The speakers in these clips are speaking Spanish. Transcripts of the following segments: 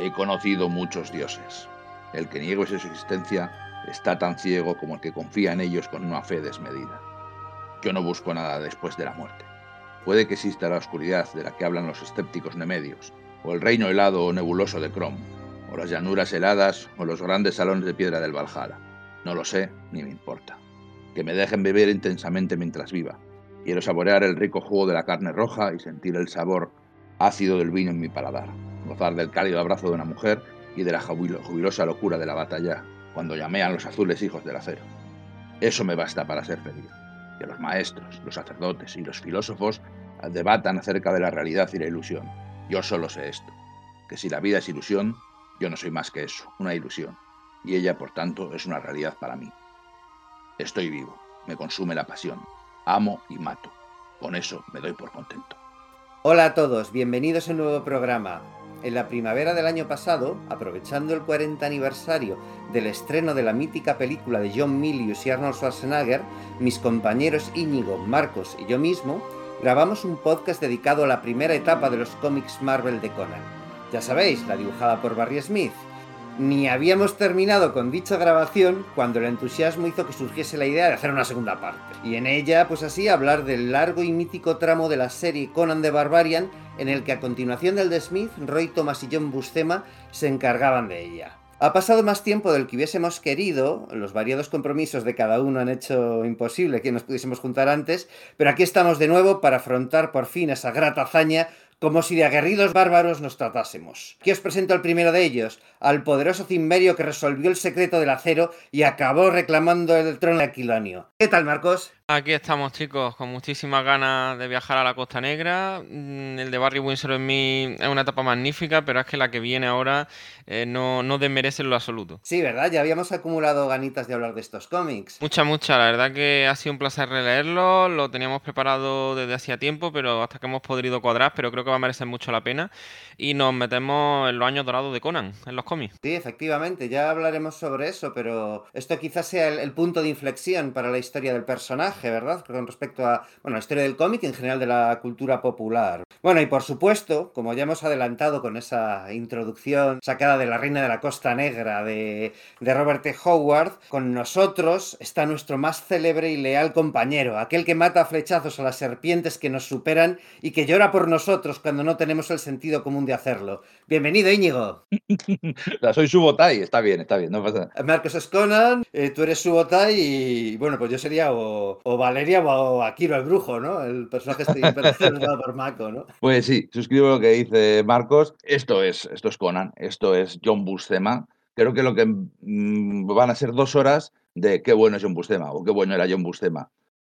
He conocido muchos dioses. El que niegue su existencia está tan ciego como el que confía en ellos con una fe desmedida. Yo no busco nada después de la muerte. Puede que exista la oscuridad de la que hablan los escépticos nemedios, o el reino helado o nebuloso de Crom, o las llanuras heladas, o los grandes salones de piedra del Valhalla. No lo sé, ni me importa. Que me dejen beber intensamente mientras viva. Quiero saborear el rico jugo de la carne roja y sentir el sabor ácido del vino en mi paladar. Gozar del cálido abrazo de una mujer y de la jubilosa locura de la batalla cuando llamean los azules hijos del acero. Eso me basta para ser feliz. Que los maestros, los sacerdotes y los filósofos debatan acerca de la realidad y la ilusión. Yo solo sé esto, que si la vida es ilusión, yo no soy más que eso, una ilusión, y ella, por tanto, es una realidad para mí. Estoy vivo, me consume la pasión, amo y mato. Con eso me doy por contento. Hola a todos, bienvenidos a un nuevo programa. En la primavera del año pasado, aprovechando el 40 aniversario del estreno de la mítica película de John Milius y Arnold Schwarzenegger, mis compañeros Íñigo, Marcos y yo mismo grabamos un podcast dedicado a la primera etapa de los cómics Marvel de Conan. Ya sabéis, la dibujada por Barry Smith. Ni habíamos terminado con dicha grabación cuando el entusiasmo hizo que surgiese la idea de hacer una segunda parte. Y en ella, pues así, hablar del largo y mítico tramo de la serie Conan the Barbarian, en el que a continuación del de Smith, Roy Thomas y John Buscema se encargaban de ella. Ha pasado más tiempo del que hubiésemos querido, los variados compromisos de cada uno han hecho imposible que nos pudiésemos juntar antes, pero aquí estamos de nuevo para afrontar por fin esa grata hazaña como si de aguerridos bárbaros nos tratásemos. Aquí os presento al primero de ellos, al poderoso Cimmerio que resolvió el secreto del acero y acabó reclamando el trono de Aquilanio. ¿Qué tal, Marcos? Aquí estamos, chicos, con muchísimas ganas de viajar a la Costa Negra. Mm, el de Barry Windsor en mí es una etapa magnífica, pero es que la que viene ahora eh, no, no desmerece en lo absoluto. Sí, ¿verdad? Ya habíamos acumulado ganitas de hablar de estos cómics. Mucha, mucha. La verdad que ha sido un placer releerlo. Lo teníamos preparado desde hacía tiempo, pero hasta que hemos podido cuadrar, pero creo que va a merecer mucho la pena. Y nos metemos en los años dorados de Conan, en los cómics. Sí, efectivamente, ya hablaremos sobre eso, pero esto quizás sea el punto de inflexión para la historia del personaje ¿verdad? Con respecto a bueno, la historia del cómic y en general de la cultura popular. Bueno, y por supuesto, como ya hemos adelantado con esa introducción sacada de La Reina de la Costa Negra de, de Robert T. Howard, con nosotros está nuestro más célebre y leal compañero, aquel que mata a flechazos a las serpientes que nos superan y que llora por nosotros cuando no tenemos el sentido común de hacerlo. Bienvenido, Íñigo. soy Subotai, está bien, está bien, no pasa nada. Marcos Esconan, eh, tú eres Subotai y bueno, pues yo sería o, o Valeria o Akiro el brujo, ¿no? El personaje interpretado por Mako, ¿no? Pues sí, suscribo lo que dice Marcos. Esto es, esto es Conan, esto es John Buscema. Creo que lo que mm, van a ser dos horas de qué bueno es John Buscema o qué bueno era John Buscema.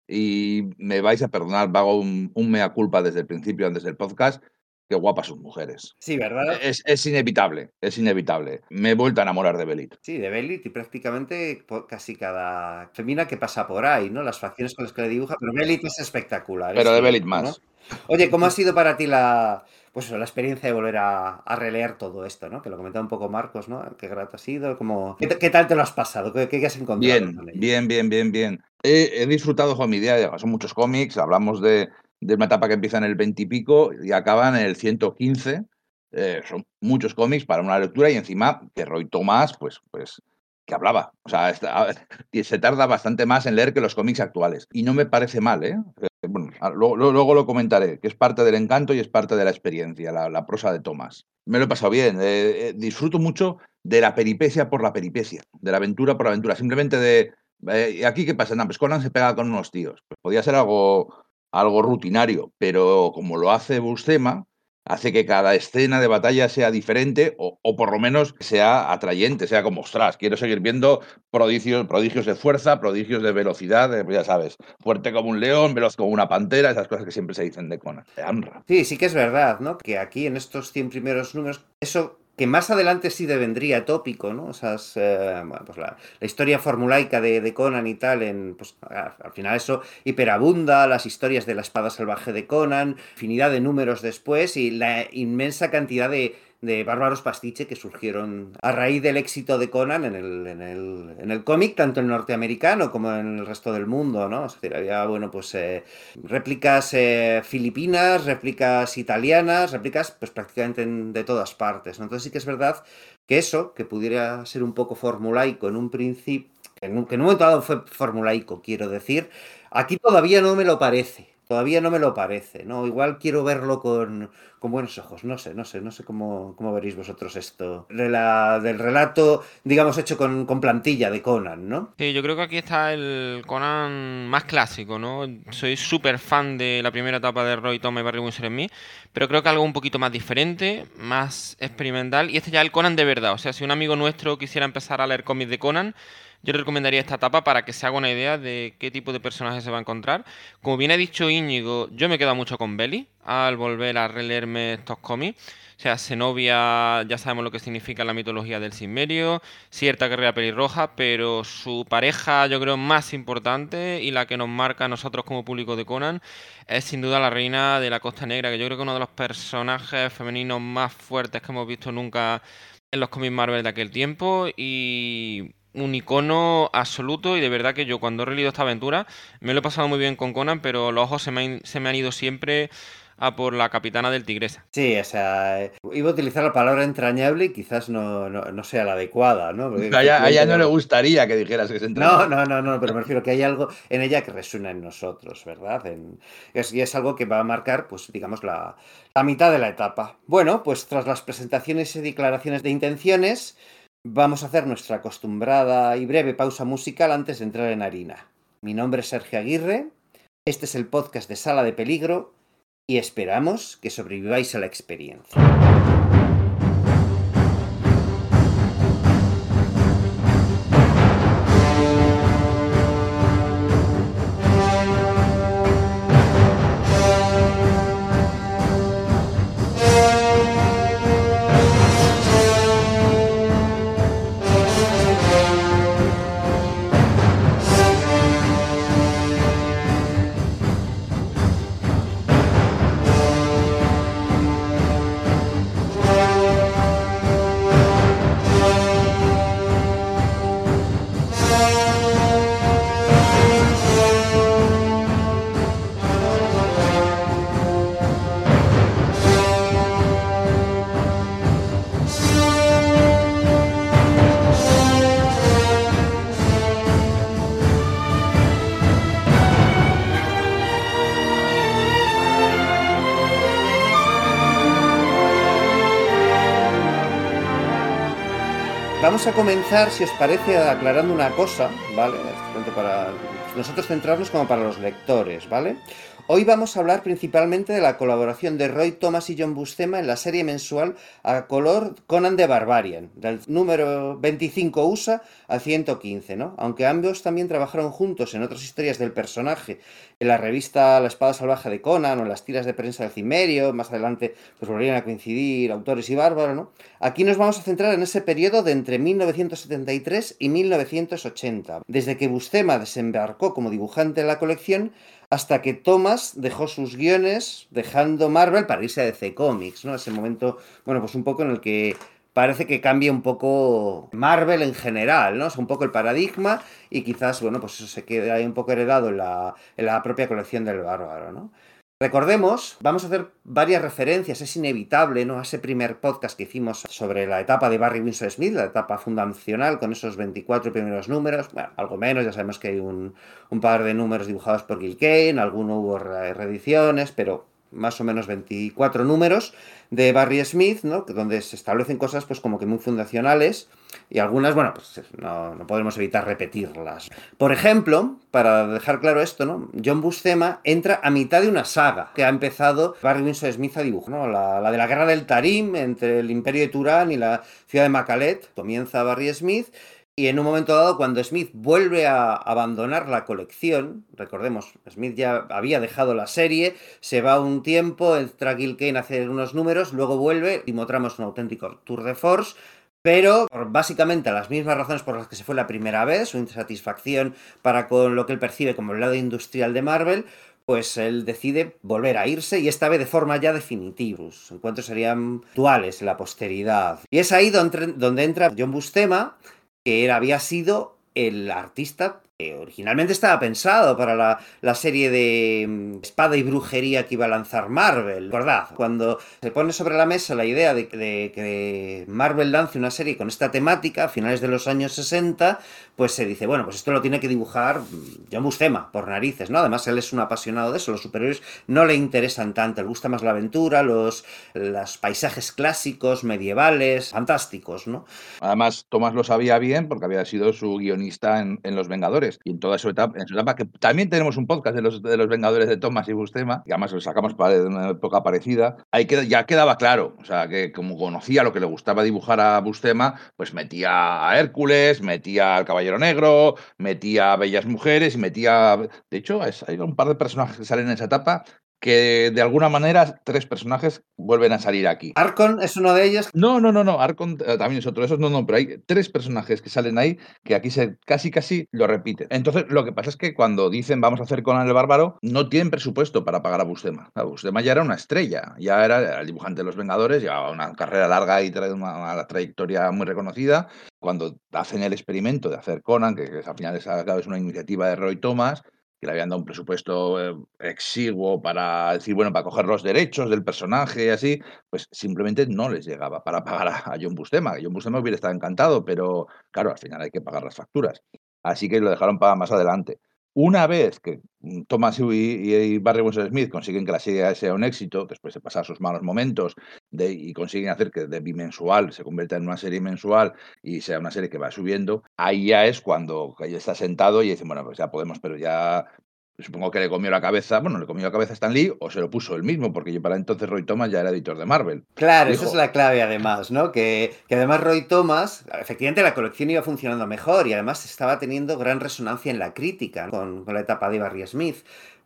Y me vais a perdonar, hago un, un mea culpa desde el principio, antes del podcast qué guapas son mujeres. Sí, ¿verdad? Es, es, inevitable, es inevitable. Me he vuelto a enamorar de Belit. Sí, de Belit y prácticamente casi cada femina que pasa por ahí, ¿no? Las facciones con las que le dibuja, pero Belit es espectacular. Pero de Belit más. Oye, ¿cómo ha sido para ti la, pues la experiencia de volver a, releer todo esto, ¿no? Que lo comentaba un poco Marcos, ¿no? Qué grato ha sido, como... ¿Qué, tal te lo has pasado? ¿Qué, has encontrado? Bien, bien, bien, bien, bien. He, he disfrutado con mi día, son muchos cómics, hablamos de, de una etapa que empieza en el 20 y pico y acaba en el 115. Eh, son muchos cómics para una lectura y encima que Roy Thomas, pues, pues, que hablaba. O sea, se tarda bastante más en leer que los cómics actuales. Y no me parece mal, ¿eh? eh bueno, luego, luego, lo comentaré, que es parte del encanto y es parte de la experiencia, la, prosa de Thomas. Me lo he pasado bien. Eh, disfruto mucho de la peripecia por la peripecia, de la aventura por la aventura. Simplemente de. ¿Aquí qué pasa? No, pues Conan se pega con unos tíos. Pues podía ser algo algo rutinario, pero como lo hace Buscema, hace que cada escena de batalla sea diferente o, por lo menos sea atrayente, sea como, ostras, quiero seguir viendo prodigios, prodigios de fuerza, prodigios de velocidad, pues ya sabes, fuerte como un león, veloz como una pantera, esas cosas que siempre se dicen de Conan, de Sí, sí que es verdad, ¿no? Que aquí en estos 100 primeros números, eso que más adelante sí devendría tópico, ¿no? O sea, eh, pues la, historia formulaica de, Conan y tal, en, pues, al final eso hiperabunda, las historias de la espada salvaje de Conan, infinidad de números después y la inmensa cantidad de, de bárbaros pastiche que surgieron a raíz del éxito de Conan en el, en el, en el cómic, tanto en norteamericano como en el resto del mundo, ¿no? Es decir, había, bueno, pues eh, réplicas eh, filipinas, réplicas italianas, réplicas pues prácticamente de todas partes. Entonces sí que es verdad que eso, que pudiera ser un poco formulaico en un principio, en un momento dado fue formulaico, quiero decir, aquí todavía no me lo parece. Todavía no me lo parece, ¿no? Igual quiero verlo con, con buenos ojos, no sé, no sé, no sé cómo, cómo veréis vosotros esto. De la, del relato, digamos, hecho con, con, plantilla de Conan, ¿no? Sí, yo creo que aquí está el Conan más clásico, ¿no? Soy súper fan de la primera etapa de Roy Thomas y Barry Windsor en mí, pero creo que algo un poquito más diferente, más experimental, y este ya es el Conan de verdad. O sea, si un amigo nuestro quisiera empezar a leer cómics de Conan, yo recomendaría esta etapa para que se haga una idea de qué tipo de personaje se va a encontrar. Como bien ha dicho Íñigo, yo me he quedado mucho con Belly al volver a releerme estos cómics. O sea, Zenobia, ya sabemos lo que significa la mitología del Sinmerio, cierta guerrera pelirroja, pero su pareja, yo creo, más importante y la que nos marca a nosotros como público de Conan es sin duda la reina de la Costa Negra, que yo creo que es uno de los personajes femeninos más fuertes que hemos visto nunca en los cómics Marvel de aquel tiempo y un icono absoluto y de verdad que yo cuando he leído esta aventura me lo he pasado muy bien con Conan, pero los ojos se me han, se me han ido siempre a por la capitana del Tigresa. Sí, o sea, iba a utilizar la palabra entrañable y quizás no, no, no sea la adecuada, ¿no? Porque, a ella no le gustaría que dijeras que es entrañable. No, no, no, no, pero me refiero que hay algo en ella que resuena en nosotros, ¿verdad? En, es, y es algo que va a marcar, pues, digamos, la, la mitad de la etapa. Bueno, pues tras las presentaciones y declaraciones de intenciones, Vamos a hacer nuestra acostumbrada y breve pausa musical antes de entrar en harina. Mi nombre es Sergio Aguirre, este es el podcast de Sala de Peligro y esperamos que sobreviváis a la experiencia. Vamos a comenzar, si os parece, aclarando una cosa, ¿vale? Tanto para nosotros centrarnos como para los lectores, ¿vale? Hoy vamos a hablar principalmente de la colaboración de Roy Thomas y John Buscema en la serie mensual a color Conan the Barbarian, del número 25 USA al 115, ¿no? Aunque ambos también trabajaron juntos en otras historias del personaje, en la revista La Espada Salvaje de Conan o en las tiras de prensa del Cimerio, más adelante pues volverían a coincidir autores y bárbaros, ¿no? Aquí nos vamos a centrar en ese periodo de entre 1973 y 1980, desde que Buscema desembarcó como dibujante en la colección hasta que Thomas dejó sus guiones dejando Marvel para irse a DC Comics, ¿no? Ese momento, bueno, pues un poco en el que parece que cambia un poco Marvel en general, ¿no? Es un poco el paradigma y quizás, bueno, pues eso se queda ahí un poco heredado en la, en la propia colección del bárbaro, ¿no? Recordemos, vamos a hacer varias referencias, es inevitable, ¿no? A ese primer podcast que hicimos sobre la etapa de Barry Winsor Smith, la etapa fundacional, con esos 24 primeros números, bueno, algo menos, ya sabemos que hay un, un par de números dibujados por Gil Kane, alguno hubo reediciones, pero más o menos 24 números de Barry Smith, ¿no? donde se establecen cosas pues como que muy fundacionales y algunas, bueno, pues no, no, podemos evitar repetirlas. Por ejemplo, para dejar claro esto, ¿no? John Buscema entra a mitad de una saga que ha empezado Barry Winsor Smith a dibujar, ¿no? La, la, de la guerra del Tarim entre el imperio de Turán y la ciudad de Macalet. Comienza Barry Smith y en un momento dado, cuando Smith vuelve a abandonar la colección, recordemos, Smith ya había dejado la serie, se va un tiempo, entra Gil Kane a hacer unos números, luego vuelve y mostramos un auténtico tour de force, pero por básicamente las mismas razones por las que se fue la primera vez, su insatisfacción para con lo que él percibe como el lado industrial de Marvel, pues él decide volver a irse y esta vez de forma ya definitiva. Los encuentros serían actuales en la posteridad. Y es ahí donde, donde entra John Bustema, que era, había sido el artista originalmente estaba pensado para la, serie de mm, espada y brujería que iba a lanzar Marvel, ¿verdad? Cuando se pone sobre la mesa la idea de, que Marvel lance una serie con esta temática a finales de los años 60, pues se dice, bueno, pues esto lo tiene que dibujar mm, John Bustema, por narices, ¿no? Además, él es un apasionado de eso, los superiores no le interesan tanto, le gusta más la aventura, los paisajes clásicos, medievales, fantásticos, ¿no? Además, Tomás lo sabía bien porque había sido su guionista en Los Vengadores y en toda su etapa, en su etapa que también tenemos un podcast de los, de los Vengadores de Thomas y Bustema, y además lo sacamos para una época parecida, ahí ya quedaba claro, o sea, que como conocía lo que le gustaba dibujar a Bustema, pues metía a Hércules, metía al Caballero Negro, metía a Bellas Mujeres y metía, de hecho, hay un par de personajes que salen en esa etapa que de alguna manera tres personajes vuelven a salir aquí. ¿Arcon es uno de ellos? No, no, no, no, Arcon eh, también es otro de esos, no, no, pero hay tres personajes que salen ahí que aquí se casi casi lo repiten. Entonces, lo que pasa es que cuando dicen vamos a hacer Conan el Bárbaro, no tienen presupuesto para pagar a Bustema. Bustema ya era una estrella, ya era el dibujante de los Vengadores, llevaba una carrera larga y trae una, trayectoria muy reconocida. Cuando hacen el experimento de hacer Conan, que, al final es, es una iniciativa de Roy Thomas, que le habían dado un presupuesto eh, exiguo para decir, bueno, para coger los derechos del personaje y así, pues simplemente no les llegaba para pagar a, John Bustema. John Bustema hubiera estado encantado, pero claro, al final hay que pagar las facturas. Así que lo dejaron para más adelante. Una vez que mm, Thomas y, Barry Winsor Smith consiguen que la serie sea un éxito, después de pasar sus malos momentos y consiguen hacer que de bimensual se convierta en una serie mensual y sea una serie que va subiendo, ahí ya es cuando ya está sentado y dice, bueno, pues ya podemos, pero ya Supongo que le comió la cabeza, bueno, le comió la cabeza a Stan Lee o se lo puso él mismo, porque yo para entonces Roy Thomas ya era editor de Marvel. Claro, esa es la clave además, ¿no? Que, que, además Roy Thomas, efectivamente la colección iba funcionando mejor y además estaba teniendo gran resonancia en la crítica con, con la etapa de Barry Smith.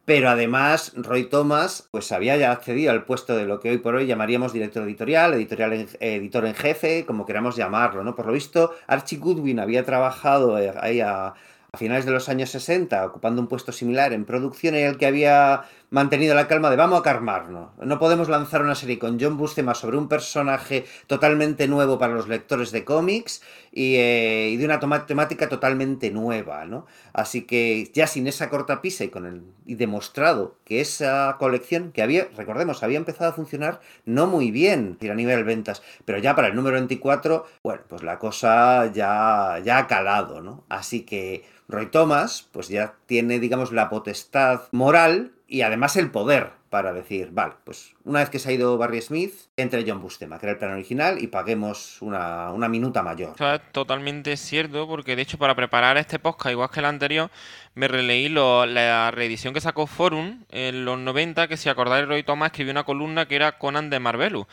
Pero además, Roy Thomas pues había ya accedido al puesto de lo que hoy por hoy llamaríamos director editorial, editorial editor en jefe, como queramos llamarlo, ¿no? Por lo visto, Archie Goodwin había trabajado eh, ahí a, a finales de los años 60, ocupando un puesto similar en producción, en el que había mantenido la calma de vamos a calmarnos. No podemos lanzar una serie con John Buscema sobre un personaje totalmente nuevo para los lectores de cómics y, eh, de una temática totalmente nueva, ¿no? Así que ya sin esa corta pisa y con el y demostrado que esa colección que había, recordemos, había empezado a funcionar no muy bien a nivel ventas, pero ya para el número 24, bueno, pues la cosa ya ya ha calado, ¿no? Así que Roy Thomas, pues ya tiene, digamos, la potestad moral y además el poder para decir, vale, pues una vez que se ha ido Barry Smith, entre John Bustema, que era el plan original, y paguemos una, minuta mayor. Eso es totalmente cierto, porque de hecho para preparar este podcast, igual que el anterior, me releí la reedición que sacó Forum en los 90, que si acordáis, Roy Thomas escribió una columna que era Conan de Marvelous.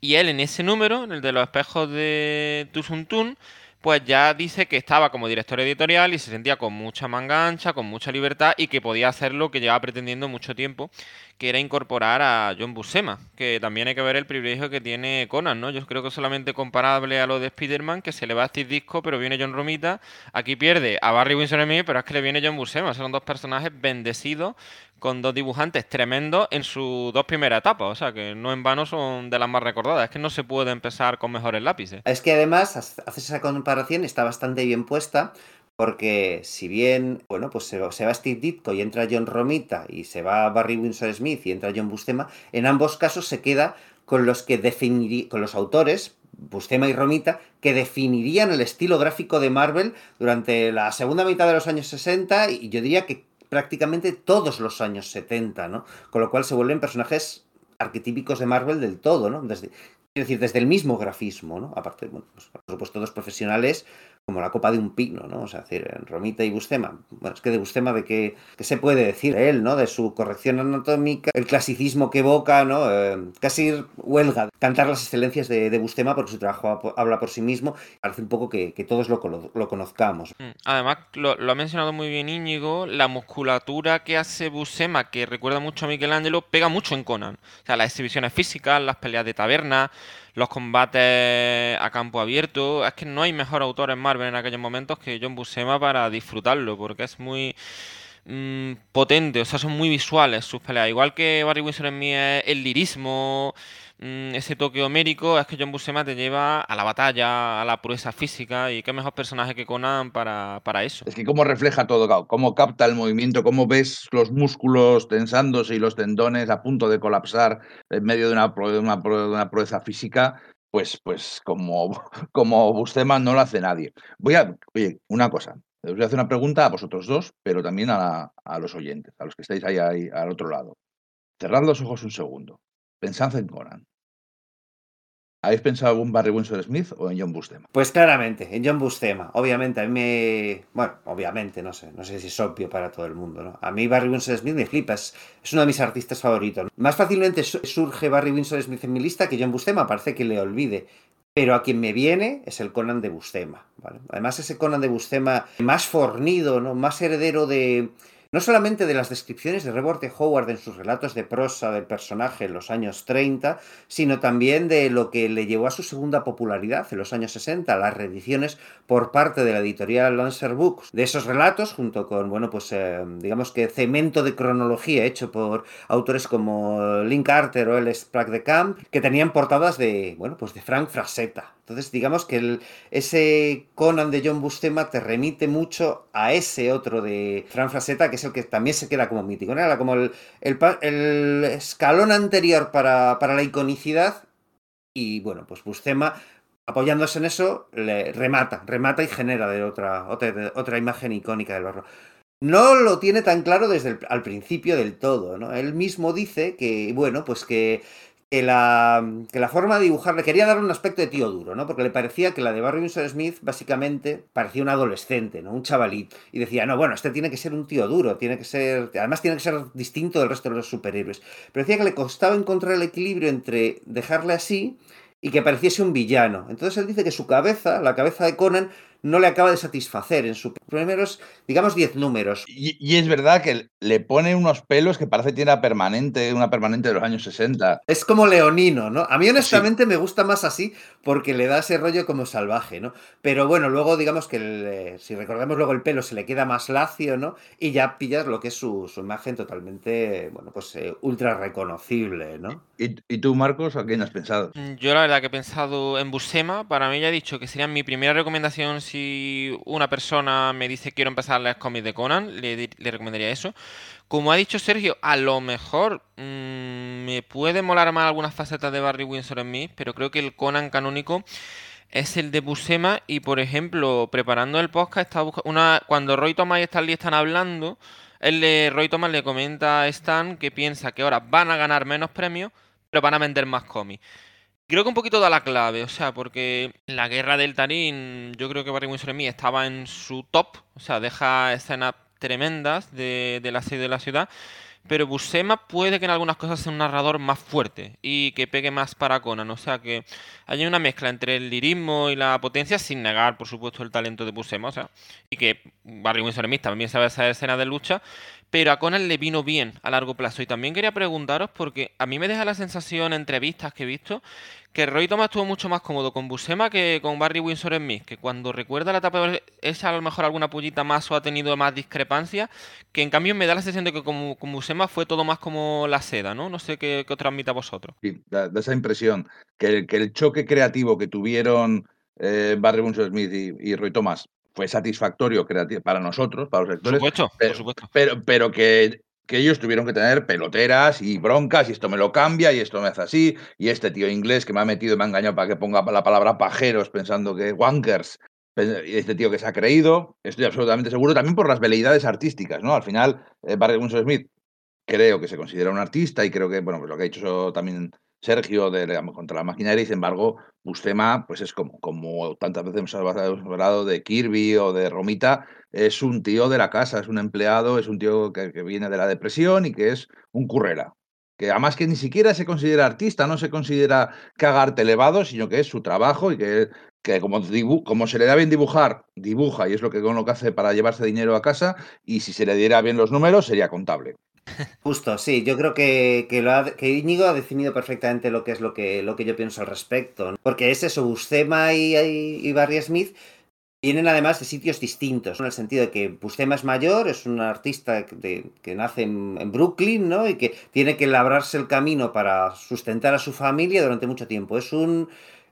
Y él en ese número, en el de los espejos de Tusuntun, pues ya dice que estaba como director editorial y se sentía con mucha mangancha, con mucha libertad y que podía hacer lo que llevaba pretendiendo mucho tiempo, que era incorporar a John Buscema, que también hay que ver el privilegio que tiene Conan, ¿no? Yo creo que solamente comparable a lo de Spider-Man, que se le va a este disco, pero viene John Romita, aquí pierde a Barry Winsor mí, pero es que le viene John Buscema, son dos personajes bendecidos con dos dibujantes tremendos en sus dos primeras etapas. O sea, que no en vano son de las más recordadas. Es que no se puede empezar con mejores lápices. Es que además, haces esa comparación, está bastante bien puesta. Porque si bien, bueno, pues se, va Steve Ditko y entra John Romita y se va Barry Winsor Smith y entra John Bustema, en ambos casos se queda con los que definiría, con los autores, Bustema y Romita, que definirían el estilo gráfico de Marvel durante la segunda mitad de los años 60 y yo diría que prácticamente todos los años 70, ¿no? Con lo cual se vuelven personajes arquetípicos de Marvel del todo, ¿no? Desde, es decir, desde el mismo grafismo, ¿no? Aparte, bueno, pues, por supuesto, dos profesionales como la copa de un pino, ¿no? O sea, decir, Romita y Bustema. Bueno, es que de Bustema, ¿de qué, se puede decir de él, ¿no? De su corrección anatómica, el clasicismo que evoca, ¿no? Eh, casi huelga cantar las excelencias de, de, Bustema porque su trabajo habla por sí mismo. Parece un poco que, todos lo, conozcamos. Mm, además, lo, ha mencionado muy bien Íñigo, la musculatura que hace Bustema, que recuerda mucho a Michelangelo, pega mucho en Conan. O sea, las exhibiciones físicas, las peleas de taberna, los combates a campo abierto. Es que no hay mejor autor en Marvel en aquellos momentos que John Buscema para disfrutarlo, porque es muy mm, potente, o sea, son muy visuales sus peleas. Igual que Barry Windsor en mí es el lirismo, mm, ese toque homérico, es que John Buscema te lleva a la batalla, a la pureza física, y qué mejor personaje que Conan para, para eso. Es que cómo refleja todo, cómo capta el movimiento, cómo ves los músculos tensándose y los tendones a punto de colapsar en medio de una, de una, física, pues, pues como, como no lo hace nadie. Voy a, oye, una cosa, os voy a hacer una pregunta a vosotros dos, pero también a, a los oyentes, a los que estáis ahí, ahí, al otro lado. Cerrad los ojos un segundo. Pensad en Conan. ¿Habéis pensado en Barry Windsor Smith o en John Bustema? Pues claramente, en John Bustema. Obviamente, a mí me. Bueno, obviamente, no sé, no sé si es obvio para todo el mundo, ¿no? A mí Barry Windsor Smith me flipa, es, uno de mis artistas favoritos. Más fácilmente surge Barry Windsor Smith en mi lista que John Bustema, parece que le olvide. Pero a quien me viene es el Conan de Bustema. ¿vale? Además, ese Conan de Bustema más fornido, ¿no? más heredero de, no solamente de las descripciones de Reborte Howard en sus relatos de prosa del personaje en los años 30, sino también de lo que le llevó a su segunda popularidad en los años 60, las reediciones por parte de la editorial Lancer Books de esos relatos, junto con, bueno, pues eh, digamos que cemento de cronología hecho por autores como Link Carter o el Sprague de Camp, que tenían portadas de, bueno, pues de Frank Frazetta. Entonces, digamos que ese Conan de John Bustema te remite mucho a ese otro de Frank Frazetta, que es el que también se queda como mítico. Era como el, escalón anterior para, la iconicidad. Y bueno, pues Bustema, apoyándose en eso, le remata, remata y genera de otra, otra, imagen icónica del horror. No lo tiene tan claro desde el al principio del todo, ¿no? Él mismo dice que, bueno, pues que que la, que la forma de dibujarle quería darle un aspecto de tío duro, ¿no? Porque le parecía que la de Barry Winsor Smith básicamente parecía un adolescente, ¿no? Un chavalito. Y decía, no, bueno, este tiene que ser un tío duro, tiene que ser. Además, tiene que ser distinto del resto de los superhéroes. Pero decía que le costaba encontrar el equilibrio entre dejarle así y que pareciese un villano. Entonces él dice que su cabeza, la cabeza de Conan, no le acaba de satisfacer en sus primeros, digamos, 10 números. Y, es verdad que le pone unos pelos que parece que tiene una permanente, una permanente de los años 60. Es como leonino, ¿no? A mí honestamente me gusta más así porque le da ese rollo como salvaje, ¿no? Pero bueno, luego digamos que si recordamos luego el pelo se le queda más lacio, ¿no? Y ya pillas lo que es su, imagen totalmente, bueno, pues eh, ultra reconocible, ¿no? ¿Y, ¿Y, tú, Marcos, a quién has pensado? Yo la verdad que he pensado en Buscema. Para mí ya he dicho que sería mi primera recomendación si una persona me dice quiero empezar a leer cómics de Conan, le, recomendaría eso. Como ha dicho Sergio, a lo mejor mm, me puede molar más algunas facetas de Barry Windsor en mí, pero creo que el Conan canónico es el de Buscema y por ejemplo, preparando el podcast, cuando Roy Thomas y Stan Lee están hablando, él Roy Thomas le comenta a Stan que piensa que ahora van a ganar menos premios, pero van a vender más cómics. Creo que un poquito da la clave, o sea, porque la guerra del Tarín, yo creo que Barry Windsor mí estaba en su top, o sea, deja escenas tremendas de, de la de la ciudad, pero Buscema puede que en algunas cosas sea un narrador más fuerte y que pegue más para Conan. O sea que hay una mezcla entre el lirismo y la potencia, sin negar, por supuesto, el talento de Buscema. O sea, y que Barry Windsor también sabe esa escena de lucha, pero a Conan le vino bien a largo plazo. Y también quería preguntaros, porque a mí me deja la sensación, en entrevistas que he visto, que Roy Thomas estuvo mucho más cómodo con Buscema que con Barry Windsor Smith, que cuando recuerda la etapa es a lo mejor alguna pullita más o ha tenido más discrepancia, que en cambio me da la sensación de que con, con Buscema fue todo más como la seda, ¿no? No sé qué, qué os transmite a vosotros. Sí, da, esa impresión, que el, choque creativo que tuvieron eh, Barry Windsor Smith y Roy Thomas fue satisfactorio para nosotros, para los lectores. pero, por supuesto. Pero, pero que, que, ellos tuvieron que tener peloteras y broncas, y esto me lo cambia, y esto me hace así, y este tío inglés que me ha metido y me ha engañado para que ponga la palabra pajeros pensando que wankers, este tío que se ha creído, estoy absolutamente seguro, también por las veleidades artísticas, ¿no? Al final, eh, Barry Winsor Smith creo que se considera un artista y creo que, bueno, pues lo que ha dicho también Sergio de, contra la maquinaria y sin embargo Bustema pues es como, tantas veces hemos hablado de Kirby o de Romita, es un tío de la casa, es un empleado, es un tío que, viene de la depresión y que es un currera. Que además que ni siquiera se considera artista, no se considera que haga arte elevado, sino que es su trabajo y que, que como, como se le da bien dibujar, dibuja y es lo que, lo que hace para llevarse dinero a casa y si se le diera bien los números sería contable. Justo, sí, yo creo que, que, lo ha, que Íñigo ha definido perfectamente lo que es lo que, lo que yo pienso al respecto. Porque es eso, Buscema y, y, Barry Smith Vienen además de sitios distintos, en el sentido de que Bustema es mayor, es un artista que nace en, Brooklyn, ¿no? Y que tiene que labrarse el camino para sustentar a su familia durante mucho tiempo. Es un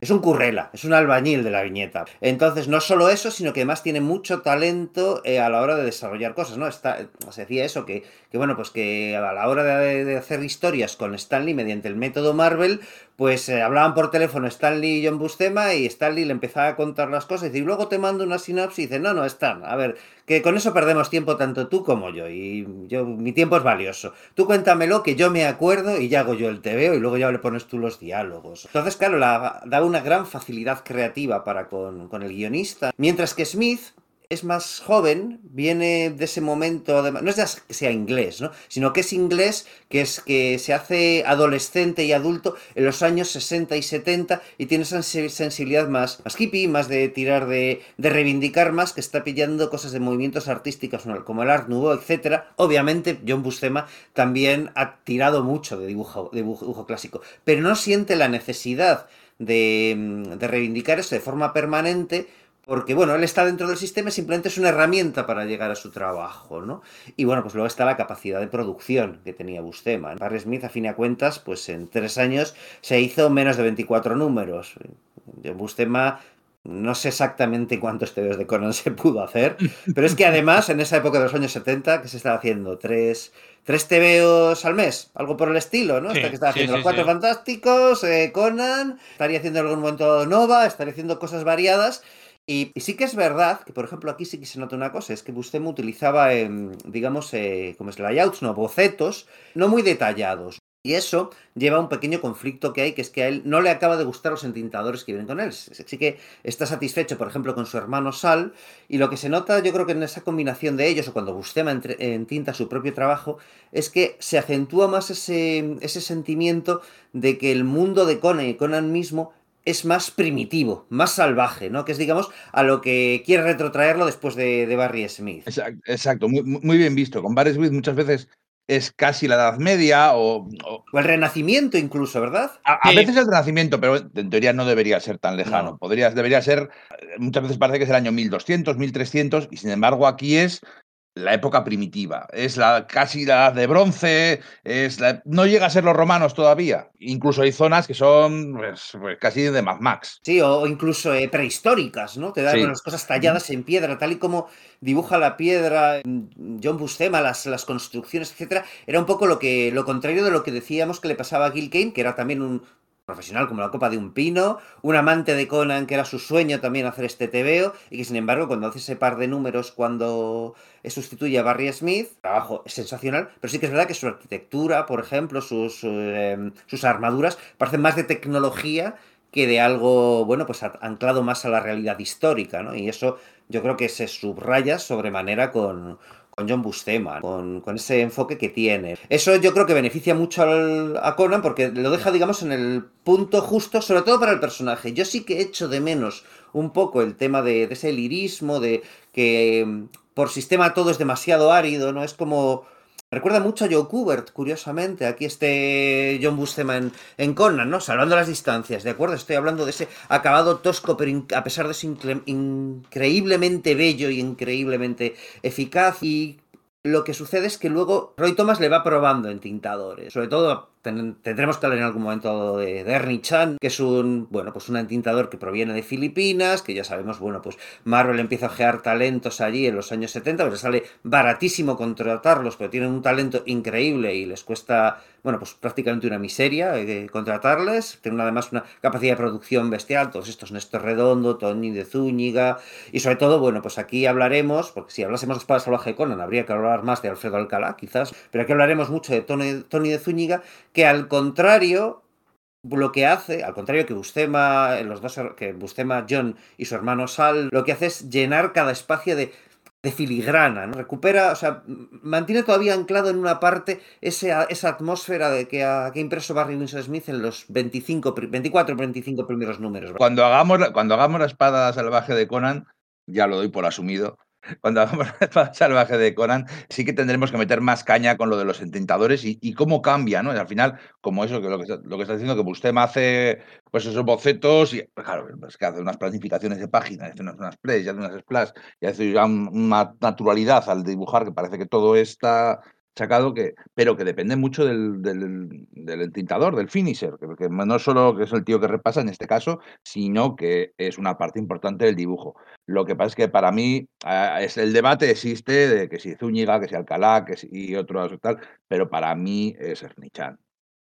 es un currela, es un albañil de la viñeta. Entonces, no solo eso, sino que además tiene mucho talento eh, a la hora de desarrollar cosas, ¿no? Está, se decía eso, que, que, bueno, pues que a la hora de, hacer historias con Stanley mediante el método Marvel, pues eh, hablaban por teléfono Stanley y John Bustema y Stanley le empezaba a contar las cosas y, luego te mando una sinopsis y dice, no, no, Stan, a ver, que con eso perdemos tiempo tanto tú como yo y yo mi tiempo es valioso. Tú cuéntamelo que yo me acuerdo y ya hago yo el veo y luego ya le pones tú los diálogos. Entonces, claro, la, da una gran facilidad creativa para con, con el guionista, mientras que Smith es más joven, viene de ese momento, no es que sea inglés, ¿no? sino que es inglés, que es que se hace adolescente y adulto en los años 60 y 70 y tiene esa sensibilidad más, más hippie, más de tirar de, de reivindicar más, que está pillando cosas de movimientos artísticos como el Art Nouveau, etc. Obviamente, John Buscema también ha tirado mucho de dibujo, de dibujo clásico, pero no siente la necesidad de, de reivindicar eso de forma permanente porque bueno, él está dentro del sistema y simplemente es una herramienta para llegar a su trabajo, ¿no? Y bueno, pues luego está la capacidad de producción que tenía Bustema. Barry Smith, a fin de cuentas, pues en tres años se hizo menos de 24 números. Bustema no sé exactamente cuántos TVOs de Conan se pudo hacer, pero es que además en esa época de los años 70 que se estaba haciendo tres, tres TVOs al mes, algo por el estilo, ¿no? Hasta que estaba haciendo los Cuatro Fantásticos, eh, Conan, estaría haciendo en algún momento Nova, estaría haciendo cosas variadas y, sí que es verdad que, por ejemplo, aquí sí que se nota una cosa, es que Buscema utilizaba, digamos, eh, como es layouts, ¿no? Bocetos, no muy detallados. Y eso lleva a un pequeño conflicto que hay, que es que a él no le acaba de gustar los entintadores que vienen con él. Sí que está satisfecho, por ejemplo, con su hermano Sal, y lo que se nota, yo creo que en esa combinación de ellos, o cuando Buscema entinta su propio trabajo, es que se acentúa más ese, ese sentimiento de que el mundo de Conan y Conan mismo es más primitivo, más salvaje, ¿no? Que es, digamos, a lo que quiere retrotraerlo después de, Barry Smith. Exacto, muy, bien visto. Con Barry Smith muchas veces es casi la Edad Media o... O, el Renacimiento incluso, ¿verdad? A, veces el Renacimiento, pero en teoría no debería ser tan lejano. Podría, debería ser, muchas veces parece que es el año 1200, 1300, y sin embargo aquí es la época primitiva, es la casi la edad de bronce, es no llega a ser los romanos todavía. Incluso hay zonas que son pues, pues, casi de Mad Max. Sí, o incluso eh, prehistóricas, ¿no? Te dan las cosas talladas en piedra, tal y como dibuja la piedra John Buscema, las, las construcciones, etcétera. Era un poco lo que lo contrario de lo que decíamos que le pasaba a Gil Kane, que era también un profesional como la copa de un pino, un amante de Conan que era su sueño también hacer este tebeo y que sin embargo cuando hace ese par de números cuando sustituye a Barry Smith, trabajo sensacional, pero sí que es verdad que su arquitectura, por ejemplo, sus, sus armaduras parecen más de tecnología que de algo, bueno, pues anclado más a la realidad histórica, ¿no? Y eso yo creo que se subraya sobremanera con, con John Bustema, con, ese enfoque que tiene. Eso yo creo que beneficia mucho a Conan porque lo deja, digamos, en el punto justo, sobre todo para el personaje. Yo sí que echo de menos un poco el tema de, ese lirismo, de que por sistema todo es demasiado árido, ¿no? Es como... Recuerda mucho a Joe Kubert, curiosamente. Aquí este John Bustema en, en, Conan, ¿no? Salvando las distancias, ¿de acuerdo? Estoy hablando de ese acabado tosco, pero a pesar de ser increíblemente bello y increíblemente eficaz. Y lo que sucede es que luego Roy Thomas le va probando en tintadores. Sobre todo tendremos que hablar en algún momento de, Ernie Chan, que es un, bueno, pues un entintador que proviene de Filipinas, que ya sabemos, bueno, pues Marvel empieza a ojear talentos allí en los años 70, pero sale baratísimo contratarlos, pero tienen un talento increíble y les cuesta, bueno, pues prácticamente una miseria eh, contratarles. Tienen además una capacidad de producción bestial, todos estos Néstor Redondo, Tony de Zúñiga, y sobre todo, bueno, pues aquí hablaremos, porque si hablásemos de Espada Salvaje de Conan, habría que hablar más de Alfredo Alcalá, quizás, pero aquí hablaremos mucho de Tony, Tony de Zúñiga, que al contrario, lo que hace, al contrario que Bustema, los dos, que Bustema John y su hermano Sal, lo que hace es llenar cada espacio de, filigrana, ¿no? Recupera, o sea, mantiene todavía anclado en una parte esa, atmósfera de que ha, que impreso Barry Winsor Smith en los 25, 24 25 primeros números. Cuando hagamos, cuando hagamos la espada salvaje de Conan, ya lo doy por asumido, cuando hagamos la salvaje de Conan, sí que tendremos que meter más caña con lo de los entintadores y, cómo cambia, ¿no? Y al final, como eso, que lo que, está diciendo, que Bustema hace pues esos bocetos y, claro, es que hace unas planificaciones de páginas, hace unas, unas plays, hace unas splash, y hace una naturalidad al dibujar que parece que todo está sacado que, pero que depende mucho del, del, entintador, del finisher, que, no solo que es el tío que repasa en este caso, sino que es una parte importante del dibujo. Lo que pasa es que para mí ah, es el debate existe de que si Zúñiga, que si Alcalá, que si y otros tal, pero para mí es Ernichan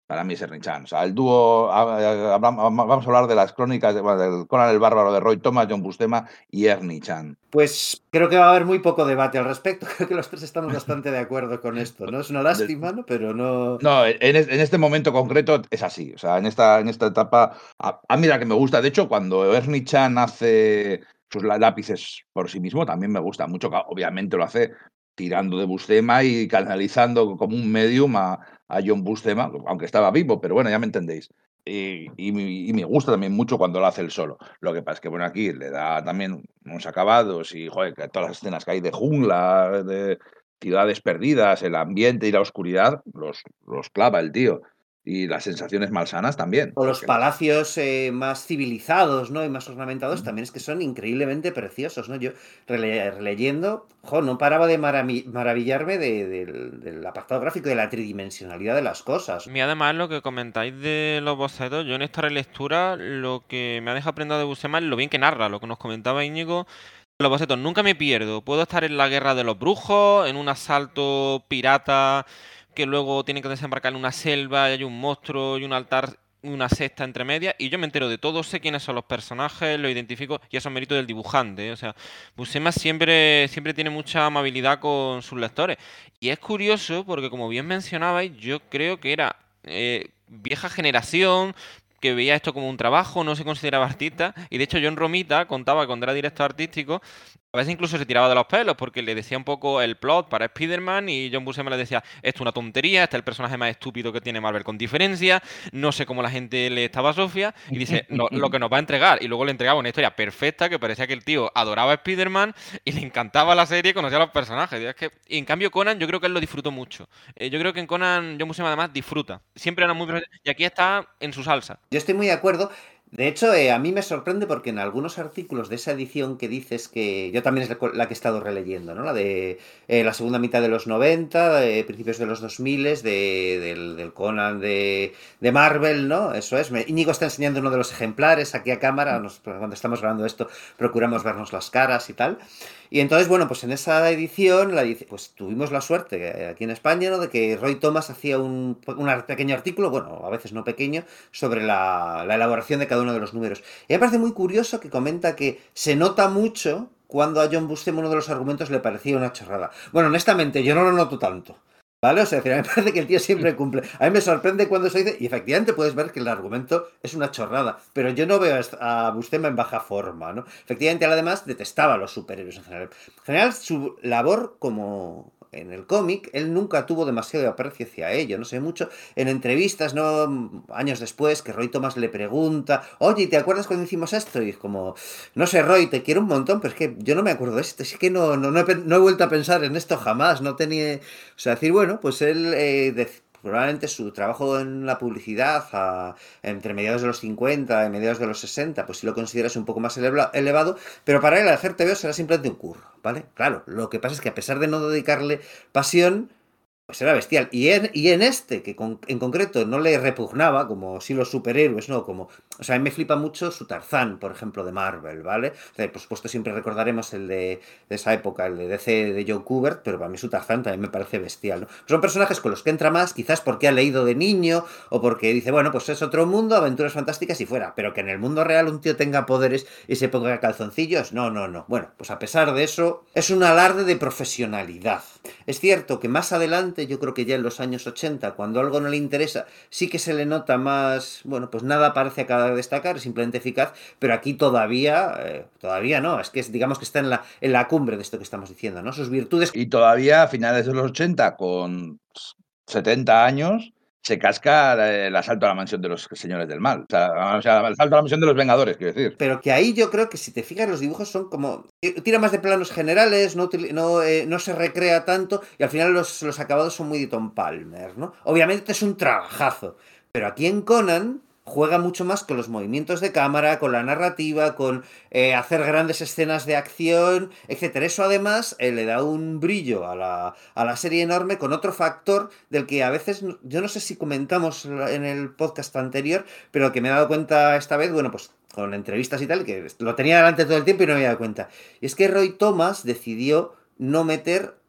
para mí es Ernichan. O sea, el dúo, vamos a hablar de las crónicas de, del Conan el Bárbaro de Roy Thomas, John Bustema y Ernichan. Pues creo que va a haber muy poco debate al respecto. Creo que los tres estamos bastante de acuerdo con esto, ¿no? Es una lástima, ¿no? Pero no... No, en, este momento concreto es así. O sea, en esta, en esta etapa, a, mí la que me gusta, de hecho, cuando Ernichan hace sus lápices por sí mismo, también me gusta mucho. Obviamente lo hace tirando de Bustema y canalizando como un medium a, a John Bustema, aunque estaba vivo, pero bueno, ya me entendéis. Y, me gusta también mucho cuando lo hace él solo. Lo que pasa es que, bueno, aquí le da también unos acabados y, joder, que todas las escenas que hay de jungla, de ciudades perdidas, el ambiente y la oscuridad, los, los clava el tío y las sensaciones malsanas también. O los palacios eh, más civilizados, ¿no? Y más ornamentados también es que son increíblemente preciosos, ¿no? Yo releyendo, jo, no paraba de maravillarme del apartado gráfico, de la tridimensionalidad de las cosas. Y además lo que comentáis de los bocetos, yo en esta relectura lo que me ha dejado aprender de Buscema es lo bien que narra, lo que nos comentaba Íñigo. Los bocetos, nunca me pierdo. Puedo estar en la guerra de los brujos, en un asalto pirata que luego tienen que desembarcar en una selva y hay un monstruo y un altar una cesta entre medias y yo me entero de todo, sé quiénes son los personajes, lo identifico y eso es mérito del dibujante. ¿eh? O sea, Buscema siempre, siempre tiene mucha amabilidad con sus lectores. Y es curioso porque como bien mencionabais, yo creo que era eh, vieja generación, que veía esto como un trabajo, no se consideraba artista. Y de hecho, John Romita contaba cuando era director artístico a veces incluso se tiraba de los pelos porque le decía un poco el plot para Spider-Man y John Buscema le decía, esto es una tontería, este es el personaje más estúpido que tiene Marvel con diferencia, no sé cómo la gente le estaba a Sofía y dice, lo que nos va a entregar. Y luego le entregaba una historia perfecta que parecía que el tío adoraba a Spider-Man y le encantaba la serie y conocía a los personajes. Y, que, en cambio Conan yo creo que él lo disfrutó mucho. Eh, yo creo que en Conan John Buscema además disfruta. Siempre era muy... Y aquí está en su salsa. Yo estoy muy de acuerdo. De hecho, eh, a mí me sorprende porque en algunos artículos de esa edición que dices que yo también es la que he estado releyendo, ¿no? La de eh, la segunda mitad de los 90, de principios de los 2000, de, del, del, Conan de, de, Marvel, ¿no? Eso es. Me, Íñigo está enseñando uno de los ejemplares aquí a cámara, cuando estamos grabando esto procuramos vernos las caras y tal. Y entonces, bueno, pues en esa edición, pues tuvimos la suerte eh, aquí en España, ¿no? De que Roy Thomas hacía un, pequeño artículo, bueno, a veces no pequeño, sobre la, la elaboración de cada uno de los números. Y me parece muy curioso que comenta que se nota mucho cuando a John Buscema uno de los argumentos le parecía una chorrada. Bueno, honestamente, yo no lo noto tanto. ¿Vale? O sea, me parece que el tío siempre cumple. A mí me sorprende cuando se dice, y efectivamente puedes ver que el argumento es una chorrada, pero yo no veo a Bustema en baja forma, ¿no? Efectivamente, él además detestaba a los superhéroes en general. En general, su labor como, en el cómic, él nunca tuvo demasiado aprecio hacia ello, no sé mucho. En entrevistas, ¿no? Años después, que Roy Thomas le pregunta, oye, ¿te acuerdas cuando hicimos esto? Y es como, no sé, Roy, te quiero un montón, pero es que yo no me acuerdo de esto, es que no, no, he, vuelto a pensar en esto jamás, no tenía... O sea, decir, bueno, pues él eh, probablemente su trabajo en la publicidad entre mediados de los 50 y mediados de los 60, pues si lo consideras un poco más elevado, pero para él hacer TV será simplemente un curro, ¿vale? Claro, lo que pasa es que a pesar de no dedicarle pasión, pues era bestial. Y en, y en este, que en concreto no le repugnaba, como si los superhéroes, ¿no? Como, o sea, a mí me flipa mucho su Tarzán, por ejemplo, de Marvel, ¿vale? por supuesto, siempre recordaremos el de, esa época, el de DC de Joe Kubert, pero para mí su Tarzán también me parece bestial, ¿no? Son personajes con los que entra más, quizás porque ha leído de niño, o porque dice, bueno, pues es otro mundo, aventuras fantásticas y fuera, pero que en el mundo real un tío tenga poderes y se ponga calzoncillos, no, no, no. Bueno, pues a pesar de eso, es un alarde de profesionalidad. Es cierto que más adelante yo creo que ya en los años 80, cuando algo no le interesa, sí que se le nota más, bueno, pues nada parece destacar, es simplemente eficaz, pero aquí todavía, eh, todavía no, es que digamos que está en la, en la cumbre de esto que estamos diciendo, ¿no? Sus virtudes. Y todavía a finales de los 80, con 70 años, se casca el asalto a la mansión de los señores del mal. O sea, el asalto a la mansión de los Vengadores, quiero decir. Pero que ahí yo creo que si te fijas, los dibujos son como. Tira más de planos generales, no, no, eh, no se recrea tanto y al final los, los acabados son muy de Tom Palmer, ¿no? Obviamente es un trabajazo. Pero aquí en Conan juega mucho más con los movimientos de cámara, con la narrativa, con eh, hacer grandes escenas de acción, etc. Eso además eh, le da un brillo a la, a la, serie enorme con otro factor del que a veces, yo no sé si comentamos en el podcast anterior, pero que me he dado cuenta esta vez, bueno, pues con entrevistas y tal, que lo tenía delante todo el tiempo y no me había dado cuenta. Y es que Roy Thomas decidió no meter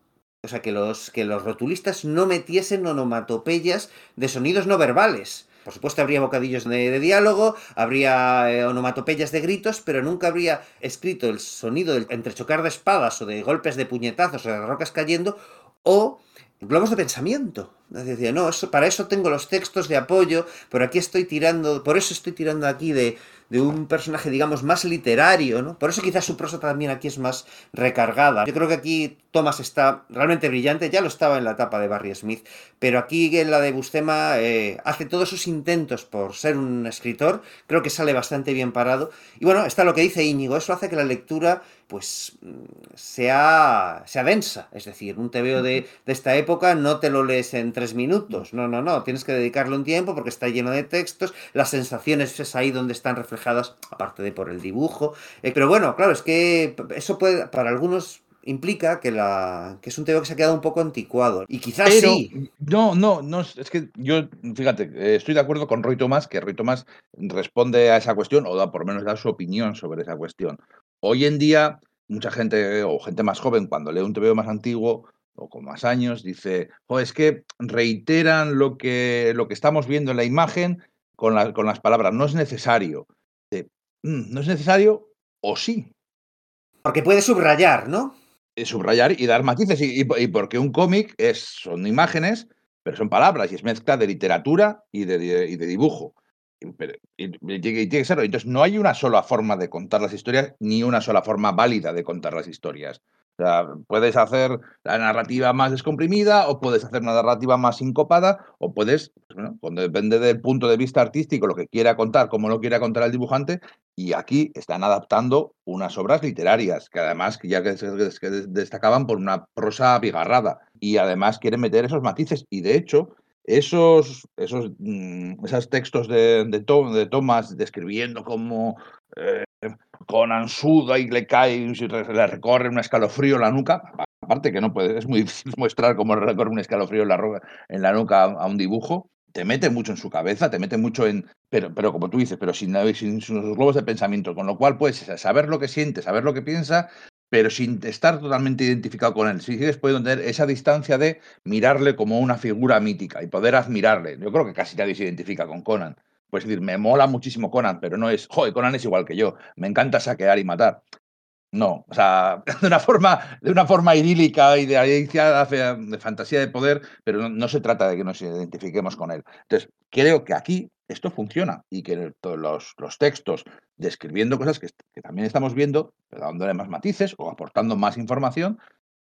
o sea, que los, que los rotulistas no metiesen onomatopeyas de sonidos no verbales. Por supuesto, habría bocadillos de, diálogo, habría eh, onomatopeyas de gritos, pero nunca habría escrito el sonido del entrechocar de espadas o de golpes de puñetazos o de rocas cayendo o globos de pensamiento. Decía, no, eso, para eso tengo los textos de apoyo, pero aquí estoy tirando, por eso estoy tirando aquí de, de un personaje, digamos, más literario, ¿no? Por eso quizás su prosa también aquí es más recargada. Yo creo que aquí Thomas está realmente brillante, ya lo estaba en la etapa de Barry Smith, pero aquí en la de Bustema eh, hace todos sus intentos por ser un escritor, creo que sale bastante bien parado. Y bueno, está lo que dice Íñigo, eso hace que la lectura pues sea, sea densa, es decir, un TVO de, de esta época no te lo lees en tres minutos, no, no, no, tienes que dedicarle un tiempo porque está lleno de textos, las sensaciones es ahí donde están reflejadas, aparte de por el dibujo, eh, pero bueno, claro, es que eso puede, para algunos implica que la que es un tema que se ha quedado un poco anticuado y quizás sí no no no es que yo fíjate eh, estoy de acuerdo con Roy Tomás que Roy Tomás responde a esa cuestión o da por lo menos da su opinión sobre esa cuestión hoy en día mucha gente o gente más joven cuando lee un TVO más antiguo o con más años, dice, es que reiteran lo que, lo que estamos viendo en la imagen con, con las palabras, no es necesario. Mm, ¿No es necesario o sí? Porque puede subrayar, ¿no? Eh, subrayar y dar matices, y, porque un cómic es, son imágenes, pero son palabras, y es mezcla de literatura y de, y de dibujo. y, tiene que ser. Entonces, no hay una sola forma de contar las historias, ni una sola forma válida de contar las historias sea, puedes hacer la narrativa más descomprimida o puedes hacer una narrativa más sincopada o puedes, pues bueno, cuando depende del punto de vista artístico, lo que quiera contar, cómo lo quiera contar el dibujante, y aquí están adaptando unas obras literarias, que además ya que, destacaban por una prosa abigarrada, y además quieren meter esos matices, y de hecho, esos, esos, mm, esos textos de, de, de Thomas describiendo cómo eh, con ansuda y le cae le recorre un escalofrío en la nuca. Aparte que no puede, es muy difícil mostrar cómo recorre un escalofrío en la, en la nuca a, un dibujo. Te mete mucho en su cabeza, te mete mucho en. Pero, pero como tú dices, pero sin, sin sus globos de pensamiento. Con lo cual puedes saber lo que siente, saber lo que piensa, pero sin estar totalmente identificado con él. Si sigues pudiendo tener esa distancia de mirarle como una figura mítica y poder admirarle. Yo creo que casi nadie se identifica con Conan. Pues decir, me mola muchísimo Conan, pero no es, joder, Conan es igual que yo, me encanta saquear y matar. No, o sea, de una forma, de una forma idílica de, de fantasía de poder, pero no, se trata de que nos identifiquemos con él. Entonces, creo que aquí esto funciona y que los, los textos describiendo cosas que, también estamos viendo, pero dándole más matices o aportando más información,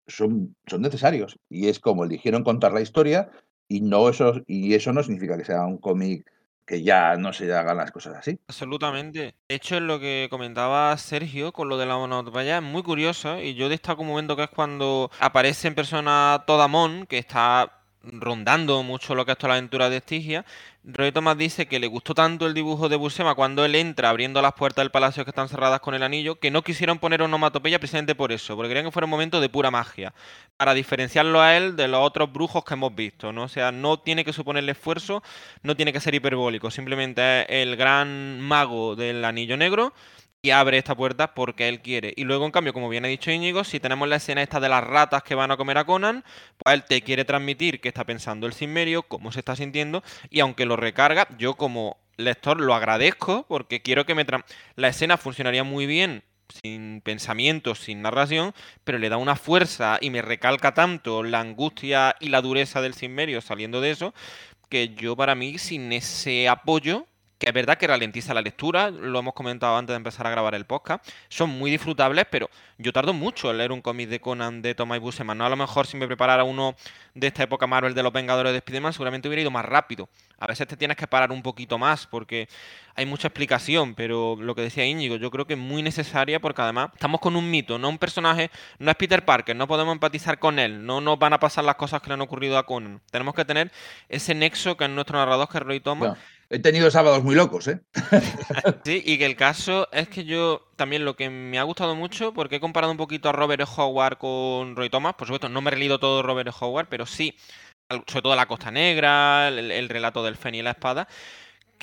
son, son necesarios. Y es como eligieron contar la historia y, no eso, y eso no significa que sea un cómic que ya no se hagan las cosas así. Absolutamente. De hecho, en lo que comentaba Sergio con lo de la monotopaya es muy curioso y yo destaco un momento que es cuando aparece en persona Todamón, que está rondando mucho lo que es toda la aventura de Estigia, Roy Thomas dice que le gustó tanto el dibujo de Buscema cuando él entra abriendo las puertas del palacio que están cerradas con el anillo, que no quisieron poner onomatopeya precisamente por eso, porque querían que fuera un momento de pura magia, para diferenciarlo a él de los otros brujos que hemos visto, ¿no? O sea, no tiene que suponerle esfuerzo, no tiene que ser hiperbólico, simplemente es el gran mago del anillo negro y abre esta puerta porque él quiere. Y luego, en cambio, como bien ha dicho Íñigo, si tenemos la escena esta de las ratas que van a comer a Conan, pues él te quiere transmitir qué está pensando el Sinmerio, cómo se está sintiendo, y aunque lo recarga, yo como lector lo agradezco porque quiero que me... La escena funcionaría muy bien sin pensamientos, sin narración, pero le da una fuerza y me recalca tanto la angustia y la dureza del Sinmerio saliendo de eso, que yo para mí, sin ese apoyo, que es verdad que ralentiza la lectura, lo hemos comentado antes de empezar a grabar el podcast, son muy disfrutables, pero yo tardo mucho en leer un cómic de Conan de Thomas Busseman, no a lo mejor si me preparara uno de esta época Marvel de los Vengadores de Spider-Man, seguramente hubiera ido más rápido. A veces te tienes que parar un poquito más porque hay mucha explicación, pero lo que decía Íñigo, yo creo que es muy necesaria porque además estamos con un mito, no un personaje, no es Peter Parker, no podemos empatizar con él, no nos van a pasar las cosas que le han ocurrido a Conan. Tenemos que tener ese nexo que es nuestro narrador, que es Roy Thomas. He tenido sábados muy locos, ¿eh? sí, y que el caso es que yo también lo que me ha gustado mucho, porque he comparado un poquito a Robert Howard con Roy Thomas, por supuesto, no me he leído todo Robert Howard, pero sí, sobre todo la Costa Negra, el, relato del Fen y la espada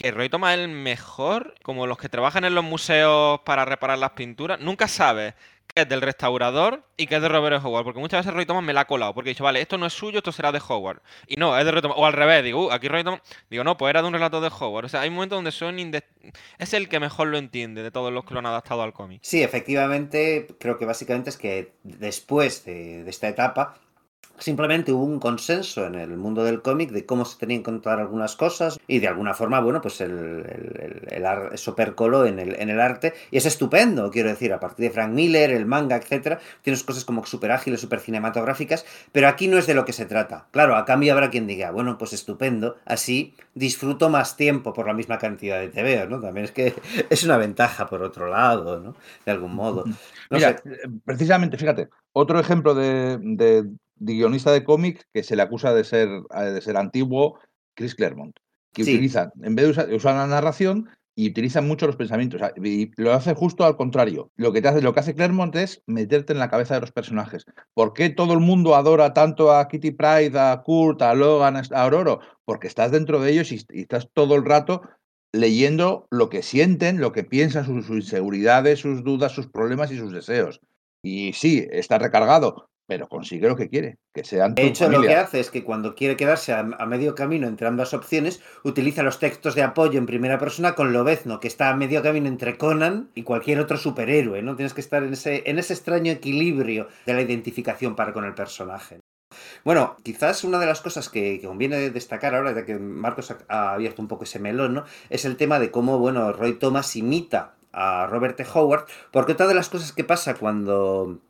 que Roy Thomas es el mejor, como los que trabajan en los museos para reparar las pinturas, nunca sabes qué es del restaurador y qué es de Robert Howard, porque muchas veces Roy Thomas me la ha colado, porque he dicho, vale, esto no es suyo, esto será de Howard. Y no, es de Roy Thomas, o al revés, digo, uh, aquí Roy Thomas, digo, no, pues era de un relato de Howard. O sea, hay momentos donde son es el que mejor lo entiende de todos los que lo han adaptado al cómic. Sí, efectivamente, creo que básicamente es que después de esta etapa, Simplemente hubo un consenso en el mundo del cómic de cómo se tenían que contar algunas cosas y de alguna forma, bueno, pues el, el, el, eso percoló en el, en el arte y es estupendo, quiero decir, a partir de Frank Miller, el manga, etcétera, tienes cosas como súper ágiles, súper cinematográficas, pero aquí no es de lo que se trata. Claro, a cambio habrá quien diga, bueno, pues estupendo, así disfruto más tiempo por la misma cantidad de TVO, ¿no? También es que es una ventaja por otro lado, ¿no? De algún modo. Mira, precisamente, fíjate, otro ejemplo de guionista de cómic que se le acusa de ser, eh, de ser antiguo, Chris Claremont, que utiliza, en vez de usar, la narración, y utiliza mucho los pensamientos. Y lo hace justo al contrario. Lo que, te hace, lo que hace Claremont es meterte en la cabeza de los personajes. ¿Por qué todo el mundo adora tanto a Kitty Pride, a Kurt, a Logan, a Aurora? Porque estás dentro de ellos y, estás todo el rato leyendo lo que sienten, lo que piensan, sus, sus, inseguridades, sus dudas, sus problemas y sus deseos. Y sí, está recargado, pero consigue lo que quiere, que sean De hecho, lo que hace es que cuando quiere quedarse a, medio camino entre ambas opciones, utiliza los textos de apoyo en primera persona con Lobezno, que está a medio camino entre Conan y cualquier otro superhéroe, ¿no? Tienes que estar en ese, en ese extraño equilibrio de la identificación para con el personaje. Bueno, quizás una de las cosas que, conviene destacar ahora, de que Marcos ha, abierto un poco ese melón, ¿no? Es el tema de cómo, bueno, Roy Thomas imita a Robert T. Howard, porque otra de las cosas que pasa cuando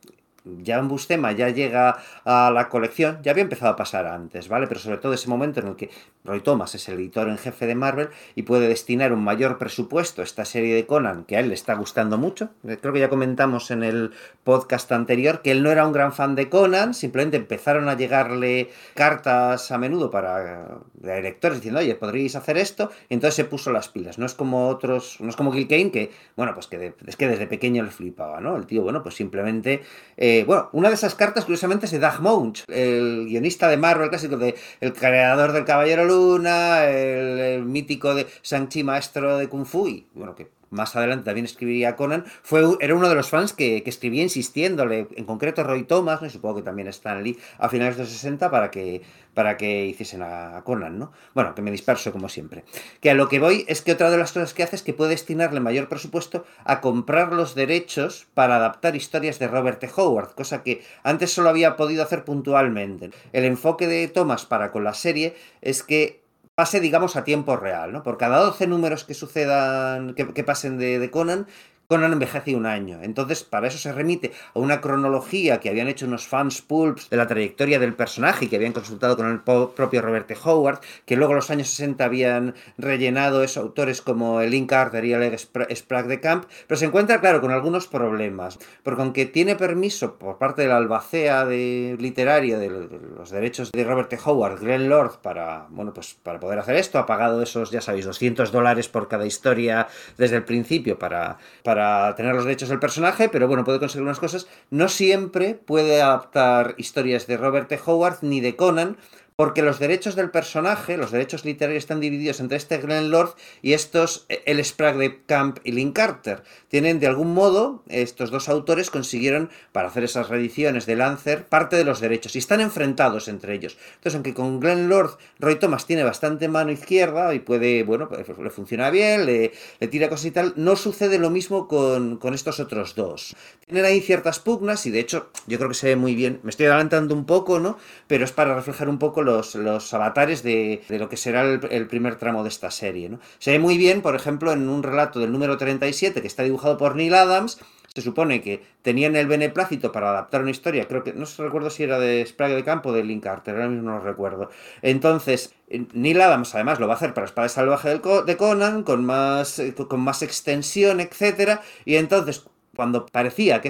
Jan Bustema ya llega a la colección, ya había empezado a pasar antes, ¿vale? Pero sobre todo ese momento en el que Roy Thomas es el editor en jefe de Marvel y puede destinar un mayor presupuesto a esta serie de Conan que a él le está gustando mucho. Eh, creo que ya comentamos en el podcast anterior que él no era un gran fan de Conan, simplemente empezaron a llegarle cartas a menudo para de directores diciendo, oye, podríais hacer esto, entonces se puso las pilas. No es como otros, no es como Gil Kane, que, bueno, pues que es que desde pequeño le flipaba, ¿no? El tío, bueno, pues simplemente. Eh, bueno, una de esas cartas, curiosamente, es de Doug Mounch, el guionista de Marvel clásico, de, el creador del Caballero Luna, el, mítico de Shang-Chi maestro de Kung Fu, y bueno, que más adelante también escribiría Conan, fue, era uno de los fans que, escribía insistiéndole, en concreto Roy Thomas, ¿no? supongo que también Stan Lee, a finales de los 60 para que, para que hiciesen a, Conan, ¿no? Bueno, que me disperso como siempre. Que a lo que voy es que otra de las cosas que hace es que puede destinarle mayor presupuesto a comprar los derechos para adaptar historias de Robert T. Howard, cosa que antes solo había podido hacer puntualmente. El enfoque de Thomas para con la serie es que pase, digamos, a tiempo real, ¿no? Por cada 12 números que sucedan, que, pasen de, de, Conan, Conan envejece un año. Entonces, para eso se remite a una cronología que habían hecho unos fans pulps de la trayectoria del personaje y que habían consultado con el propio Robert T. Howard, que luego en los años 60 habían rellenado esos autores como Link Carter y el Sprague de Camp, pero se encuentra, claro, con algunos problemas, porque aunque tiene permiso por parte de la albacea de, literaria de los derechos de Robert T. Howard, Glenn Lord, para, bueno, pues para poder hacer esto, ha pagado esos, ya sabéis, 200 dólares por cada historia desde el principio para, para tener los derechos del personaje, pero bueno, puede conseguir unas cosas. No siempre puede adaptar historias de Robert T. Howard ni de Conan, porque los derechos del personaje, los derechos literarios están divididos entre este Glenn Lord y estos, eh, el Sprague de Camp y Link Carter. Tienen, de algún modo, estos dos autores consiguieron, para hacer esas reediciones de Lancer, parte de los derechos y están enfrentados entre ellos. Entonces, aunque con Glenn Lord Roy Thomas tiene bastante mano izquierda y puede, bueno, pues, le funciona bien, le, tira cosas y tal, no sucede lo mismo con, con estos otros dos. Tienen ahí ciertas pugnas y, de hecho, yo creo que se ve muy bien. Me estoy adelantando un poco, ¿no? Pero es para reflejar un poco lo los, los avatares de, lo que será el, primer tramo de esta serie. ¿no? Se ve muy bien, por ejemplo, en un relato del número 37 que está dibujado por Neil Adams, se supone que tenían el beneplácito para adaptar una historia, creo que no se recuerdo si era de Sprague de Campo o de Link Carter, ahora mismo no lo recuerdo. Entonces, Neil Adams además lo va a hacer para Espada Salvaje de Conan, con más, con más extensión, etcétera, y entonces cuando parecía que,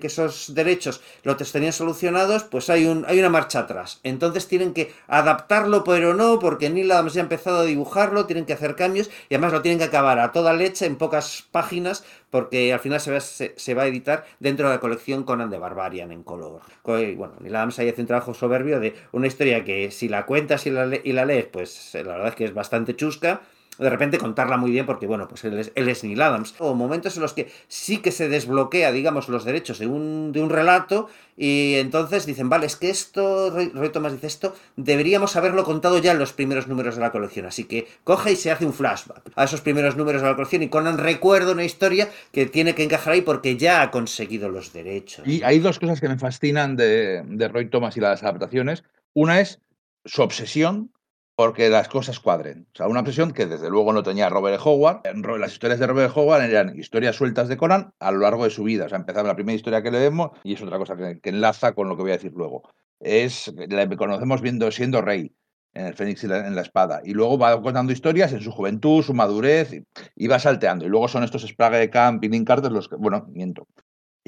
que esos derechos los tenían solucionados, pues hay, un, hay una marcha atrás. Entonces tienen que adaptarlo, pero no, porque Neil Adams ya ha empezado a dibujarlo, tienen que hacer cambios y además lo tienen que acabar a toda leche en pocas páginas, porque al final se va, se, va a editar dentro de la colección Conan de Barbarian en color. Bueno, Neil Adams ahí hace un trabajo soberbio de una historia que si la cuentas y la lees, pues la verdad es que es bastante chusca de repente contarla muy bien porque, bueno, pues él es, es Neil Adams. O momentos en los que sí que se desbloquea, digamos, los derechos de un, de un relato y entonces dicen, vale, es que esto, Roy, Thomas dice esto, deberíamos haberlo contado ya en los primeros números de la colección. Así que coge y se hace un flashback a esos primeros números de la colección y Conan recuerda una historia que tiene que encajar ahí porque ya ha conseguido los derechos. Y hay dos cosas que me fascinan de, de Roy Thomas y las adaptaciones. Una es su obsesión porque las cosas cuadren. O sea, una obsesión que desde luego no tenía Robert e. Howard. Las historias de Robert e. Howard eran historias sueltas de Conan a lo largo de su vida. O sea, empezaba la primera historia que leemos y es otra cosa que, enlaza con lo que voy a decir luego. Es, la conocemos viendo, siendo rey en el Fénix y en la espada. Y luego va contando historias en su juventud, su madurez, y, va salteando. Y luego son estos Sprague de Camp y Link Carter los que, bueno, miento,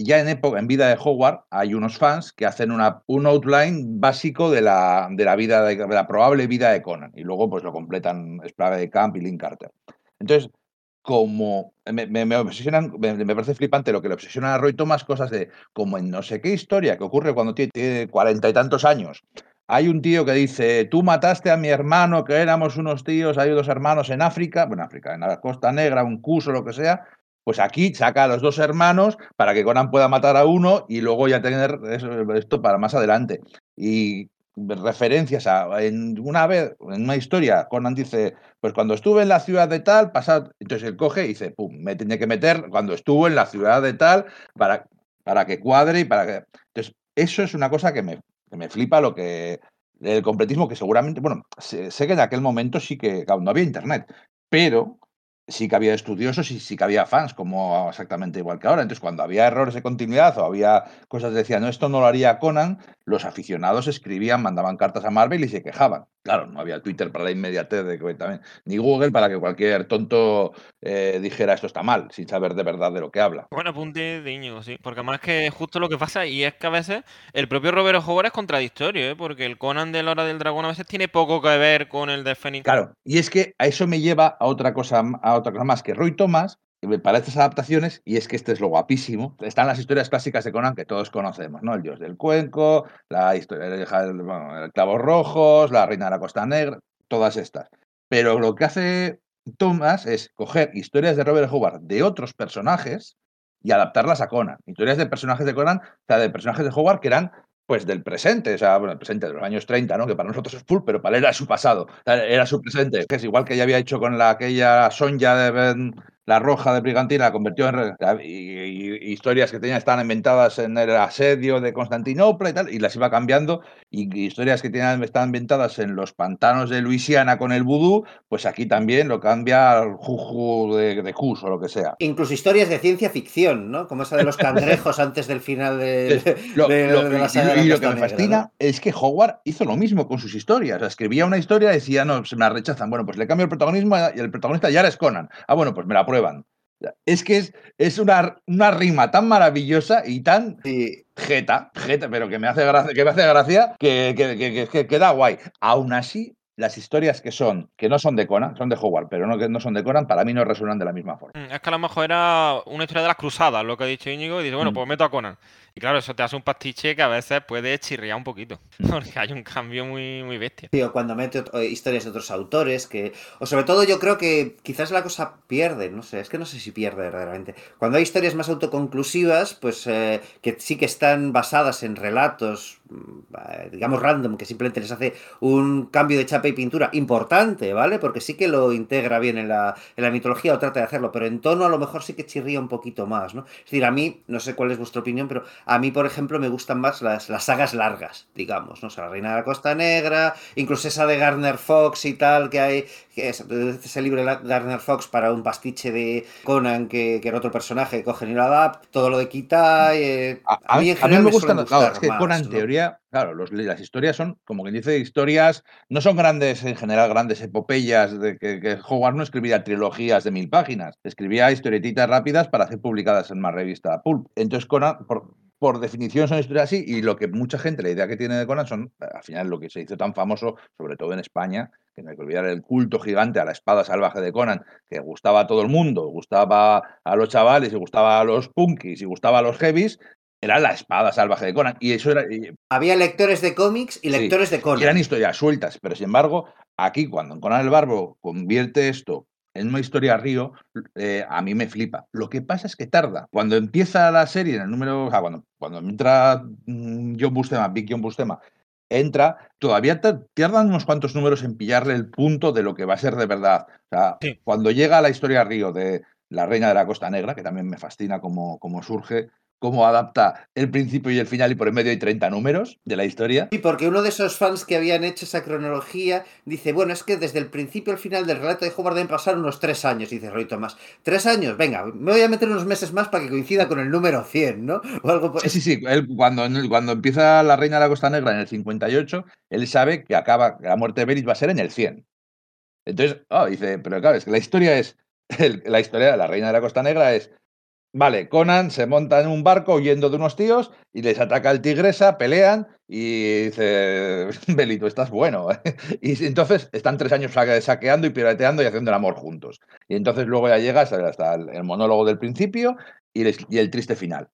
ya en época, en vida de Howard, hay unos fans que hacen una, un outline básico de la, de la vida de, la probable vida de Conan. Y luego pues lo completan Sprague de Camp y Link Carter. Entonces, como me, obsesionan, me, parece flipante lo que le obsesiona a Roy Thomas, cosas de como en no sé qué historia que ocurre cuando tiene cuarenta y tantos años. Hay un tío que dice, tú mataste a mi hermano, que éramos unos tíos, hay dos hermanos en África, bueno, África, en la Costa Negra, un curso, lo que sea, pues aquí saca a los dos hermanos para que Conan pueda matar a uno y luego ya tener esto para más adelante. Y referencias a en una vez, en una historia, Conan dice, pues cuando estuve en la ciudad de tal, pasado, entonces él coge y dice, pum, me tiene que meter cuando estuvo en la ciudad de tal para, para que cuadre y para que... Entonces, eso es una cosa que me, que me flipa lo que... El completismo que seguramente, bueno, sé, que en aquel momento sí que, no había internet, pero sí que había estudiosos y sí que había fans, como exactamente igual que ahora. Entonces, cuando había errores de continuidad o había cosas que decían, no, esto no lo haría Conan, los aficionados escribían, mandaban cartas a Marvel y se quejaban. Claro, no había Twitter para la inmediatez de que también, ni Google para que cualquier tonto eh, dijera esto está mal, sin saber de verdad de lo que habla. Bueno, apunte de Íñigo, sí, porque además que justo lo que pasa, y es que a veces el propio Robert Howard es contradictorio, ¿eh? porque el Conan de la hora del dragón a veces tiene poco que ver con el de Phoenix. Claro, y es que a eso me lleva a otra cosa, a otra cosa más, que Roy Thomas para estas adaptaciones, y es que este es lo guapísimo, están las historias clásicas de Conan que todos conocemos, ¿no? El dios del cuenco, la historia de el Clavos Rojos, la Reina de la Costa Negra, todas estas. Pero lo que hace Thomas es coger historias de Robert Howard de otros personajes y adaptarlas a Conan. Historias de personajes de Conan, o sea, de personajes de Howard que eran pues del presente, o sea, bueno, el presente de los años 30, ¿no? Que para nosotros es full, pero para él era su pasado, era su presente, que es igual que ya había hecho con la, aquella Sonja de la roja de Brigantina la convirtió en y, historias que tenía estaban inventadas en el asedio de Constantinopla y tal, y las iba cambiando, y, historias que tenían, estaban inventadas en los pantanos de Luisiana con el vudú, pues aquí también lo cambia al Juju de, de Cus o lo que sea. Incluso historias de ciencia ficción, ¿no? Como esa de los cangrejos antes del final de, la saga Y lo que me fascina es que Howard hizo lo mismo con sus historias. escribía una historia y decía, no, se me la rechazan. Bueno, pues le cambio el protagonismo y el protagonista ya eres Conan. Ah, bueno, pues me la prueban. Es que es, es una, una, rima tan maravillosa y tan jeta, jeta, pero que me hace gracia, que me hace gracia, que, que, que, que, da guay. Aún así, las historias que son, que no son de Conan, son de Howard, pero no que no son de Conan, para mí no resuenan de la misma forma. Mm, es que a lo mejor era una historia de las cruzadas, lo que ha dicho Íñigo, y dice, bueno, mm. pues meto a Conan. Y claro, eso te hace un pastiche que a veces puede chirriar un poquito, porque hay un cambio muy, muy bestia. Tío, cuando mete historias de otros autores, que. O sobre todo yo creo que quizás la cosa pierde, no sé, es que no sé si pierde verdaderamente. Cuando hay historias más autoconclusivas, pues eh, que sí que están basadas en relatos mm, digamos, random, que simplemente les hace un cambio de chapa y pintura importante, ¿vale? Porque sí que lo integra bien en la, en la mitología o trata de hacerlo, pero en tono a lo mejor sí que chirría un poquito más, ¿no? Es decir, a mí, no sé cuál es vuestra opinión, pero a mí, por ejemplo, me gustan más las, las sagas largas, digamos, ¿no? O sea, la Reina de la Costa Negra, incluso esa de Garner Fox y tal, que hay, es, ese libro de Garner Fox para un pastiche de Conan, que, que era otro personaje, cogen y lo adaptan, todo lo de Kitai, eh, a, mí, en general me, gustan, claro, es que Conan, en teoría, claro, los, las historias son, como quien dice, historias, no son grandes, en general, grandes epopeyas, de que, que Howard no escribía trilogías de mil páginas, escribía historietitas rápidas para ser publicadas en más revista Pulp. Entonces Conan, por, por definición son historias así y lo que mucha gente, la idea que tiene de Conan son, al final, lo que se hizo tan famoso, sobre todo en España, que no hay que olvidar el culto gigante a la espada salvaje de Conan, que gustaba a todo el mundo, gustaba a los chavales y gustaba a los punkis y gustaba a los heavies, era la espada salvaje de Conan. Y eso era. Había lectores de cómics y lectores de Conan. eran historias sueltas, pero sin embargo, aquí cuando Conan el Barbo convierte esto en una historia río, eh, a mí me flipa. Lo que pasa es que tarda. Cuando empieza la serie, en el número, o sea, cuando, cuando entra mm, John Bustema, Big John Bustema, entra, todavía tardan unos cuantos números en pillarle el punto de lo que va a ser de verdad. O sea, cuando llega la historia río de la Reina de la Costa Negra, que también me fascina cómo, cómo surge, cómo adapta el principio y el final y por en medio hay 30 números de la historia. Sí, porque uno de esos fans que habían hecho esa cronología dice, bueno, es que desde el principio al final del relato de Howard deben pasar unos tres años, dice Roy Thomas. ¿Tres años? Venga, me voy a meter unos meses más para que coincida con el número 100, ¿no? O algo Sí, sí, sí. Él, cuando, cuando empieza La Reina de la Costa Negra en el 58, él sabe que acaba, que la muerte de Beris va a ser en el 100. Entonces, oh, dice, pero claro, es que la historia es, la historia de La Reina de la Costa Negra es Vale, Conan se monta en un barco huyendo de unos tíos y les ataca el tigresa, pelean y dice, Belito, estás bueno. y entonces están tres años saqueando y pirateando y haciendo el amor juntos. Y entonces luego ya llegas hasta el, monólogo del principio y, el triste final.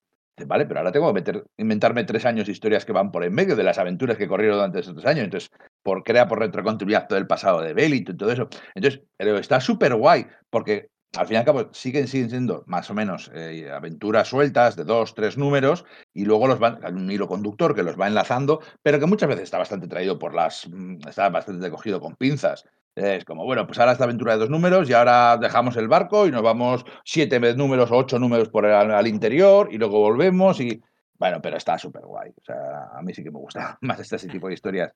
Vale, pero ahora tengo que inventarme tres años de historias que van por en medio de las aventuras que corrieron durante esos tres años. Entonces, por crea por retrocontinuidad todo el pasado de Belito y todo eso. Entonces, pero está súper guay, porque al fin y al cabo siguen, siguen siendo más o menos eh, aventuras sueltas de dos, tres números y luego los hay un hilo conductor que los va enlazando, pero que muchas veces está bastante traído por las, mm, está bastante cogido con pinzas. Es como, bueno, pues ahora esta aventura de dos números y ahora dejamos el barco y nos vamos siete números o ocho números por al interior y luego volvemos y, bueno, pero está súper guay. O sea, a mí sí que me gusta más este tipo de historias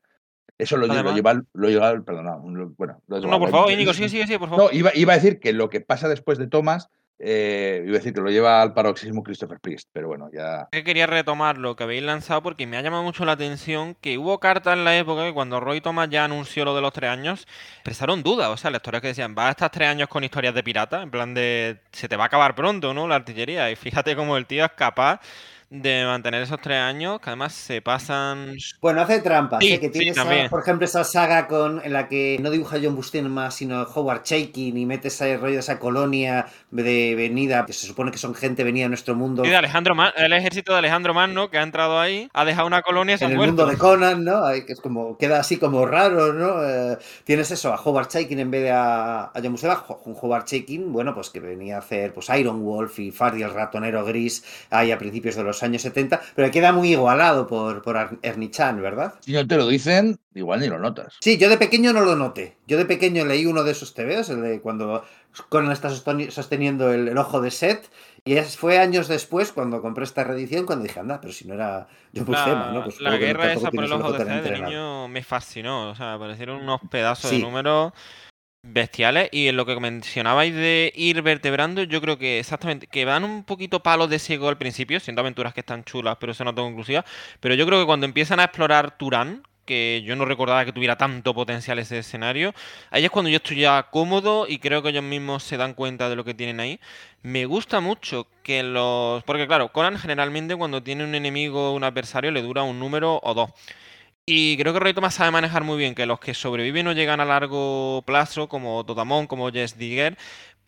eso lo, lo, lleva, lo lleva, perdona, bueno. no, por favor, Íñigo, sí, sí, sí, por favor. No, iba, iba, a decir que lo que pasa después de Thomas, eh, iba a decir que lo lleva al paroxismo Christopher Priest, pero bueno, ya... quería retomar lo que habéis lanzado porque me ha llamado mucho la atención que hubo cartas en la época que cuando Roy Thomas ya anunció lo de los tres años, expresaron dudas, o sea, lectores que decían, va a estar tres años con historias de pirata, en plan de, se te va a acabar pronto, ¿no? La artillería, y fíjate cómo el tío es capaz de mantener esos tres años, que además se pasan. Bueno, hace trampas, ¿eh? que tiene por ejemplo, esa saga con en la que no dibuja John más, sino Howard Chaikin y mete ese rollo de esa colonia de venida, que se supone que son gente venida de nuestro mundo. De Alejandro el ejército de Alejandro Magno, que ha entrado ahí, ha dejado una colonia en el mundo de Conan, ¿no? Que es como, queda así como raro, ¿no? Eh, tienes eso, a Howard Chaikin en vez de a, a John un Howard Chaikin, bueno, pues que venía a hacer pues Iron Wolf y Fardy el ratonero gris ahí a principios de los años 70, pero queda muy igualado por, por Ernie Chan, ¿verdad? Si no te lo dicen, igual ni lo notas. Sí, yo de pequeño no lo noté. Yo de pequeño leí uno de esos TVs, el de cuando Conan está sosteniendo el, ojo de Set, y fue años después, cuando compré esta reedición, cuando dije, anda, pero si no era yo pues la, ¿no? Pues la guerra esa por el ojo de Set de niño me fascinó, o sea, parecieron unos pedazos de números bestiales. Y en lo que mencionabais de ir vertebrando, yo creo que exactamente, que dan un poquito palos de ciego al principio, siendo aventuras que están chulas, pero notan conclusivas. Pero yo creo que cuando empiezan a explorar Turán, que yo no recordaba que tuviera tanto potencial ese escenario, ahí es cuando yo estoy ya cómodo y creo que ellos mismos se dan cuenta de lo que tienen ahí. Me gusta mucho que los... Porque claro, Conan generalmente cuando tiene un enemigo o un adversario le dura un número o dos. Y creo que Roy Thomas sabe manejar muy bien que los que sobreviven o llegan a largo plazo, como Totamon, como Jess Digger,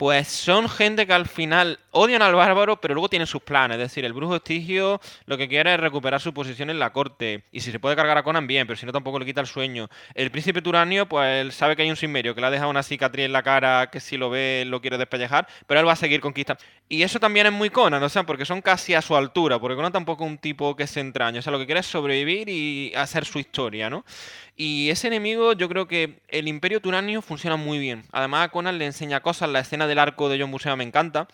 pues son gente que al final odian al bárbaro, pero luego tienen sus planes. Es decir, el brujo estigio lo que quiere es recuperar su posición en la corte. Y si se puede cargar a Conan, bien, pero si no, tampoco le quita el sueño. El príncipe Turanio, pues él sabe que hay un sinmerio, que le ha dejado una cicatriz en la cara, que si lo ve lo quiere despellejar, pero él va a seguir conquistando. Y eso también es muy Conan, o sea, porque son casi a su altura, porque Conan tampoco es un tipo que se entraña. O sea, lo que quiere es sobrevivir y hacer su historia, ¿no? Y ese enemigo, yo creo que el Imperio Turanio funciona muy bien. Además, a Conan le enseña cosas. La escena del arco de John Buscema me encanta.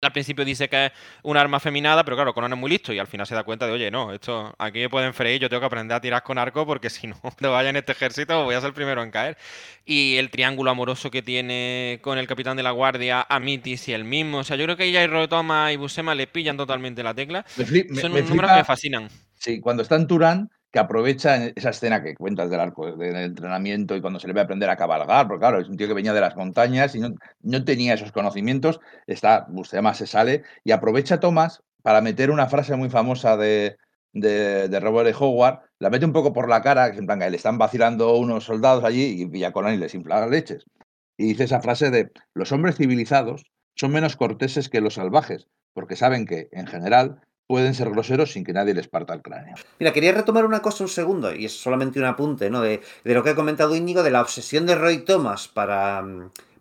Al principio dice que es un arma feminada, pero claro, Conan es muy listo y al final se da cuenta de, oye, no, esto aquí me pueden freír, yo tengo que aprender a tirar con arco porque si no, te vaya en este ejército voy a ser el primero en caer. Y el triángulo amoroso que tiene con el capitán de la guardia, Amitis y el mismo. O sea, yo creo que ella y Roetoma y Buscema le pillan totalmente la tecla. Son números que me fascinan. Sí, cuando está en Turán, que aprovecha esa escena que cuentas del arco, del entrenamiento y cuando se le ve aprender a cabalgar, porque claro, es un tío que venía de las montañas y no, no tenía esos conocimientos, está, además se sale y aprovecha Thomas para meter una frase muy famosa de, de, de Robert e. Howard, la mete un poco por la cara, que en plan, le están vacilando unos soldados allí y Villacolán y les infla leches. Y dice esa frase de, los hombres civilizados son menos corteses que los salvajes, porque saben que, en general, pueden ser groseros sin que nadie les parta el cráneo. Mira, quería retomar una cosa un segundo, y es solamente un apunte, ¿no? De, de lo que ha comentado Íñigo, de la obsesión de Roy Thomas para,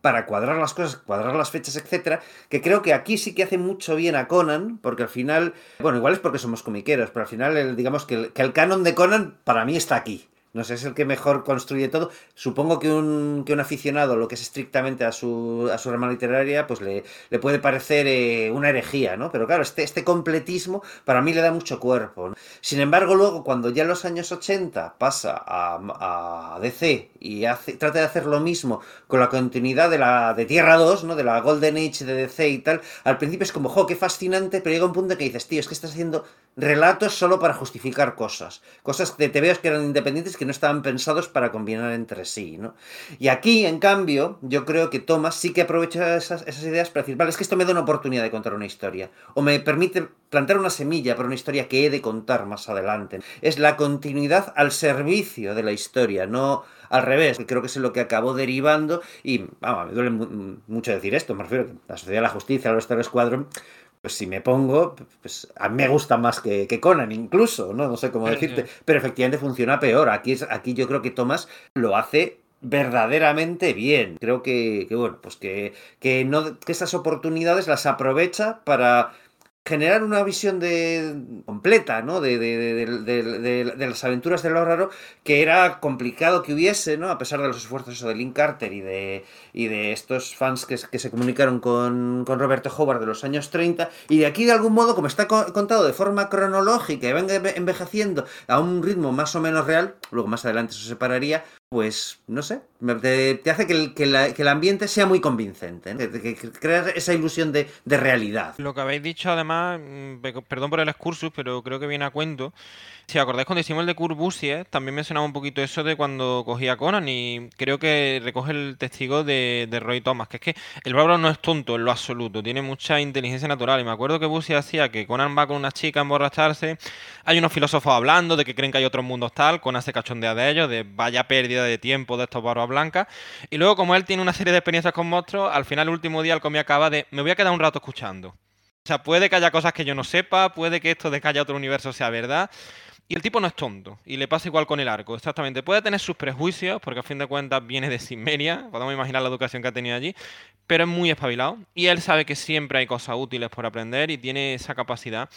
para cuadrar las cosas, cuadrar las fechas, etcétera, que creo que aquí sí que hace mucho bien a Conan, porque al final, bueno, igual es porque somos comiqueros, pero al final, digamos que el canon de Conan para mí está aquí. No sé, es el que mejor construye todo. Supongo que un, que un aficionado, lo que es estrictamente a su, a su rama literaria, pues le, le puede parecer eh, una herejía, ¿no? Pero claro, este, este completismo para mí le da mucho cuerpo. Sin embargo, luego, cuando ya en los años 80 pasa a, a DC y hace, trata de hacer lo mismo con la continuidad de la de Tierra 2, ¿no? De la Golden Age de DC y tal, al principio es como, jo, qué fascinante, pero llega un punto que dices, tío, es que estás haciendo relatos solo para justificar cosas. Cosas de TVOs que eran independientes que no estaban pensados para combinar entre sí, ¿no? Y aquí, en cambio, yo creo que Thomas sí que aprovecha esas, ideas para decir, vale, es que esto me da una oportunidad de contar una historia, o me permite plantar una semilla para una historia que he de contar más adelante. Es la continuidad al servicio de la historia, no al revés, creo que es lo que acabó derivando y, vamos, me duele mucho decir esto, me refiero a la Sociedad la Justicia, al Star Squadron, pues si me pongo, pues a mí me gusta más que, que Conan incluso, ¿no? No sé cómo decirte, pero efectivamente funciona peor. Aquí, es, aquí yo creo que Thomas lo hace verdaderamente bien. Creo que, que bueno, pues que, que, no, que esas oportunidades las aprovecha para generar una visión de completa ¿no? de, de, de, de, las aventuras del raro que era complicado que hubiese, ¿no? a pesar de los esfuerzos de Link Carter y de, y de estos fans que, que se comunicaron con, con, Roberto Howard de los años 30, y de aquí de algún modo, como está contado de forma cronológica y venga envejeciendo a un ritmo más o menos real, luego más adelante se separaría, pues no sé, te, hace que el, que, el, ambiente sea muy convincente, que, que creas esa ilusión de, de, realidad. Lo que habéis dicho además, mm, perdón por el excursus, pero creo que viene a cuento. Si acordáis cuando hicimos el de Kurt Busiek, también mencionaba un poquito eso de cuando cogía Conan y creo que recoge el testigo de, de, Roy Thomas, que es que el bárbaro no es tonto en lo absoluto, tiene mucha inteligencia natural. Y me acuerdo que Busiek hacía que Conan va con una chica a emborracharse, hay unos filósofos hablando de que creen que hay otros mundos tal, Conan se cachondea de ellos, de vaya pérdida de tiempo de estos barbas blancas. Y luego como él tiene una serie de experiencias con monstruos, al final el último día el comía acaba de, me voy a quedar un rato escuchando. O sea, puede que haya cosas que yo no sepa, puede que esto de que haya otro universo sea verdad. Y el tipo no es tonto, y le pasa igual con el arco, exactamente. Puede tener sus prejuicios, porque a fin de cuentas viene de Sinmeria, podemos imaginar la educación que ha tenido allí, pero es muy espabilado, y él sabe que siempre hay cosas útiles por aprender y tiene esa capacidad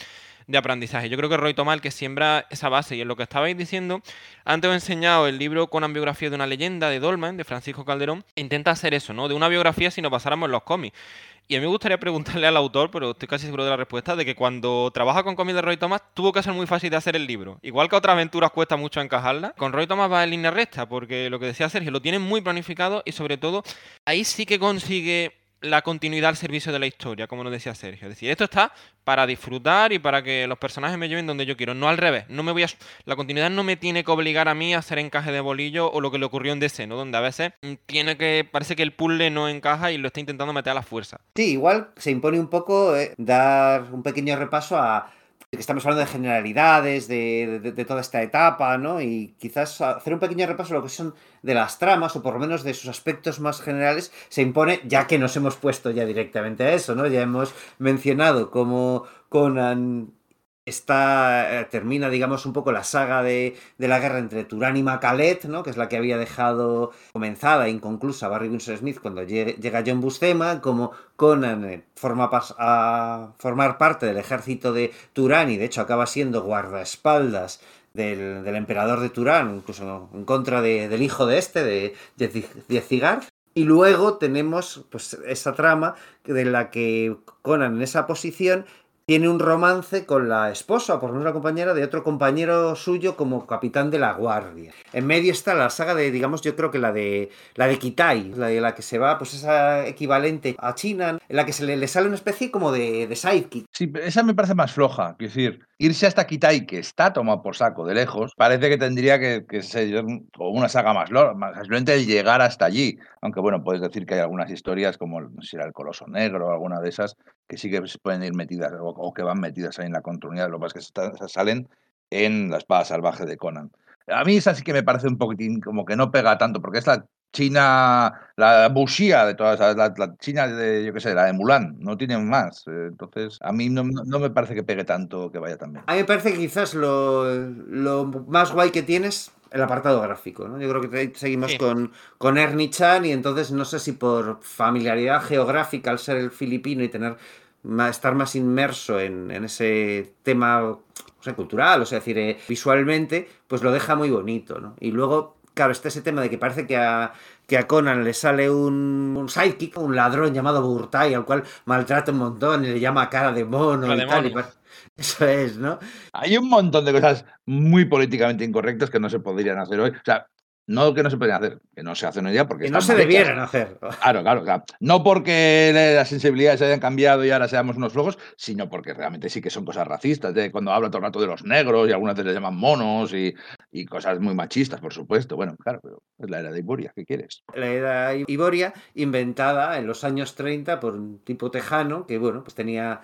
de aprendizaje. Yo creo que Roy Tomal que siembra esa base, y en lo que estabais diciendo, antes os he enseñado el libro Conan Biografía de una leyenda de Dolman, de Francisco Calderón, intenta hacer eso, ¿no? De una biografía si nos pasáramos en los cómics. Y a mí me gustaría preguntarle al autor, pero estoy casi seguro de la respuesta, de que cuando trabaja con cómics de Roy Thomas tuvo que ser muy fácil de hacer el libro. Igual que otras aventuras cuesta mucho encajarla, con Roy Thomas va en línea recta, porque lo que decía Sergio, lo tiene muy planificado y sobre todo ahí sí que consigue la continuidad al servicio de la historia, como nos decía Sergio. Es decir, esto está para disfrutar y para que los personajes me lleven donde yo quiero, no al revés. No me voy a la continuidad no me tiene que obligar a mí a hacer encaje de bolillo o lo que le ocurrió en DC, ¿no? Donde a veces mm, tiene que parece que el puzzle no encaja y lo está intentando meter a la fuerza. Sí, igual se impone un poco eh, dar un pequeño repaso a estamos hablando de generalidades de, toda esta etapa, ¿no? Y quizás hacer un pequeño repaso de lo que son de las tramas, o por lo menos de sus aspectos más generales, se impone, ya que nos hemos puesto ya directamente a eso, ¿no? Ya hemos mencionado cómo Conan está, eh, termina, digamos, un poco la saga de, la guerra entre Turán y Macalet, ¿no? que es la que había dejado comenzada e inconclusa Barry Winsor Smith cuando llega John Buscema, como Conan eh, forma a formar parte del ejército de Turán y de hecho acaba siendo guardaespaldas del, emperador de Turán, incluso en contra del hijo de este, de Yezigar. Y luego tenemos pues, esa trama de la que Conan en esa posición tiene un romance con la esposa, por una compañera de otro compañero suyo como capitán de la guardia. En medio está la saga de, digamos, yo creo que la de la de Kitai, la de la que se va, pues esa equivalente a China, en la que se le, sale una especie como de, de sidekick. Sí, esa me parece más floja, es decir, irse hasta Kitai, que está tomado por saco de lejos, parece que tendría que, ser una saga más larga, simplemente el llegar hasta allí. Aunque bueno, puedes decir que hay algunas historias como si era el Coloso Negro o alguna de esas que sí que se pueden ir metidas o, que van metidas ahí en la continuidad, lo que pasa que salen en la espada salvaje de Conan. A mí esa sí que me parece un poquitín como que no pega tanto, porque es la China, la bushia de todas, la, la China de, yo qué sé, la de Mulan, no tienen más. Entonces, a mí no, me parece que pegue tanto que vaya también. A mí me parece que quizás lo, más guay que tienes el apartado gráfico, ¿no? Yo creo que seguimos con, con Ernie Chan y entonces no sé si por familiaridad geográfica al ser el filipino y tener estar más inmerso en, ese tema cultural, o sea, decir, eh, visualmente, pues lo deja muy bonito, ¿no? Y luego claro, está ese tema de que parece que a, que a Conan le sale un, un sidekick, un ladrón llamado Burtai, al cual maltrata un montón y le llama cara de mono y tal. eso es, ¿no? Hay un montón de cosas muy políticamente incorrectas que no se podrían hacer hoy. O sea, no que no se pueden hacer, que no se hacen hoy día porque... Que no se debieran hacer. Claro, claro, claro. No porque las sensibilidades hayan cambiado y ahora seamos unos flojos, sino porque realmente sí que son cosas racistas. De cuando habla todo el rato de los negros y algunas veces les llaman monos y, y, cosas muy machistas, por supuesto. Bueno, claro, pero es la era de Iboria, ¿qué quieres? La era Iboria, inventada en los años 30 por un tipo tejano que, bueno, pues tenía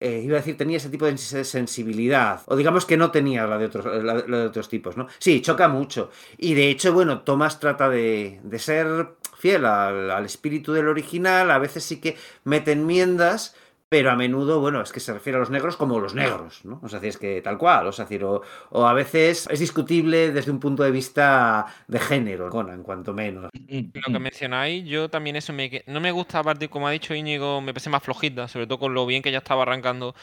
eh, iba a decir, tenía ese tipo de sensibilidad, o digamos que no tenía la de otros, de otros tipos, ¿no? Sí, choca mucho. Y de hecho, bueno, Thomas trata de, de ser fiel al, al, espíritu del original, a veces sí que mete enmiendas, pero a menudo, bueno, es que se refiere a los negros como los negros, ¿no? O sea, es que tal cual, o sea, decir, o, a veces es discutible desde un punto de vista de género, Conan, cuanto menos. Lo que mencionáis, yo también eso me, no me gusta, aparte, como ha dicho Íñigo, me parece más flojita, sobre todo con lo bien que ya estaba arrancando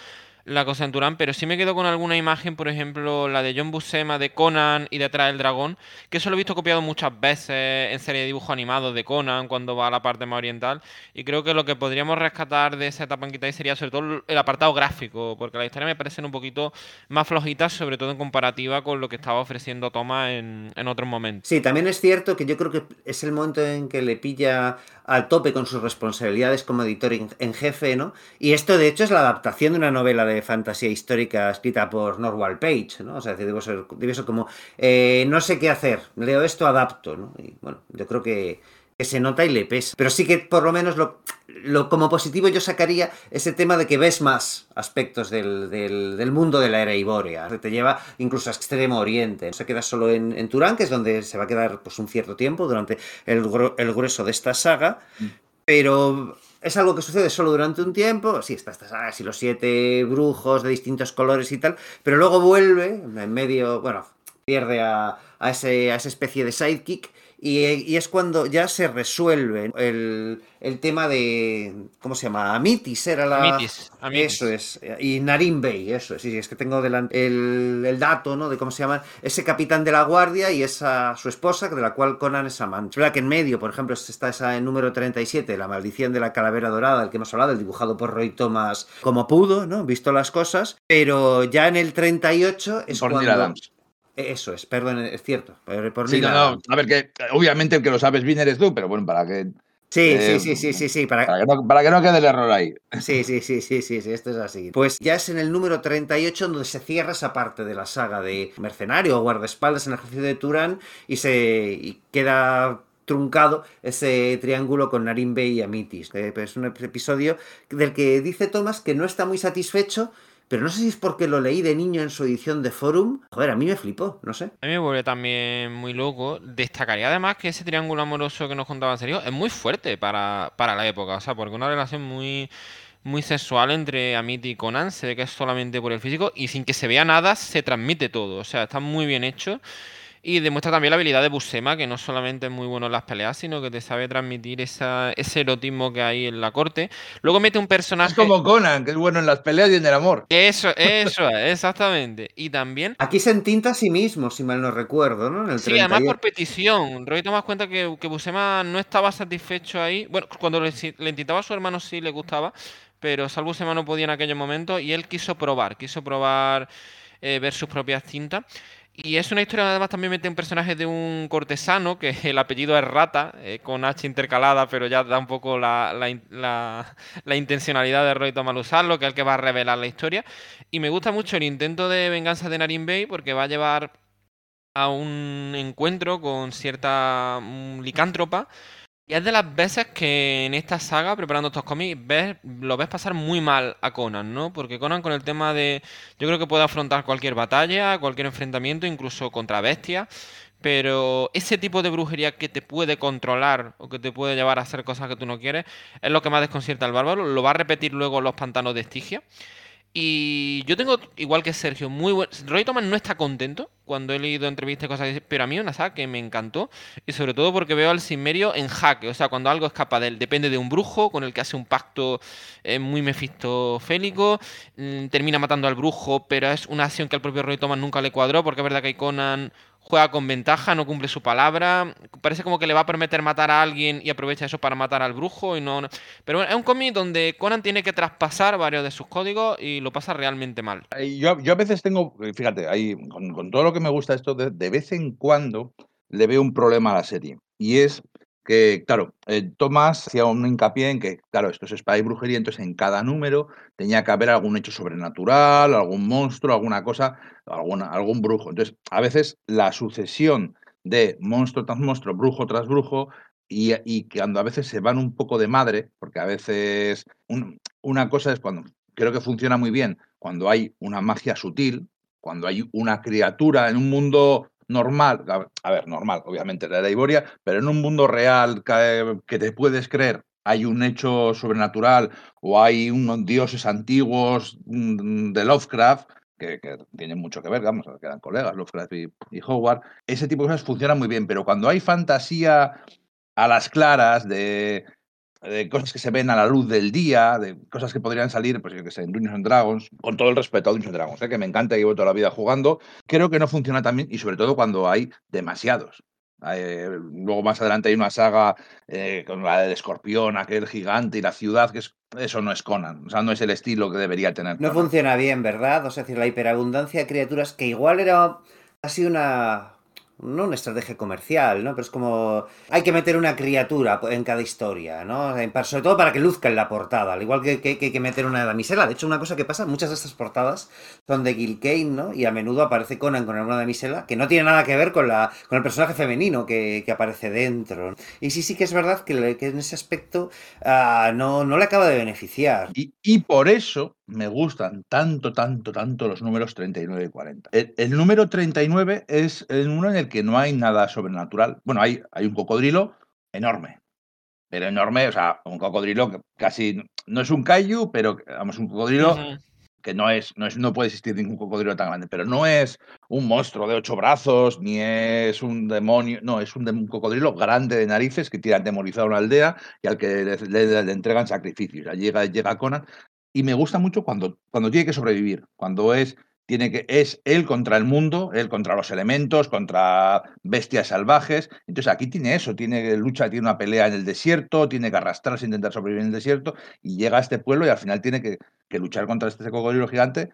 la cosa en Turán, pero sí me quedo con alguna imagen, por ejemplo, la de John Buscema de Conan y detrás del dragón, que eso lo he visto copiado muchas veces en serie de dibujos animados de Conan cuando va a la parte más oriental, y creo que lo que podríamos rescatar de esa etapa en Kitai sería sobre todo el apartado gráfico, porque la historia me parece un poquito más flojita, sobre todo en comparativa con lo que estaba ofreciendo Thomas en, en otros momentos. Sí, también es cierto que yo creo que es el momento en que le pilla al tope con sus responsabilidades como editor en, jefe, ¿no? Y esto, de hecho, es la adaptación de una novela de fantasía histórica escrita por Norwal Page, ¿no? O sea, debe ser, debe ser como, eh, no sé qué hacer, leo esto, adapto, ¿no? Y bueno, yo creo que que se nota y le pesa. Pero sí que por lo menos lo, lo como positivo yo sacaría ese tema de que ves más aspectos del, del, mundo de la era ibórea. Te lleva incluso a Extremo Oriente. No se queda solo en, en, Turán, que es donde se va a quedar pues, un cierto tiempo durante el, el grueso de esta saga. Mm. Pero es algo que sucede solo durante un tiempo. Sí, está esta saga, así los siete brujos de distintos colores y tal. Pero luego vuelve, en medio, bueno, pierde a, a, ese, a esa especie de sidekick y, es cuando ya se resuelve el, tema de. ¿Cómo se llama? Amitis era la. Amitis, Eso es. Y Narim Bey, eso es. Sí, es que tengo delante el, dato, ¿no? De cómo se llama. Ese capitán de la guardia y esa su esposa, de la cual Conan es amante. Es verdad que en medio, por ejemplo, está esa en número 37, La maldición de la calavera dorada, del que hemos hablado, el dibujado por Roy Thomas como pudo, ¿no? Visto las cosas. Pero ya en el 38 es cuando. Adams. Eso es, perdón, es cierto. Por sí, no, a ver, que obviamente el que lo sabes bien eres tú, pero bueno, para que. Sí, sí, sí, sí, sí, sí. Para... que no, para que no quede el error ahí. Sí, sí, sí, sí, sí, sí, esto es así. Pues ya es en el número 38 donde se cierra esa parte de la saga de mercenario o guardaespaldas en el ejército de Turán y se y queda truncado ese triángulo con Narimbe y Amitis. Es un episodio del que dice Thomas que no está muy satisfecho pero no sé si es porque lo leí de niño en su edición de Forum. Joder, a mí me flipó, no sé. A mí me vuelve también muy loco. Destacaría además que ese triángulo amoroso que nos contaba serio es muy fuerte para, para la época, o sea, porque una relación muy muy sexual entre Amit y Conan, se ve que es solamente por el físico y sin que se vea nada se transmite todo, o sea, está muy bien hecho y demuestra también la habilidad de Buscema, que no solamente es muy bueno en las peleas, sino que te sabe transmitir esa, ese erotismo que hay en la corte. Luego mete un personaje... Es como Conan, que es bueno en las peleas y en el amor. Eso, eso, exactamente. Y también... Aquí se entinta a sí mismo, si mal no recuerdo, ¿no? En el sí, además por petición. Roy toma cuenta que, que Buscema no estaba satisfecho ahí. Bueno, cuando le, le intentaba a su hermano sí le gustaba, pero Salvo Sema no podía en aquel momento y él quiso probar, quiso probar eh, ver sus propias cintas. Y es una historia, además, también mete un personaje de un cortesano, que el apellido es Rata, eh, con H intercalada, pero ya da un poco la, la, intencionalidad de Roy Thomas usarlo, que es el que va a revelar la historia. Y me gusta mucho el intento de venganza de Narin Bay, porque va a llevar a un encuentro con cierta licántropa y es de las veces que en esta saga, preparando estos cómics, ves, lo ves pasar muy mal a Conan, ¿no? Porque Conan con el tema de... Yo creo que puede afrontar cualquier batalla, cualquier enfrentamiento, incluso contra bestias. Pero ese tipo de brujería que te puede controlar o que te puede llevar a hacer cosas que tú no quieres, es lo que más desconcierta al bárbaro. Lo va a repetir luego los pantanos de Estigia. Y yo tengo, igual que Sergio, muy buen... Roy Thomas no está contento cuando he leído entrevistas y cosas pero a mí una saga que me encantó. Y sobre todo porque veo al Sinmerio en jaque. O sea, cuando algo escapa de él, depende de un brujo con el que hace un pacto eh, muy mefistofélico. Mm, termina matando al brujo, pero es una acción que al propio Roy Thomas nunca le cuadró, porque es verdad que Conan juega con ventaja, no cumple su palabra. Parece como que le va a permitir matar a alguien y aprovecha eso para matar al brujo. y no, Pero bueno, es un cómic donde Conan tiene que traspasar varios de sus códigos y lo pasa realmente mal. Yo, a veces tengo, fíjate, ahí, con, todo lo que me gusta esto, de vez en cuando le veo un problema a la serie. Y es que, claro, eh, Tomás hacía un hincapié en que, claro, esto es espada y brujería, entonces en cada número tenía que haber algún hecho sobrenatural, algún monstruo, alguna cosa, alguna, algún brujo. Entonces, a veces la sucesión de monstruo tras monstruo, brujo tras brujo, y, y cuando a veces se van un poco de madre, porque a veces una cosa es cuando, creo que funciona muy bien, cuando hay una magia sutil, cuando hay una criatura en un mundo normal, a ver, normal, obviamente, la Iboria, pero en un mundo real que, te puedes creer, hay un hecho sobrenatural o hay unos dioses antiguos de Lovecraft, que, tienen mucho que ver, vamos, que colegas, Lovecraft y, y, Howard, ese tipo de cosas funcionan muy bien, pero cuando hay fantasía a las claras de de cosas que se ven a la luz del día, de cosas que podrían salir, pues yo que sé, en Dungeons and Dragons, con todo el respeto a Dungeons and Dragons, ¿eh? que me encanta y llevo toda la vida jugando, creo que no funciona tan bien y sobre todo cuando hay demasiados. Eh, luego más adelante hay una saga eh, con la del escorpión, aquel gigante y la ciudad, que es, eso no es Conan, o sea, no es el estilo que debería tener. No funciona bien, ¿verdad? O sea, decir, la hiperabundancia de criaturas que igual era casi una no una estrategia comercial, ¿no? Pero es como hay que meter una criatura en cada historia, ¿no? Sobre todo para que luzca en la portada, al igual que, hay que meter una damisela. De hecho, una cosa que pasa, muchas de estas portadas son de Gil Kane, ¿no? Y a menudo aparece Conan con alguna damisela que no tiene nada que ver con, la, con el personaje femenino que, aparece dentro. Y sí, sí que es verdad que, en ese aspecto ah, no, no le acaba de beneficiar. Y por eso me gustan tanto, tanto, tanto los números 39 y 40. El, número 39 es uno en el que no hay nada sobrenatural. Bueno, hay, hay un cocodrilo enorme, pero enorme, o sea, un cocodrilo que casi no es un kaiju, pero vamos, un cocodrilo que no es, no es, no puede existir ningún cocodrilo tan grande, pero no es un monstruo de ocho brazos, ni es un demonio, no, es un, cocodrilo grande de narices que tiene atemorizado a una aldea y al que le, entregan sacrificios. Llega, llega Conan y me gusta mucho cuando, cuando tiene que sobrevivir, cuando es, tiene que, es él contra el mundo, él contra los elementos, contra bestias salvajes. Entonces aquí tiene eso, tiene lucha, tiene una pelea en el desierto, tiene que arrastrarse, intentar sobrevivir en el desierto, y llega a este pueblo y al final tiene que, luchar contra este cocodrilo gigante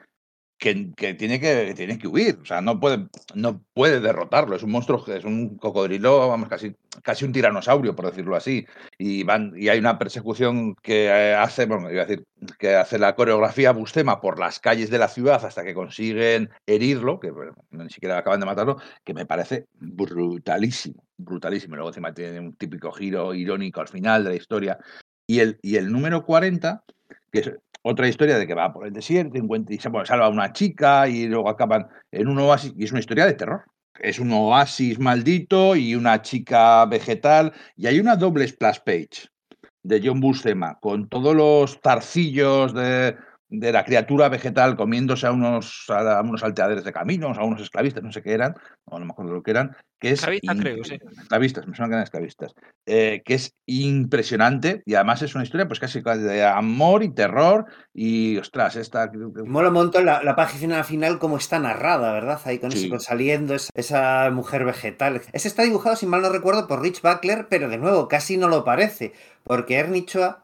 que, tiene que tiene que huir, o sea, no puede, no puede derrotarlo, es un monstruo, es un cocodrilo, vamos, casi, casi un tiranosaurio, por decirlo así, y van, y hay una persecución que hace, bueno, iba a decir, que hace la coreografía Bustema por las calles de la ciudad hasta que consiguen herirlo, que ni siquiera acaban de matarlo, que me parece brutalísimo, brutalísimo. Luego encima tiene un típico giro irónico al final de la historia. Y el, y el número 40 que es otra historia de que va por el desierto y se salva a una chica y luego acaban en un oasis, y es una historia de terror. Es un oasis maldito y una chica vegetal, y hay una doble splash page de John Buscema con todos los zarcillos de, de la criatura vegetal comiéndose a unos, a unos salteadores de caminos, a unos esclavistas, no sé qué eran, no me acuerdo lo que eran, que es... Esclavistas, creo, sí. Esclavistas, me suena que eran esclavistas. Eh, que es impresionante y además es una historia pues casi de amor y terror y, ostras, esta... Mola un montón la, la página final como está narrada, ¿verdad? Ahí con Sí. eso, saliendo esa, esa mujer vegetal. Ese está dibujado, si mal no recuerdo, por Rich Buckler, pero de nuevo, casi no lo parece, porque Ernie Chua...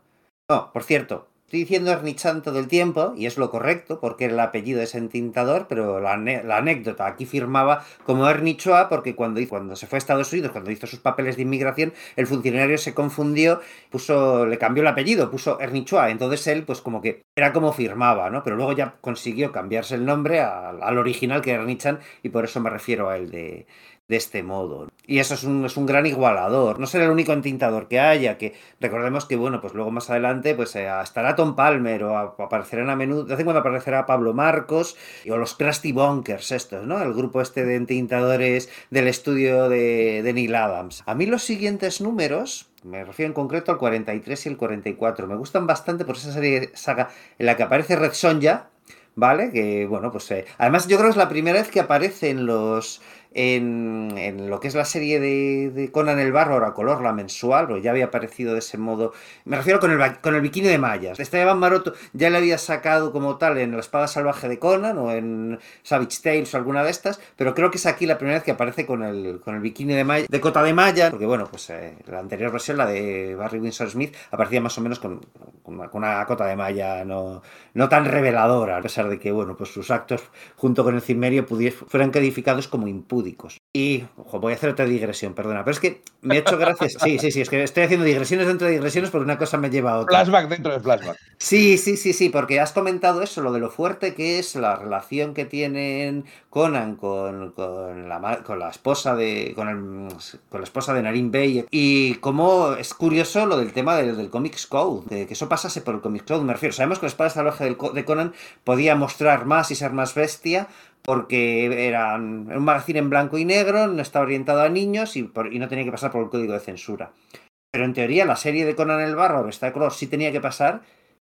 No, por cierto, Estoy diciendo Ernie Chan todo el tiempo, y es lo correcto, porque el apellido es entintador, pero la, anécdota aquí firmaba como Ernie Chua, porque cuando, cuando se fue a Estados Unidos, cuando hizo sus papeles de inmigración, el funcionario se confundió, puso, le cambió el apellido, puso Ernie Chua, entonces él, pues como que era como firmaba, ¿no? Pero luego ya consiguió cambiarse el nombre al, al original, que era Ernie Chan, y por eso me refiero a él de, de este modo. Y eso es un, es un gran igualador. No será el único entintador que haya, que recordemos que, bueno, pues luego más adelante pues eh, estará Tom Palmer o, a- aparecerán a menudo, de vez en cuando aparecerá Pablo Marcos y- o los Krusty Bonkers estos, ¿no? El grupo este de entintadores del estudio de, Neil Adams. A mí los siguientes números... Me refiero en concreto al 43 y el 44. Me gustan bastante por esa serie saga en la que aparece Red Sonja, ¿vale? Que, bueno, pues... eh, además yo creo que es la primera vez que aparece en los... En, en lo que es la serie de, de Conan el Bárbaro a color, la mensual, porque ya había aparecido de ese modo. Me refiero con el, con el bikini de mallas. Esteban Maroto ya le había sacado como tal en La Espada Salvaje de Conan o en Savage Tales o alguna de estas, pero creo que es aquí la primera vez que aparece con el, con el bikini de, malla, de cota de malla, porque bueno, pues eh, la anterior versión, la de Barry Windsor Smith, aparecía más o menos con, con una, con una cota de malla no, no tan reveladora, a pesar de que, bueno, pues sus actos junto con el cimerio fueran codificados como Y, ojo, voy a hacer otra digresión, perdona, pero es que me ha hecho gracias. Sí, sí, sí, es que estoy haciendo digresiones dentro de digresiones porque una cosa me lleva a otra. Flashback dentro de flashback. Sí, sí, sí, sí, porque has comentado eso, lo de lo fuerte que es la relación que tienen Conan con, con la, ma- con la esposa de con, el- con la esposa de Narin Bey y cómo es curioso lo del tema del, del Comics Code, de que eso pasase por el Comics Code, me refiero. Sabemos que la espada salvaje de Conan podía mostrar más y ser más bestia porque era un magazine en blanco y negro, no estaba orientado a niños y, no tenía que pasar por el código de censura. Pero en teoría la serie de Conan el Bárbaro, de color, sí tenía que pasar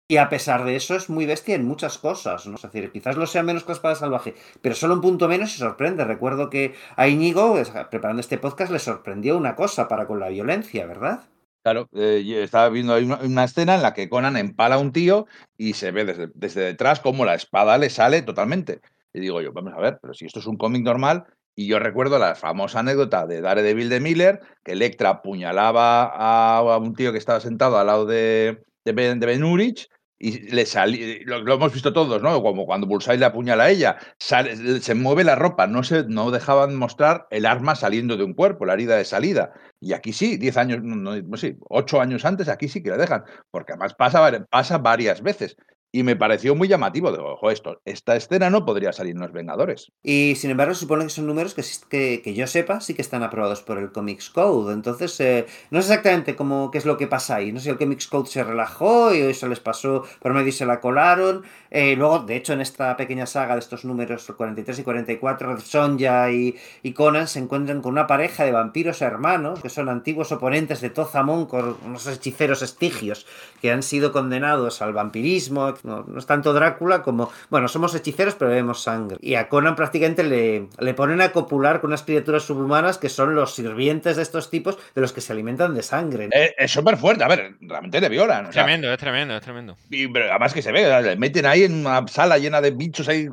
y a pesar de eso es muy bestia en muchas cosas, ¿no? Es decir, quizás lo sea menos que la espada salvaje, pero solo un punto menos y sorprende. Recuerdo que a Íñigo, es- preparando este podcast, le sorprendió una cosa para con la violencia, ¿verdad? Claro, eh, yo estaba viendo ahí una, escena en la que Conan empala a un tío y se ve desde, detrás como la espada le sale totalmente. Digo yo, vamos a ver, pero si esto es un cómic normal, y yo recuerdo la famosa anécdota de Daredevil de Miller, que Electra apuñalaba a, un tío que estaba sentado al lado de, de, Ben, Urich, y le salía, lo, hemos visto todos, ¿no? Como cuando Bullseye le apuñala a ella, sale- se mueve la ropa, no, se, no dejaban mostrar el arma saliendo de un cuerpo, la herida de salida. Y aquí sí, 10 años, no, no, sí, 8 años antes, aquí sí que la dejan, porque además pasa, pasa varias veces. Y me pareció muy llamativo, digo, ojo, esto, esta escena no podría salir en Los Vengadores. Y sin embargo, supone que son números que, que, yo sepa sí que están aprobados por el Comics Code. Entonces, eh, no sé exactamente cómo, qué es lo que pasa ahí. No sé si el Comics Code se relajó y eso les pasó por medio y se la colaron. Eh, luego, de hecho, en esta pequeña saga de estos números 43 y 44, Sonja y, y Conan se encuentran con una pareja de vampiros hermanos que son antiguos oponentes de Tozamón con unos hechiceros estigios que han sido condenados al vampirismo. No, no es tanto Drácula como, bueno, somos hechiceros pero bebemos sangre. Y a Conan prácticamente le, le ponen a copular con unas criaturas subhumanas que son los sirvientes de estos tipos de los que se alimentan de sangre. Eh, es súper fuerte, a ver, realmente le violan. o sea, Tremendo, es tremendo, es tremendo. y, pero además que se ve, le meten ahí en una sala llena de bichos ahí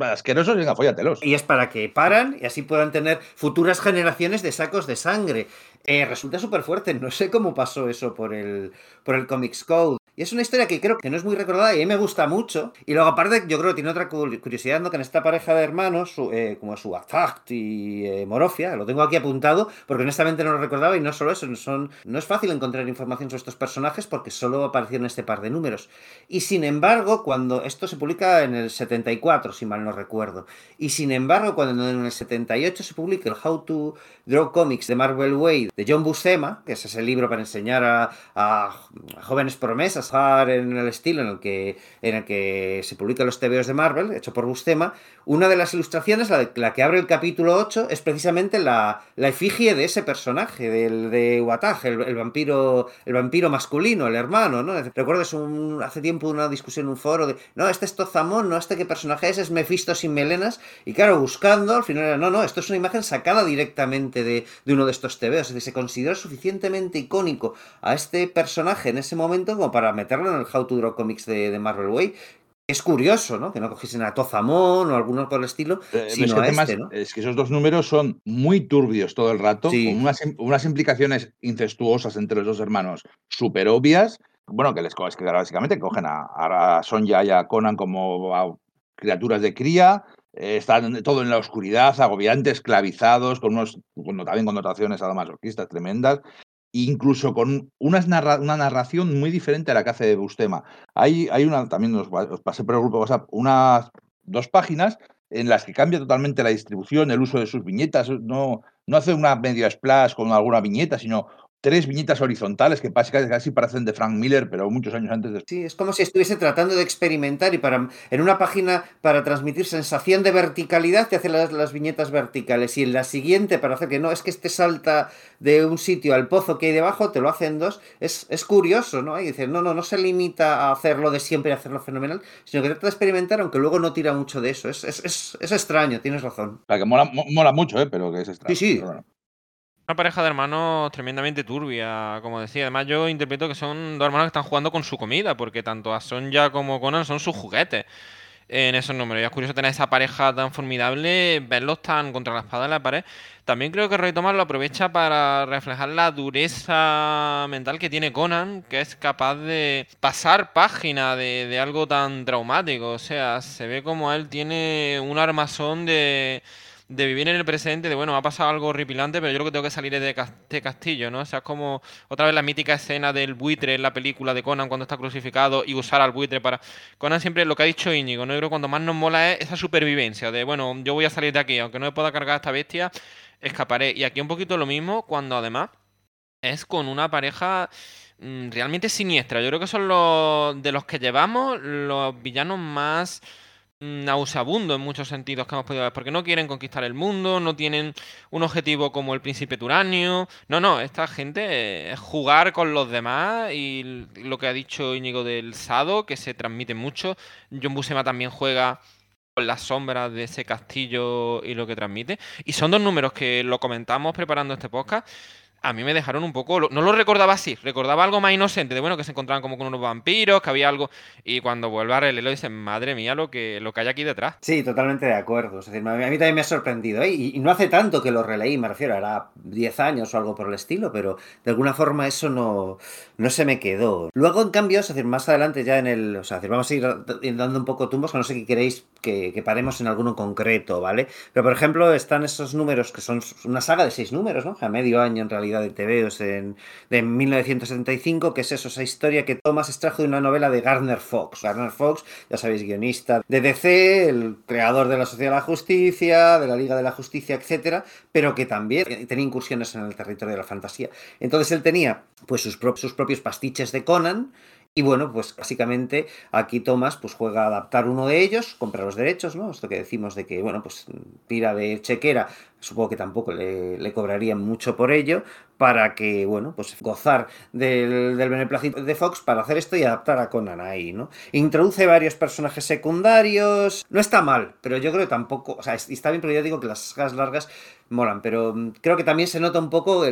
asquerosos y venga, fóllatelos. Y es para que paran y así puedan tener futuras generaciones de sacos de sangre. Eh, resulta súper fuerte, no sé cómo pasó eso por el, por el Comics Code. Y es una historia que creo que no es muy recordada y a mí me gusta mucho. Y luego, aparte, yo creo que tiene otra cu- curiosidad, ¿no? Que en esta pareja de hermanos, eh, como su Azact y eh, Morofia, lo tengo aquí apuntado porque honestamente no lo recordaba y no solo eso, no es fácil encontrar información sobre estos personajes porque solo aparecieron este par de números. Y sin embargo, cuando esto se publica en el 74, si mal no recuerdo, y sin embargo, cuando en el 78 se publica el How to Draw Comics de Marvel Way de John Buscema, que es ese libro para enseñar a jóvenes promesas en el estilo en el que, en el que se publican los TVOs de Marvel, hecho por Bustema, una de las ilustraciones, la, la que abre el capítulo 8, es precisamente la, la efigie de ese personaje, del de Wataj, el, vampiro, el vampiro masculino, el hermano, ¿no? Recuerdo un, hace tiempo una discusión en un foro de, no, este es Tozamón, no, este qué personaje es, es Mephisto sin melenas, y claro, buscando, al final era, no, no, esto es una imagen sacada directamente de, de uno de estos TVOs, es decir, se considera suficientemente icónico a este personaje en ese momento como para meterlo en el How to Draw Comics de, de Marvel Way, es curioso, ¿no? Que no cogiesen a Tozamón o alguno por el estilo, eh, sino a este, ¿no? Es que esos dos números son muy turbios todo el rato, con unas, implicaciones incestuosas entre los dos hermanos súper obvias. Bueno, que les es que básicamente cogen a, Sonja y a Conan como criaturas de cría, eh, están todo en la oscuridad, agobiantes, esclavizados, con unos, también connotaciones adamasoquistas tremendas incluso con una narración muy diferente a la que hace Bustema. Hay, hay una, también os, pasé por el grupo WhatsApp, unas dos páginas en las que cambia totalmente la distribución, el uso de sus viñetas, no, no hace una medio splash con alguna viñeta, sino tres viñetas horizontales que casi, casi parecen de Frank Miller, pero muchos años antes de... Sí, es como si estuviese tratando de experimentar y para en una página para transmitir sensación de verticalidad te hace las, las viñetas verticales y en la siguiente para hacer que no, es que este salta de un sitio al pozo que hay debajo, te lo hacen dos. Es, es curioso, ¿no? Y dices, no, no, no se limita a hacerlo de siempre y hacerlo fenomenal, sino que trata de experimentar, aunque luego no tira mucho de eso. Es, es, es, es extraño, tienes razón. que mola, mola mucho, ¿eh? Pero que es extraño. Sí, sí. Una pareja de hermanos tremendamente turbia, como decía. Además, yo interpreto que son dos hermanos que están jugando con su comida, porque tanto a Sonja como Conan son sus juguetes en esos números. Y es curioso tener esa pareja tan formidable, verlos tan contra la espada en la pared. También creo que Roy Thomas lo aprovecha para reflejar la dureza mental que tiene Conan, que es capaz de pasar página de, de algo tan traumático. O sea, se ve como él tiene un armazón de de vivir en el presente, de bueno, ha pasado algo horripilante, pero yo lo que tengo que salir de este castillo, ¿no? O sea, es como otra vez la mítica escena del buitre en la película de Conan cuando está crucificado y usar al buitre para. Conan siempre lo que ha dicho Íñigo, ¿no? Yo creo que cuando más nos mola es esa supervivencia, de bueno, yo voy a salir de aquí, aunque no me pueda cargar esta bestia, escaparé. Y aquí un poquito lo mismo, cuando además es con una pareja mm, realmente siniestra. Yo creo que son los de los que llevamos los villanos más nauseabundo en muchos sentidos que hemos podido ver, porque no quieren conquistar el mundo, no tienen un objetivo como el príncipe Turanio. No, no, esta gente es jugar con los demás y lo que ha dicho Íñigo del Sado, que se transmite mucho. John Buscema también juega con las sombras de ese castillo y lo que transmite. Y son dos números que lo comentamos preparando este podcast a mí me dejaron un poco. No lo recordaba así, recordaba algo más inocente, de bueno, que se encontraban como con unos vampiros, que había algo. Y cuando vuelve a releerlo, dicen, madre mía, lo que, lo que hay aquí detrás. Sí, totalmente de acuerdo. Es decir, a mí también me ha sorprendido. ¿eh? Y, no hace tanto que lo releí, me refiero, era 10 años o algo por el estilo, pero de alguna forma eso no, no se me quedó. Luego, en cambio, es decir, más adelante ya en el. O sea, vamos a ir dando un poco tumbos, que no sé qué queréis que, paremos en alguno concreto, ¿vale? Pero por ejemplo, están esos números que son una saga de seis números, ¿no? A medio año en realidad de TVOs en, de 1975, que es eso, esa historia que Thomas extrajo de una novela de Gardner Fox. Gardner Fox, ya sabéis, guionista de DC, el creador de la Sociedad de la Justicia, de la Liga de la Justicia, etcétera, pero que también tenía incursiones en el territorio de la fantasía. Entonces él tenía pues sus propios pastiches de Conan, y bueno, pues básicamente aquí Thomas pues juega a adaptar uno de ellos, compra los derechos, ¿no? Esto que decimos de que, bueno, pues tira de chequera, supongo que tampoco le, le cobrarían mucho por ello, para que, bueno, pues gozar del, del beneplácito de Fox para hacer esto y adaptar a Conan ahí, ¿no? Introduce varios personajes secundarios, no está mal, pero yo creo que tampoco, o sea, está bien, pero ya digo que las sagas largas molan, pero mm, creo que también se nota un poco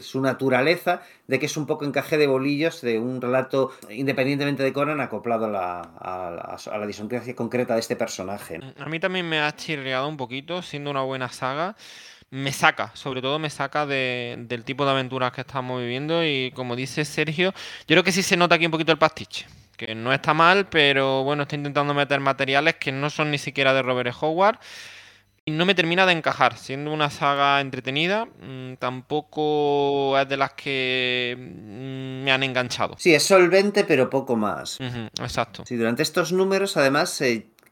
su naturaleza de que es un poco encaje de bolillos de un relato independientemente de Conan acoplado a la, a, la concreta de este personaje. A mí también me ha chirriado un poquito, siendo una buena saga me saca, sobre todo me saca del tipo de aventuras que estamos viviendo y como dice Sergio, yo creo que sí se nota aquí un poquito el pastiche, que no está mal, pero bueno, está intentando meter materiales que no son ni siquiera de Robert. Howard y no me termina de encajar, siendo una saga entretenida, mm, tampoco es de las que mm, me han enganchado. Sí, es solvente, pero poco más. exacto. Sí, durante estos números, además,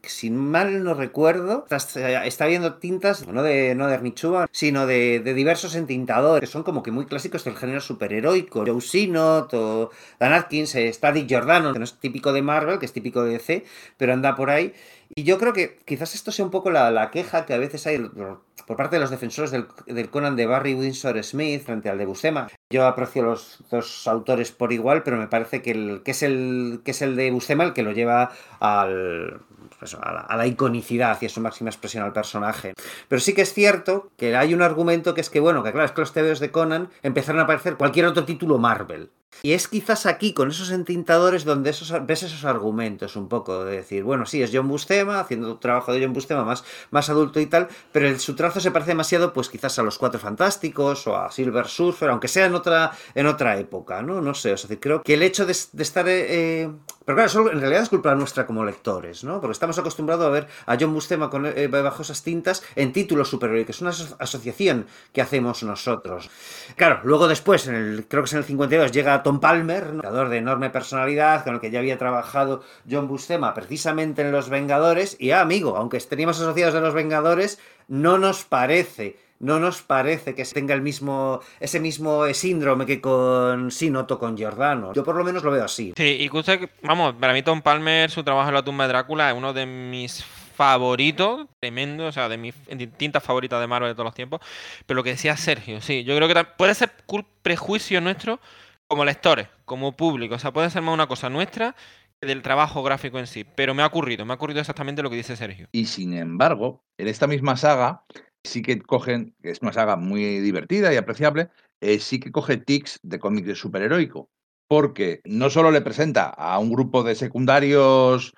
si mal no recuerdo, está, viendo tintas, no de, no de sino de, diversos entintadores, que son como que muy clásicos del género superheroico. Joe Sinot o Dan Atkins, está Dick que no es típico de Marvel, que es típico de DC, pero anda por ahí. Y yo creo que quizás esto sea un poco la, la queja que a veces hay por parte de los defensores del, del, Conan de Barry Windsor Smith frente al de Buscema. Yo aprecio los dos autores por igual, pero me parece que, el, que, es, el, que es el de Buscema el que lo lleva al, pues a, la, iconicidad y a su máxima expresión al personaje. Pero sí que es cierto que hay un argumento que es que, bueno, que claro, es que los TVOs de Conan empezaron a aparecer cualquier otro título Marvel. Y es quizás aquí, con esos entintadores, donde esos, ves esos argumentos un poco, de decir, bueno, sí, es John Bustema, haciendo trabajo de John Bustema más, más adulto y tal, pero el, su trazo se parece demasiado, pues quizás a los Cuatro Fantásticos o a Silver Surfer, aunque sea en otra, en otra época, ¿no? No sé, o sea, creo que el hecho de, estar... Eh, pero claro, eso en realidad es culpa nuestra como lectores, ¿no? Porque estamos acostumbrados a ver a John Bustema con, eh, bajo esas tintas en títulos que es una asociación que hacemos nosotros. Claro, luego después, en el, creo que es en el 52, llega Tom Palmer, creador de enorme personalidad, con el que ya había trabajado John Bustema precisamente en Los Vengadores, y ah, amigo, aunque teníamos asociados a Los Vengadores, no nos parece no nos parece que tenga el mismo, ese mismo síndrome que con Sinoto con Giordano. Yo por lo menos lo veo así. Sí, y usted, vamos, para mí Tom Palmer, su trabajo en la tumba de Drácula es uno de mis favoritos, tremendo, o sea, de mis tintas favoritas de Marvel de todos los tiempos. Pero lo que decía Sergio, sí, yo creo que puede ser prejuicio nuestro como lectores, como público, o sea, puede ser más una cosa nuestra del trabajo gráfico en sí, pero me ha ocurrido, me ha ocurrido exactamente lo que dice Sergio. Y sin embargo, en esta misma saga, sí que cogen, que es una saga muy divertida y apreciable, eh, sí que coge tics de cómic de superheroico. Porque no solo le presenta a un grupo de secundarios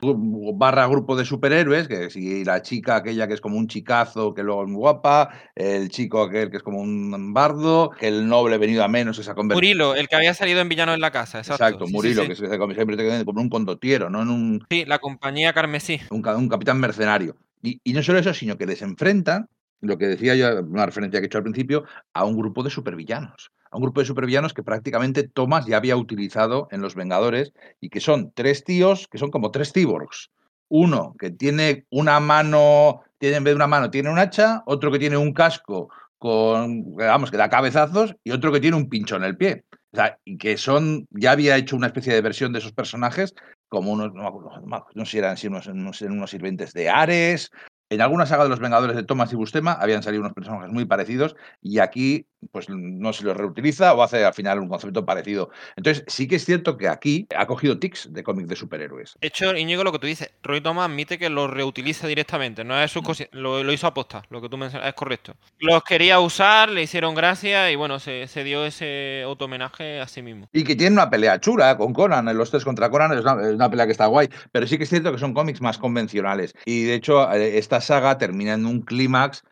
barra grupo de superhéroes, que si la chica aquella que es como un chicazo, que luego es muy guapa, el chico aquel que es como un bardo, que el noble venido a menos que ha convertido. Murilo, el que había salido en villano en la casa, exacto. Exacto, Murilo, que se convierte como un condotiero, ¿no? En un. Sí, la compañía Carmesí. Un, un capitán mercenario. Y, y no solo eso, sino que les enfrentan lo que decía yo, una referencia que he hecho al principio, a un grupo de supervillanos. A un grupo de supervillanos que prácticamente Thomas ya había utilizado en Los Vengadores y que son tres tíos que son como tres cyborgs. Uno que tiene una mano, tiene, en vez de una mano tiene un hacha, otro que tiene un casco con, vamos, que da cabezazos y otro que tiene un pincho en el pie. O sea, y que son, ya había hecho una especie de versión de esos personajes como unos, no, no sé si eran unos, unos, unos, sirvientes de Ares en alguna saga de los Vengadores de Thomas y Bustema habían salido unos personajes muy parecidos y aquí pues no se los reutiliza o hace al final un concepto parecido. Entonces sí que es cierto que aquí ha cogido tics de cómics de superhéroes. De hecho, Íñigo, lo que tú dices, Roy Thomas admite que lo reutiliza directamente, no es su lo, lo, hizo aposta, lo que tú mencionas, es correcto. Los quería usar, le hicieron gracia y bueno, se, dio ese auto homenaje a sí mismo. Y que tiene una pelea chula con Conan, en los tres contra Conan, es una, es una pelea que está guay, pero sí que es cierto que son cómics más convencionales. Y de hecho, eh, esta saga termina en un clímax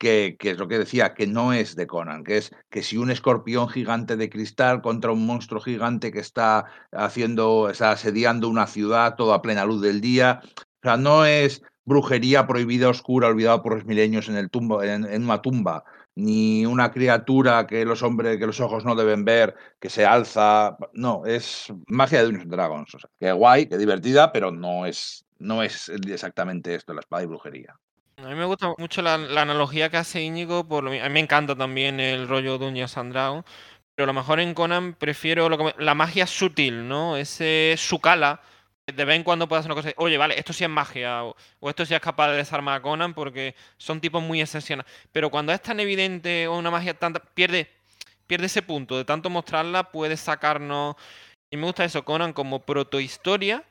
que, es lo que decía, que no es de Conan, que es que si un escorpión gigante de cristal contra un monstruo gigante que está haciendo, está asediando una ciudad todo a plena luz del día, o sea, no es brujería prohibida, oscura, olvidada por los milenios en, el tumbo, en, una tumba, ni una criatura que los hombres, que los ojos no deben ver, que se alza, no, es magia de Dungeons Dragons, o sea, que guay, que divertida, pero no es, no es exactamente esto, la espada y brujería. A mí me gusta mucho la, analogía que hace Íñigo, por lo, a mí me encanta también el rollo Dungeons and Dragons, pero a lo mejor en Conan prefiero la magia sutil, ¿no? Ese Sukala, de vez en cuando puede hacer una cosa, oye, vale, esto sí es magia, o, esto sí es capaz de desarmar a Conan, porque son tipos muy excepcionales. Pero cuando es tan evidente o una magia tanta, pierde, pierde ese punto, de tanto mostrarla puede sacarnos... Y me gusta eso, Conan como protohistoria,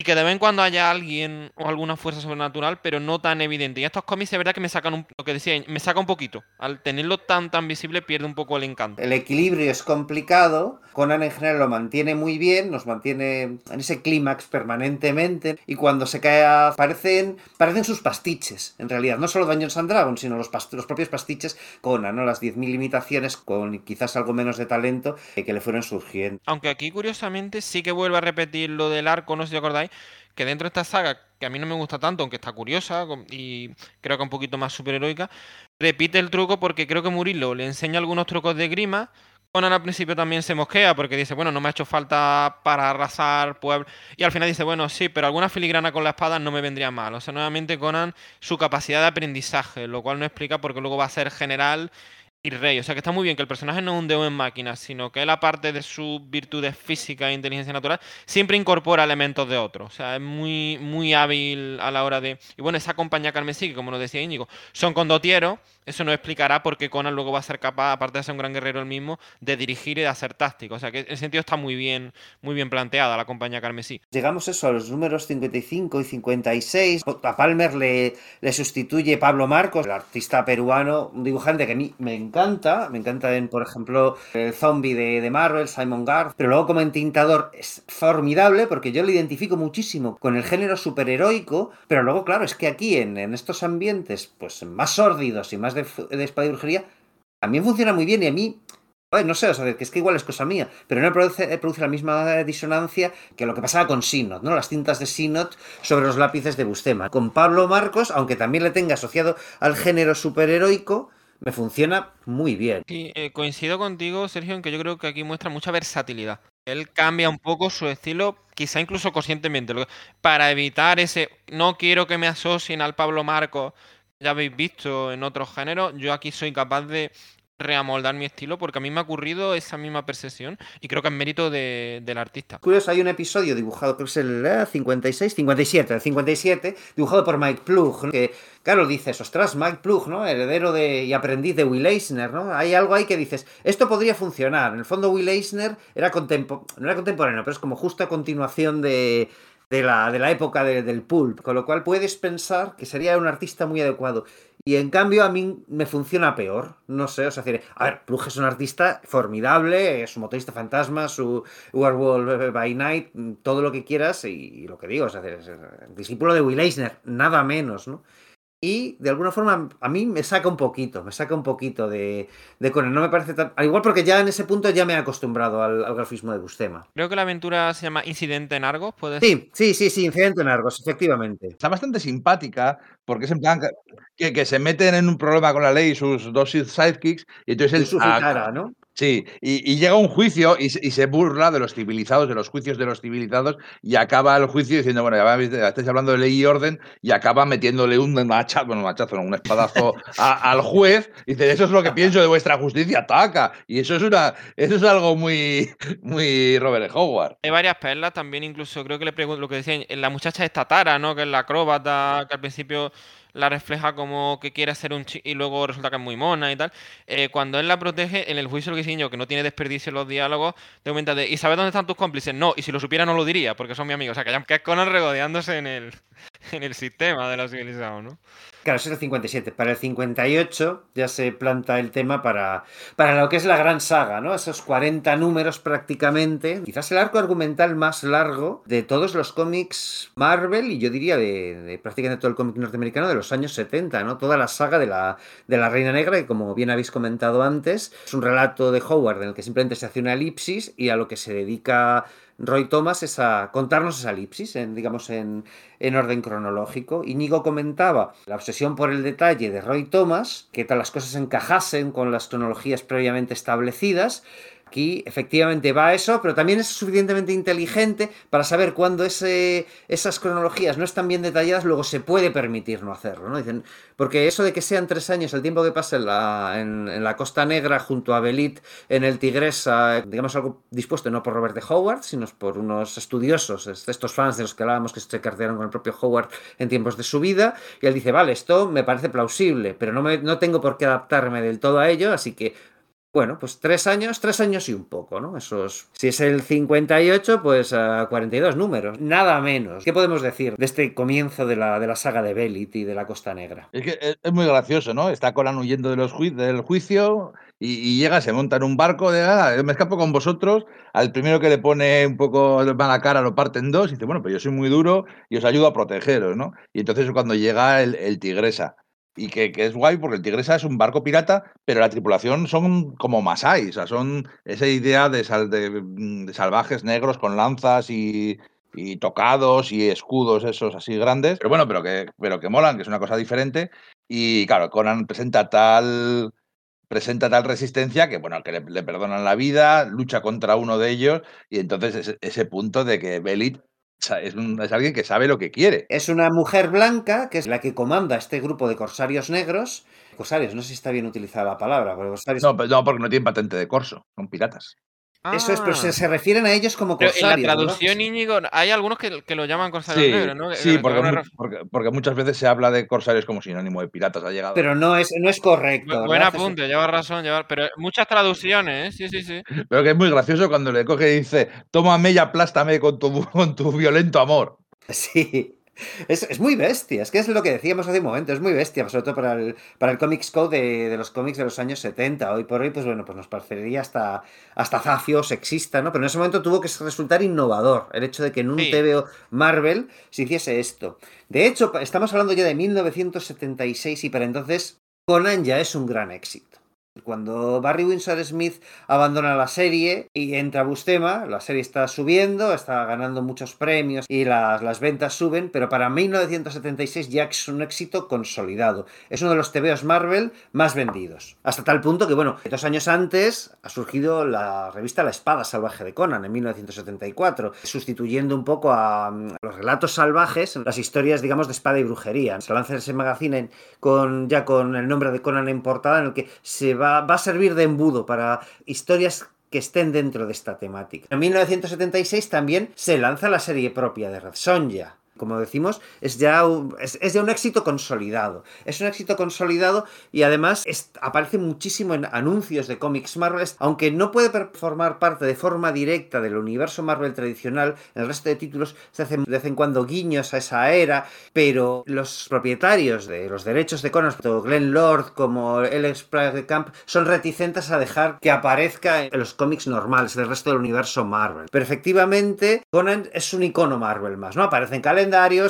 y que de vez en cuando haya alguien o alguna fuerza sobrenatural, pero no tan evidente. Y estos cómics es verdad que me sacan un, lo que decía, me saca un poquito. Al tenerlo tan tan visible pierde un poco el encanto. El equilibrio es complicado. Conan en general lo mantiene muy bien, nos mantiene en ese clímax permanentemente. Y cuando se cae, parecen, parecen sus pastiches, en realidad. No solo Dungeons and Dragons, sino los, los propios pastiches Conan, ¿no? Las 10.000 limitaciones con quizás algo menos de talento que le fueron surgiendo. Aunque aquí, curiosamente, sí que vuelve a repetir lo del arco, no sé si acordáis que dentro de esta saga, que a mí no me gusta tanto, aunque está curiosa y creo que un poquito más superheroica, repite el truco porque creo que Murilo le enseña algunos trucos de grima Conan al principio también se mosquea porque dice, bueno, no me ha hecho falta para arrasar pueblo. Y al final dice, bueno, sí, pero alguna filigrana con la espada no me vendría mal. O sea, nuevamente Conan, su capacidad de aprendizaje, lo cual no explica porque luego va a ser general y rey. O sea que está muy bien que el personaje no es un deus en máquina, sino que él, aparte de sus virtudes físicas e inteligencia natural, siempre incorpora elementos de otros. O sea, es muy, muy hábil a la hora de. Y bueno, esa compañía carmesí, que como nos decía Íñigo, son condotieros. Eso nos explicará por qué Conan luego va a ser capaz, aparte de ser un gran guerrero él mismo, de dirigir y de hacer táctico. O sea que en sentido está muy bien, muy bien planteada la compañía carmesí. Llegamos eso a los números 55 y 56. A Palmer le, sustituye Pablo Marcos, el artista peruano, un dibujante que a mí me encanta. Me encanta en, por ejemplo, el zombie de, Marvel, Simon Garth. Pero luego como entintador es formidable porque yo lo identifico muchísimo con el género superheroico. Pero luego, claro, es que aquí en, en estos ambientes pues más sórdidos y más de, de brujería, también funciona muy bien y a mí no sé, o sea, que es que igual es cosa mía, pero no produce, produce la misma disonancia que lo que pasaba con Sinot, ¿no? Las tintas de Sinot sobre los lápices de Bustema. Con Pablo Marcos, aunque también le tenga asociado al género superheroico, me funciona muy bien. Y eh, coincido contigo, Sergio, en que yo creo que aquí muestra mucha versatilidad. Él cambia un poco su estilo, quizá incluso conscientemente, para evitar ese no quiero que me asocien al Pablo Marcos, ya habéis visto en otros géneros, yo aquí soy capaz de reamoldar mi estilo porque a mí me ha ocurrido esa misma percepción y creo que es mérito de, del artista. Curioso, hay un episodio dibujado, creo que es el eh, 56, 57, el 57, dibujado por Mike Plug, ¿no? que claro, dices, ostras, Mike Plug, ¿no? Heredero de, y aprendiz de Will Eisner, ¿no? Hay algo ahí que dices, esto podría funcionar. En el fondo Will Eisner era contempo no era contemporáneo, pero es como justo a continuación de, de la, de la época de, del pulp, con lo cual puedes pensar que sería un artista muy adecuado. Y en cambio a mí me funciona peor, no sé, o sea, decir, a ver, es un artista formidable, es un motorista fantasma, su Werewolf by Night, todo lo que quieras y, lo que digo, o sea, es, es, discípulo de Will Eisner, nada menos, ¿no? Y de alguna forma a mí me saca un poquito, me saca un poquito de, de Conan. No me parece tan. Al igual porque ya en ese punto ya me he acostumbrado al, al grafismo de Bustema. Creo que la aventura se llama Incidente en Argos, ¿puede Sí, sí, sí, sí, Incidente en Argos, efectivamente. Está bastante simpática porque es en plan que, que se meten en un problema con la ley sus dos sidekicks y entonces él. Su cara, ¿no? Sí, y, llega un juicio y, se burla de los civilizados, de los juicios de los civilizados, y acaba el juicio diciendo, bueno, ya, estáis hablando de ley y orden, y acaba metiéndole un machazo, bueno, un machazo, no, un espadazo al juez, y dice, eso es lo que pienso de vuestra justicia, ataca. Y eso es una, eso es algo muy, muy Robert Howard. Hay varias perlas también, incluso creo que le pregunto lo que decían, la muchacha esta Tara, ¿no? Que es la acróbata, que al principio la refleja como que quiere hacer un y luego resulta que es muy mona y tal. Eh, cuando él la protege, en el juicio lo que dice que no tiene desperdicio en los diálogos, te comenta de, ¿y sabes dónde están tus cómplices? No, y si lo supiera no lo diría, porque son mi amigos. O sea, que, ya, que es Conan regodeándose en el, en el sistema de los civilizados, ¿no? Claro, eso es el 57. Para el 58 ya se planta el tema para, para lo que es la gran saga, ¿no? Esos 40 números prácticamente. Quizás el arco argumental más largo de todos los cómics Marvel y yo diría de, de prácticamente todo el cómic norteamericano de los años 70, ¿no? Toda la saga de la, de la Reina Negra, que como bien habéis comentado antes, es un relato de Howard en el que simplemente se hace una elipsis y a lo que se dedica Roy Thomas es a contarnos esa elipsis, en, digamos, en, en, orden cronológico. Íñigo comentaba la obsesión por el detalle de Roy Thomas, que tal las cosas encajasen con las cronologías previamente establecidas. Aquí efectivamente va eso, pero también es suficientemente inteligente para saber cuándo esas cronologías no están bien detalladas, luego se puede permitir no hacerlo. ¿no? Dicen, porque eso de que sean tres años el tiempo que pasa en la, Costa Negra junto a Belit en el Tigresa, digamos algo dispuesto no por Robert de Howard, sino por unos estudiosos, estos fans de los que hablábamos que se cartearon con el propio Howard en tiempos de su vida, y él dice, vale, esto me parece plausible, pero no tengo por qué adaptarme del todo a ello, así que bueno, pues tres años, tres años y un poco, ¿no? Esos, si es el 58, pues a uh, 42 números, nada menos. ¿Qué podemos decir de este comienzo de la, de la saga de Belit y de la Costa Negra? Es que es muy gracioso, ¿no? Está Conan huyendo de los del juicio y, llega, se monta en un barco de, ah, me escapo con vosotros, al primero que le pone un poco mala cara lo parte en dos y dice, bueno, pues yo soy muy duro y os ayudo a protegeros, ¿no? Y entonces cuando llega el tigresa y que, que, es guay porque el Tigresa es un barco pirata, pero la tripulación son como Masai, o sea, son esa idea de, de salvajes negros con lanzas y, tocados y escudos esos así grandes, pero bueno, pero que, pero que molan, que es una cosa diferente. Y claro, Conan presenta tal presenta tal resistencia que, bueno, que le, perdonan la vida, lucha contra uno de ellos y entonces ese, punto de que Belit es, es, alguien que sabe lo que quiere. Es una mujer blanca que es la que comanda este grupo de corsarios negros. Corsarios, no sé si está bien utilizada la palabra. Porque No, no, porque no tienen patente de corso, son piratas. Eso es, pero se, ah. refieren a ellos como corsarios. en la traducción, Íñigo, hay algunos que, lo llaman corsarios negros, ¿no? Sí, porque, muchas veces se habla de corsarios como sinónimo de piratas. Ha llegado. Pero no es, no es correcto. buen apunte, lleva razón. Lleva, pero muchas traducciones, ¿eh? Sí, sí, sí. Pero que es muy gracioso cuando le coge y dice: Tómame y aplástame con tu, con tu violento amor. Sí. Es, muy bestia, es que es lo que decíamos hace un momento, es muy bestia, sobre todo para el, para el Comics Code de, los cómics de los años 70. Hoy por hoy, pues bueno, pues nos parecería hasta, hasta zafio, sexista, ¿no? Pero en ese momento tuvo que resultar innovador el hecho de que en un TVO Marvel se hiciese esto. De hecho, estamos hablando ya de 1976 y para entonces Conan ya es un gran éxito. Cuando Barry Windsor Smith abandona la serie y entra Bustema, la serie está subiendo, está ganando muchos premios y las, las ventas suben, pero para 1976 ya es un éxito consolidado. Es uno de los TVOs Marvel más vendidos. Hasta tal punto que, bueno, dos años antes ha surgido la revista La Espada Salvaje de Conan en 1974, sustituyendo un poco a, los relatos salvajes, las historias, digamos, de espada y brujería. Se lanza ese magazine con, ya con el nombre de Conan en portada en el que se va, a servir de embudo para historias que estén dentro de esta temática. En 1976 también se lanza la serie propia de Red Sonja, como decimos, es ya, un, es, un éxito consolidado. Es un éxito consolidado y además aparece muchísimo en anuncios de cómics Marvel, aunque no puede formar parte de forma directa del universo Marvel tradicional, en el resto de títulos se hacen de vez en cuando guiños a esa era, pero los propietarios de los derechos de Conan, tanto Glenn Lord como Alex de Camp, son reticentes a dejar que aparezca en los cómics normales del resto del universo Marvel. Pero efectivamente, Conan es un icono Marvel más, ¿no? Aparece en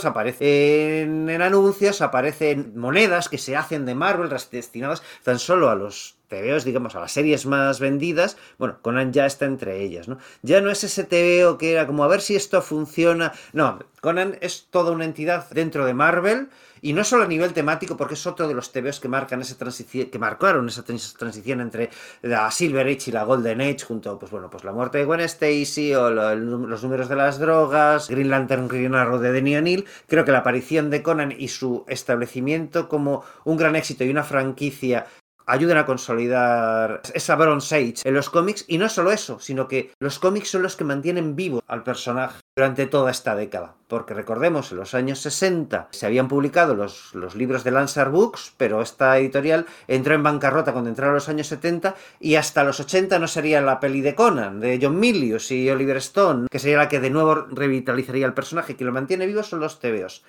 aparecen en anuncios, aparecen monedas que se hacen de Marvel destinadas tan solo a los TVOs, digamos, a las series más vendidas, bueno, Conan ya está entre ellas, ¿no? Ya no es ese TVO que era como a ver si esto funciona. No, Conan es toda una entidad dentro de Marvel y no solo a nivel temático, porque es otro de los TVOs que marcan esa transición, que marcaron esa transición entre la Silver Age y la Golden Age, junto, pues bueno, pues la muerte de Gwen Stacy o los números de las drogas, Green Lantern Green Arrow de Denny O'Neill. Creo que la aparición de Conan y su establecimiento como un gran éxito y una franquicia ayudan a consolidar esa Bronze Age en los cómics y no solo eso, sino que los cómics son los que mantienen vivo al personaje durante toda esta década. Porque recordemos, en los años 60 se habían publicado los, los libros de Lancer Books, pero esta editorial entró en bancarrota cuando entraron los años 70 y hasta los 80 no sería la peli de Conan, de John Milius y Oliver Stone, que sería la que de nuevo revitalizaría el personaje, que lo mantiene vivo son los TVOs.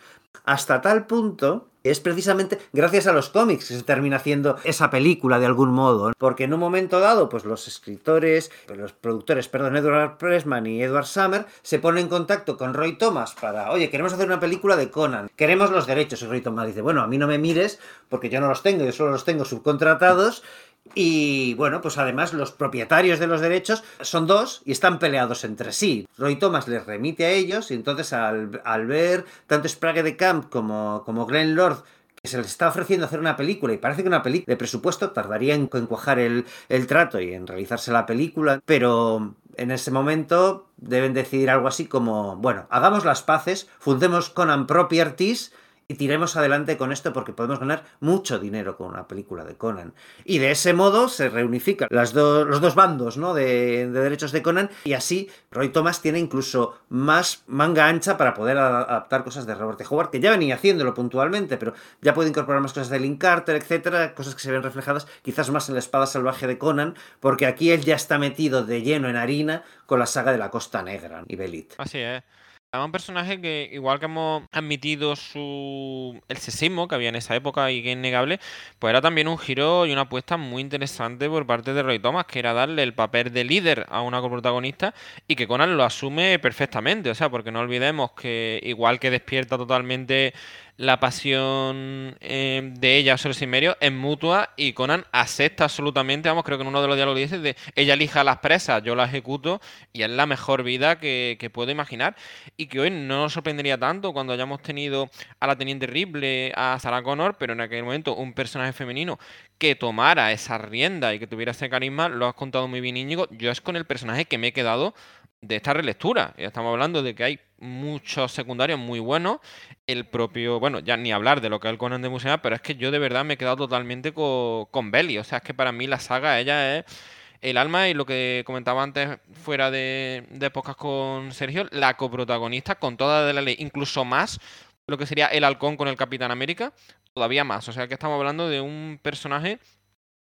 Hasta tal punto es precisamente gracias a los cómics que se termina haciendo esa película de algún modo. Porque en un momento dado, pues los escritores, los productores, perdón, Edward Pressman y Edward Summer, se ponen en contacto con Roy Thomas para, oye, queremos hacer una película de Conan, queremos los derechos. Y Roy Thomas dice, bueno, a mí no me mires porque yo no los tengo, yo solo los tengo subcontratados y bueno, pues además los propietarios de los derechos son dos y están peleados entre sí. Roy Thomas les remite a ellos y entonces al, ver tanto Sprague de Camp como, como Glenn Lord que se les está ofreciendo hacer una película y parece que una película de presupuesto tardaría en encuajar el, el trato y en realizarse la película, pero en ese momento deben decidir algo así como, bueno, hagamos las paces, fundemos Conan Properties y tiremos adelante con esto porque podemos ganar mucho dinero con una película de Conan. Y de ese modo se reunifican las los dos bandos ¿no? de, derechos de Conan y así Roy Thomas tiene incluso más manga ancha para poder adaptar cosas de Robert Howard, que ya venía haciéndolo puntualmente, pero ya puede incorporar más cosas de Link Carter, etcétera, cosas que se ven reflejadas quizás más en la espada salvaje de Conan, porque aquí él ya está metido de lleno en harina con la saga de la Costa Negra y Belit. Así es un personaje que, igual que hemos admitido su el sexismo que había en esa época y que es innegable, pues era también un giro y una apuesta muy interesante por parte de Roy Thomas, que era darle el papel de líder a una coprotagonista y que Conan lo asume perfectamente. O sea, porque no olvidemos que, igual que despierta totalmente la pasión eh, de ella sobre Simerio es mutua y Conan acepta absolutamente, vamos, creo que en uno de los diálogos dice, de ella elija las presas, yo las ejecuto y es la mejor vida que, puedo imaginar. Y que hoy no nos sorprendería tanto cuando hayamos tenido a la Teniente Ripley, a Sarah Connor, pero en aquel momento un personaje femenino que tomara esa rienda y que tuviera ese carisma, lo has contado muy bien Íñigo, yo es con el personaje que me he quedado de esta relectura. Ya estamos hablando de que hay muchos secundarios muy buenos. El propio, bueno, ya ni hablar de lo que es el Conan de Musea, pero es que yo de verdad me he quedado totalmente con, con Belly. O sea, es que para mí la saga, ella es el alma y lo que comentaba antes fuera de, de podcast con Sergio, la coprotagonista con toda de la ley, incluso más lo que sería el halcón con el Capitán América, todavía más. O sea que estamos hablando de un personaje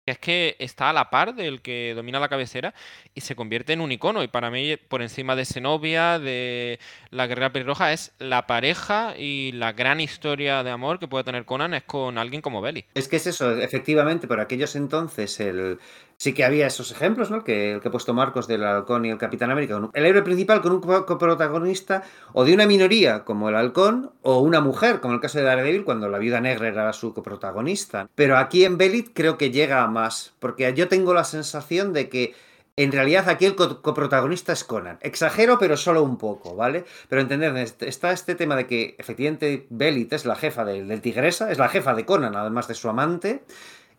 es que está a la par del que domina la cabecera y se convierte en un icono. Y para mí, por encima de Zenobia, de la guerrera pelirroja, es la pareja y la gran historia de amor que puede tener Conan es con alguien como Belly. Es que es eso, efectivamente, por aquellos entonces el, sí que había esos ejemplos, ¿no? Que, el que ha puesto Marcos del Halcón y el Capitán América. El héroe principal con un coprotagonista o de una minoría como el Halcón o una mujer, como el caso de Daredevil, cuando la Viuda Negra era su coprotagonista. Pero aquí en Belit creo que llega más, porque yo tengo la sensación de que en realidad aquí el coprotagonista es Conan. Exagero, pero solo un poco, ¿vale? Pero entender, está este tema de que efectivamente Belit es la jefa del Tigresa, es la jefa de Conan, además de su amante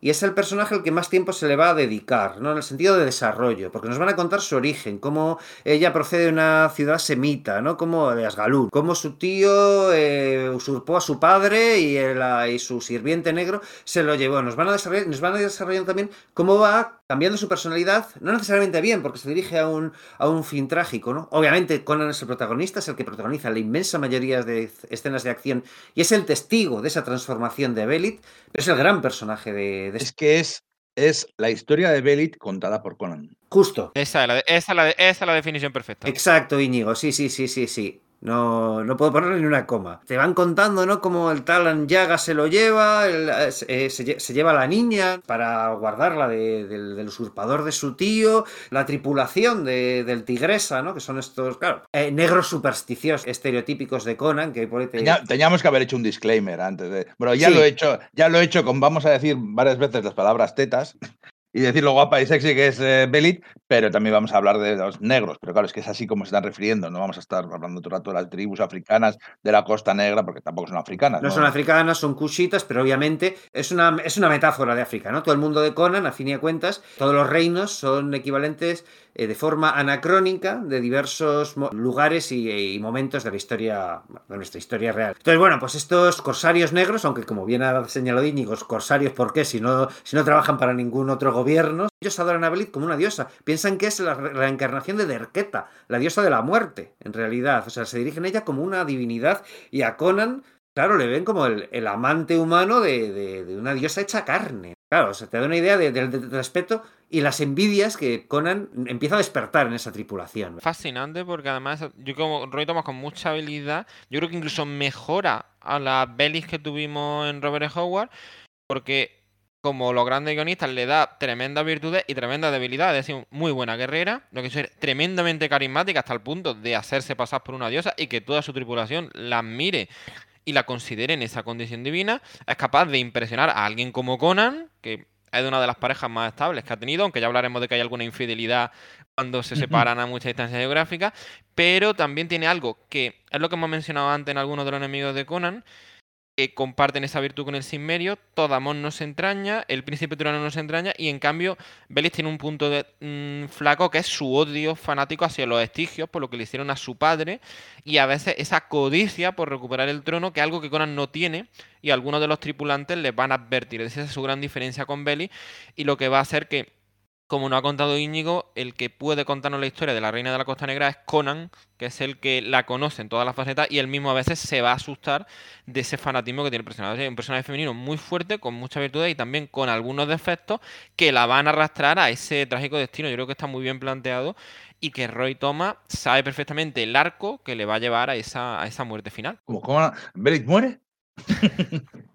y es el personaje al que más tiempo se le va a dedicar, ¿no? En el sentido de desarrollo, porque nos van a contar su origen, cómo ella procede de una ciudad semita, ¿no? Como de Asgalú, cómo su tío eh, usurpó a su padre y, y, su sirviente negro se lo llevó. Nos van a desarrollar, nos van a desarrollar también cómo va cambiando su personalidad, no necesariamente bien, porque se dirige a un, a un fin trágico, ¿no? Obviamente Conan es el protagonista, es el que protagoniza la inmensa mayoría de escenas de acción y es el testigo de esa transformación de Belit, pero es el gran personaje de... Es que es, es la historia de Belit contada por Conan. Justo. Esa es la, esa la, esa es la definición perfecta. Exacto, Íñigo, sí, sí, sí, sí, sí. No, no puedo ponerle ni una coma. Te van contando, ¿no? Cómo el Talan Yaga se lo lleva, eh, se, lleva a la niña para guardarla del, usurpador de su tío, la tripulación del Tigresa, ¿no? Que son estos, claro, eh, negros supersticiosos, estereotípicos de Conan, que por Teníamos que haber hecho un disclaimer antes de... Bueno, ya lo he hecho, ya lo he hecho con, vamos a decir varias veces las palabras tetas, y decirlo guapa y sexy que es eh, Belit, pero también vamos a hablar de los negros, pero claro, es que es así como se están refiriendo, no vamos a estar hablando todo el rato de las tribus africanas de la costa negra, porque tampoco son africanas. No, son africanas, son cushitas, pero obviamente es una, es una metáfora de África, ¿no? Todo el mundo de Conan, a fin y a cuentas, todos los reinos son equivalentes eh, de forma anacrónica de diversos lugares y, momentos de la historia, de nuestra historia real. Entonces, bueno, pues estos corsarios negros, aunque como bien ha señalado Íñigo, corsarios, ¿por qué? Si no, si no trabajan para ningún otro gobierno, ellos adoran a Belit como una diosa. Piensan que es la, encarnación de Derketa, la diosa de la muerte, en realidad. O sea, se dirigen a ella como una divinidad y a Conan claro, le ven como el, amante humano de, una diosa hecha carne. Claro, o sea, te da una idea del respeto y las envidias que Conan empieza a despertar en esa tripulación. Fascinante porque además yo como Roy Thomas con mucha habilidad, yo creo que incluso mejora a las belis que tuvimos en Robert. Howard porque como los grandes guionistas le da tremendas virtudes y tremendas debilidades, es decir, muy buena guerrera, lo que es tremendamente carismática hasta el punto de hacerse pasar por una diosa y que toda su tripulación la admire y la considere en esa condición divina, es capaz de impresionar a alguien como Conan, que es de una de las parejas más estables que ha tenido, aunque ya hablaremos de que hay alguna infidelidad cuando se separan a mucha distancia geográfica, pero también tiene algo que es lo que hemos mencionado antes en algunos de los enemigos de Conan, que comparten esa virtud con el Sinmerio, amor no se entraña, el príncipe turano no se entraña, y en cambio Belis tiene un punto de, mm, flaco que es su odio fanático hacia los estigios, por lo que le hicieron a su padre, y a veces esa codicia por recuperar el trono, que es algo que Conan no tiene, y algunos de los tripulantes les van a advertir. Esa es su gran diferencia con Belis, y lo que va a hacer que como nos ha contado Íñigo, el que puede contarnos la historia de la Reina de la Costa Negra es Conan, que es el que la conoce en todas las facetas y él mismo a veces se va a asustar de ese fanatismo que tiene el personaje. un personaje femenino muy fuerte, con mucha virtudes y también con algunos defectos que la van a arrastrar a ese trágico destino. Yo creo que está muy bien planteado y que Roy Thomas sabe perfectamente el arco que le va a llevar a esa, a esa muerte final. ¿Cómo, cómo Berit muere?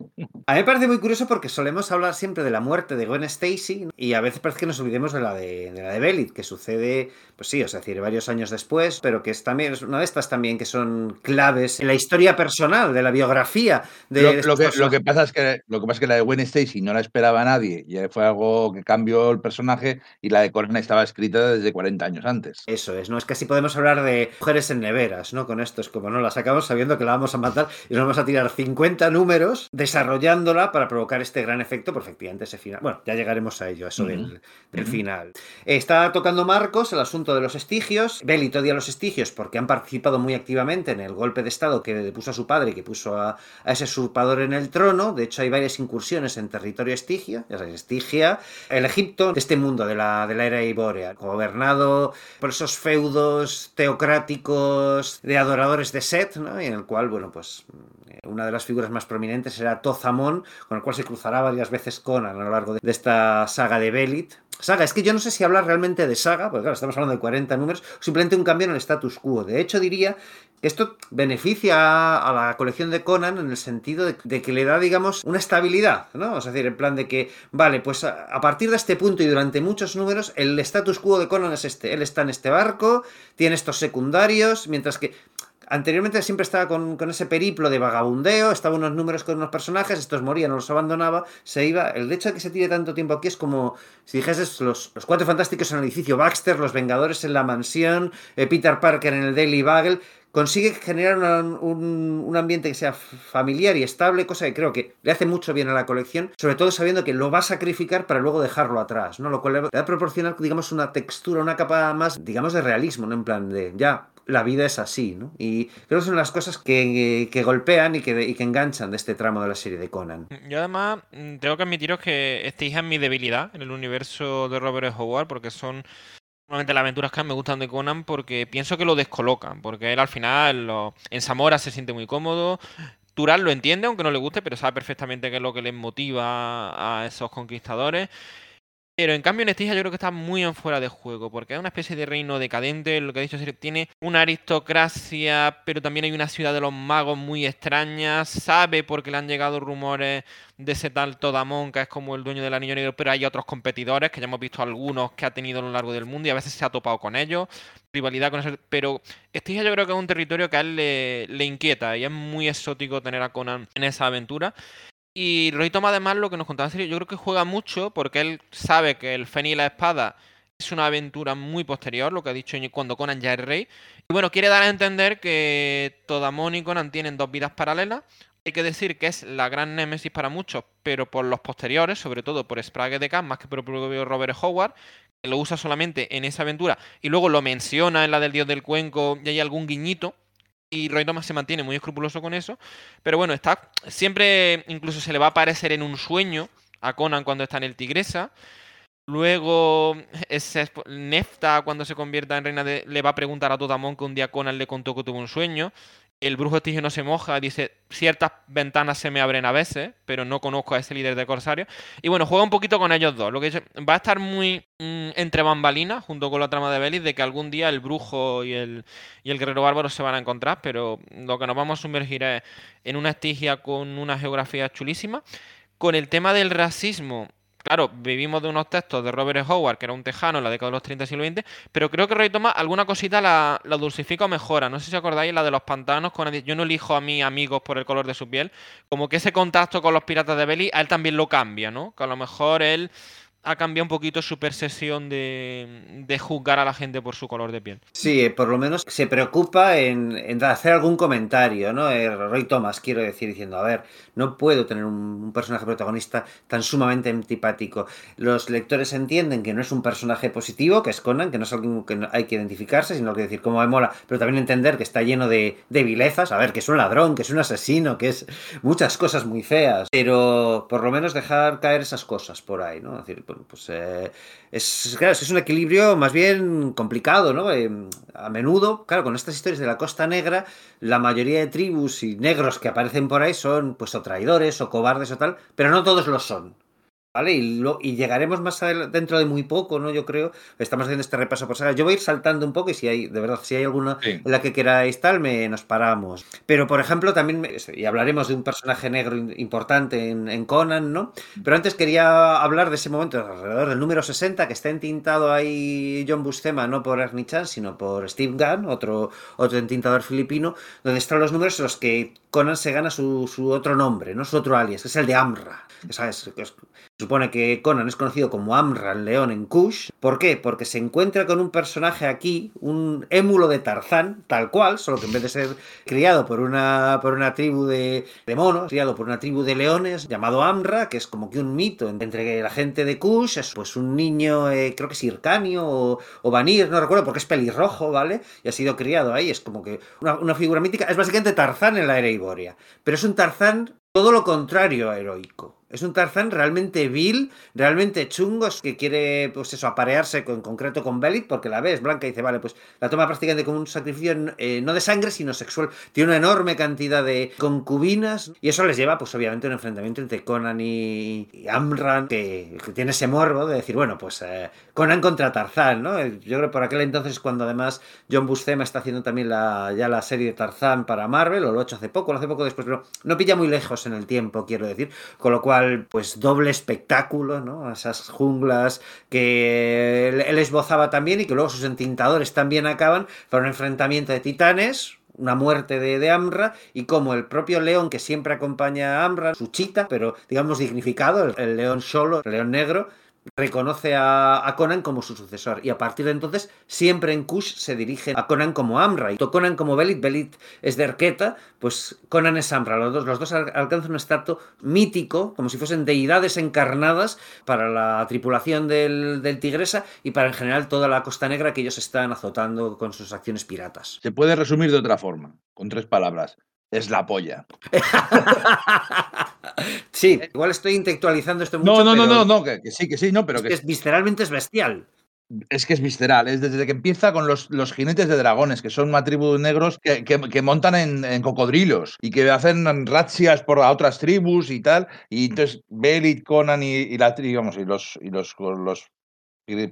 A mí me parece muy curioso porque solemos hablar siempre de la muerte de Gwen Stacy y a veces parece que nos olvidemos de la de, de la de Belit, que sucede, pues sí, o sea, decir, varios años después, pero que es también es una de estas también que son claves en la historia personal, de la biografía de lo, lo que, lo que pasa es que lo que pasa es que la de Gwen Stacy no la esperaba nadie y fue algo que cambió el personaje y la de Conan estaba escrita desde 40 años antes. Eso es, ¿no? Es que así podemos hablar de mujeres en neveras, ¿no? Con esto es como, ¿no? La sacamos sabiendo que la vamos a matar y nos vamos a tirar 50 números para provocar este gran efecto, por efectivamente ese final. Bueno, ya llegaremos a ello, a eso del, final. Está tocando Marcos el asunto de los estigios. Belit odia a los estigios porque han participado muy activamente en el golpe de estado que puso a su padre y que puso a, a ese usurpador en el trono. De hecho, hay varias incursiones en territorio estigio, ya sabéis, Estigia, el Egipto de este mundo de la, de la era ibórea, gobernado por esos feudos teocráticos de adoradores de Set, ¿no? y en el cual, bueno, pues una de las figuras más prominentes era Tozamón, con el cual se cruzará varias veces Conan a lo largo de, esta saga de Belit. Saga, es que yo no sé si hablar realmente de saga, porque claro, estamos hablando de 40 números, o simplemente un cambio en el status quo. De hecho, diría que esto beneficia a la colección de Conan en el sentido de, que le da, digamos, una estabilidad, ¿no? Es decir, en plan de que, vale, pues a partir de este punto y durante muchos números, el status quo de Conan es este. Él está en este barco, tiene estos secundarios, mientras que Anteriormente siempre estaba con, con, ese periplo de vagabundeo, estaba unos números con unos personajes, estos morían, no los abandonaba, se iba. El hecho de que se tire tanto tiempo aquí es como si dijeses los, los cuatro fantásticos en el edificio Baxter, los Vengadores en la mansión, eh, Peter Parker en el Daily Bugle. Consigue generar un, ambiente que sea familiar y estable, cosa que creo que le hace mucho bien a la colección, sobre todo sabiendo que lo va a sacrificar para luego dejarlo atrás, ¿no? Lo cual le va a proporcionar, digamos, una textura, una capa más, digamos, de realismo, ¿no? En plan de, ya, la vida es así, ¿no? Y creo que son las cosas que, que golpean y que, y que, enganchan de este tramo de la serie de Conan. Yo además tengo que admitiros que esta hija es mi debilidad en el universo de Robert Howard, porque son normalmente las aventuras que me gustan de Conan porque pienso que lo descolocan, porque él al final lo... en Zamora se siente muy cómodo. Tural lo entiende, aunque no le guste, pero sabe perfectamente qué es lo que les motiva a esos conquistadores. Pero en cambio en Estigia yo creo que está muy en fuera de juego, porque es una especie de reino decadente, lo que ha dicho tiene una aristocracia, pero también hay una ciudad de los magos muy extraña, sabe porque le han llegado rumores de ese tal Todamón, que es como el dueño del anillo negro, pero hay otros competidores, que ya hemos visto algunos que ha tenido a lo largo del mundo y a veces se ha topado con ellos, rivalidad con eso, pero Estigia yo creo que es un territorio que a él le inquieta y es muy exótico tener a Conan en esa aventura. Y Roy además lo que nos contaba serio, yo creo que juega mucho porque él sabe que el Feni y la espada es una aventura muy posterior, lo que ha dicho cuando Conan ya es rey. Y bueno, quiere dar a entender que Todamón y Conan tienen dos vidas paralelas. Hay que decir que es la gran némesis para muchos, pero por los posteriores, sobre todo por Sprague de Khan, más que por propio Robert Howard, que lo usa solamente en esa aventura y luego lo menciona en la del Dios del Cuenco y hay algún guiñito y Roy Thomas se mantiene muy escrupuloso con eso. Pero bueno, está. Siempre incluso se le va a aparecer en un sueño a Conan cuando está en el Tigresa. Luego, ese Nefta, cuando se convierta en reina, de, le va a preguntar a Todamón que un día Conan le contó que tuvo un sueño. El brujo estigio no se moja, dice, ciertas ventanas se me abren a veces, pero no conozco a ese líder de Corsario. Y bueno, juega un poquito con ellos dos. Lo que va a estar muy mmm, entre bambalinas, junto con la trama de Belis, de que algún día el brujo y el, y el guerrero bárbaro se van a encontrar, pero lo que nos vamos a sumergir es en una estigia con una geografía chulísima. Con el tema del racismo, Claro, vivimos de unos textos de Robert Howard, que era un tejano en la década de los 30 y siglo XX, pero creo que Roy Thomas alguna cosita la, la, dulcifica o mejora. No sé si acordáis la de los pantanos, con yo no elijo a mis amigos por el color de su piel. Como que ese contacto con los piratas de Belly, a él también lo cambia, ¿no? Que a lo mejor él ha cambiado un poquito su percepción de, de, juzgar a la gente por su color de piel. Sí, por lo menos se preocupa en, en hacer algún comentario, ¿no? Eh, Roy Thomas, quiero decir, diciendo, a ver, no puedo tener un, personaje protagonista tan sumamente antipático. Los lectores entienden que no es un personaje positivo, que es Conan, que no es algo que hay que identificarse, sino que decir cómo me mola, pero también entender que está lleno de, de vilezas, a ver, que es un ladrón, que es un asesino, que es muchas cosas muy feas, pero por lo menos dejar caer esas cosas por ahí, ¿no? Pues eh, es, claro, es un equilibrio más bien complicado, ¿no? Eh, a menudo, claro, con estas historias de la Costa Negra, la mayoría de tribus y negros que aparecen por ahí son, pues, o traidores o cobardes o tal, pero no todos lo son. ¿Vale? Y, y llegaremos más dentro de muy poco, ¿no? Yo creo. Estamos haciendo este repaso por sagas. Yo voy a ir saltando un poco y si hay, de verdad, si hay alguna en la que queráis tal, me, nos paramos. Pero, por ejemplo, también, y hablaremos de un personaje negro importante en, Conan, ¿no? Pero antes quería hablar de ese momento, alrededor del número 60, que está entintado ahí John Buscema, no por Ernie Chan, sino por Steve Gunn, otro, otro entintador filipino, donde están los números en los que Conan se gana su, su otro nombre, ¿no? Su otro alias, que es el de Amra. Supone que Conan es conocido como Amran León en Kush. ¿Por qué? Porque se encuentra con un personaje aquí, un émulo de Tarzán, tal cual, solo que en vez de ser criado por una, por una tribu de, de monos, criado por una tribu de leones, llamado Amra, que es como que un mito entre la gente de Kush, es pues un niño, eh, creo que es Ircanio o, o Vanir, no recuerdo porque es pelirrojo, ¿vale? Y ha sido criado ahí, es como que una, una figura mítica, es básicamente Tarzán en la era Iboria, pero es un Tarzán todo lo contrario a heroico. Es un Tarzán realmente vil, realmente chungo, que quiere, pues eso, aparearse en concreto con Belit, porque la ves blanca y dice, vale, pues la toma prácticamente como un sacrificio eh, no de sangre, sino sexual. Tiene una enorme cantidad de concubinas, y eso les lleva, pues obviamente, a un enfrentamiento entre Conan y, Amran, que, tiene ese morbo de decir, bueno, pues eh, Conan contra Tarzán, ¿no? Yo creo que por aquel entonces, cuando además John Buscema está haciendo también la, ya la serie de Tarzán para Marvel, o lo ha hecho hace poco, lo hace poco después, pero no pilla muy lejos en el tiempo, quiero decir, con lo cual pues doble espectáculo, ¿no? Esas junglas que él esbozaba también y que luego sus entintadores también acaban para un enfrentamiento de titanes, una muerte de, Amra y como el propio león que siempre acompaña a Amra, su chita, pero digamos dignificado, el, el león solo, el león negro, reconoce a, Conan como su sucesor y a partir de entonces siempre en Kush se dirige a Conan como Amra y Conan como Belit, Belit es de Erketa, pues Conan es Amra, los dos, los dos alcanzan un estatus mítico, como si fuesen deidades encarnadas para la tripulación del, del, Tigresa y para en general toda la Costa Negra que ellos están azotando con sus acciones piratas. Se puede resumir de otra forma, con tres palabras, es la polla. sí, igual estoy intelectualizando esto mucho. No, no, no, no, no, que, sí, que sí, no, pero es que, es visceralmente es bestial. Es que es visceral, es desde que empieza con los, los jinetes de dragones, que son una tribu de negros que, que, montan en, cocodrilos y que hacen razzias por otras tribus y tal. Y entonces Belit, Conan y, y la digamos, y los, y los, los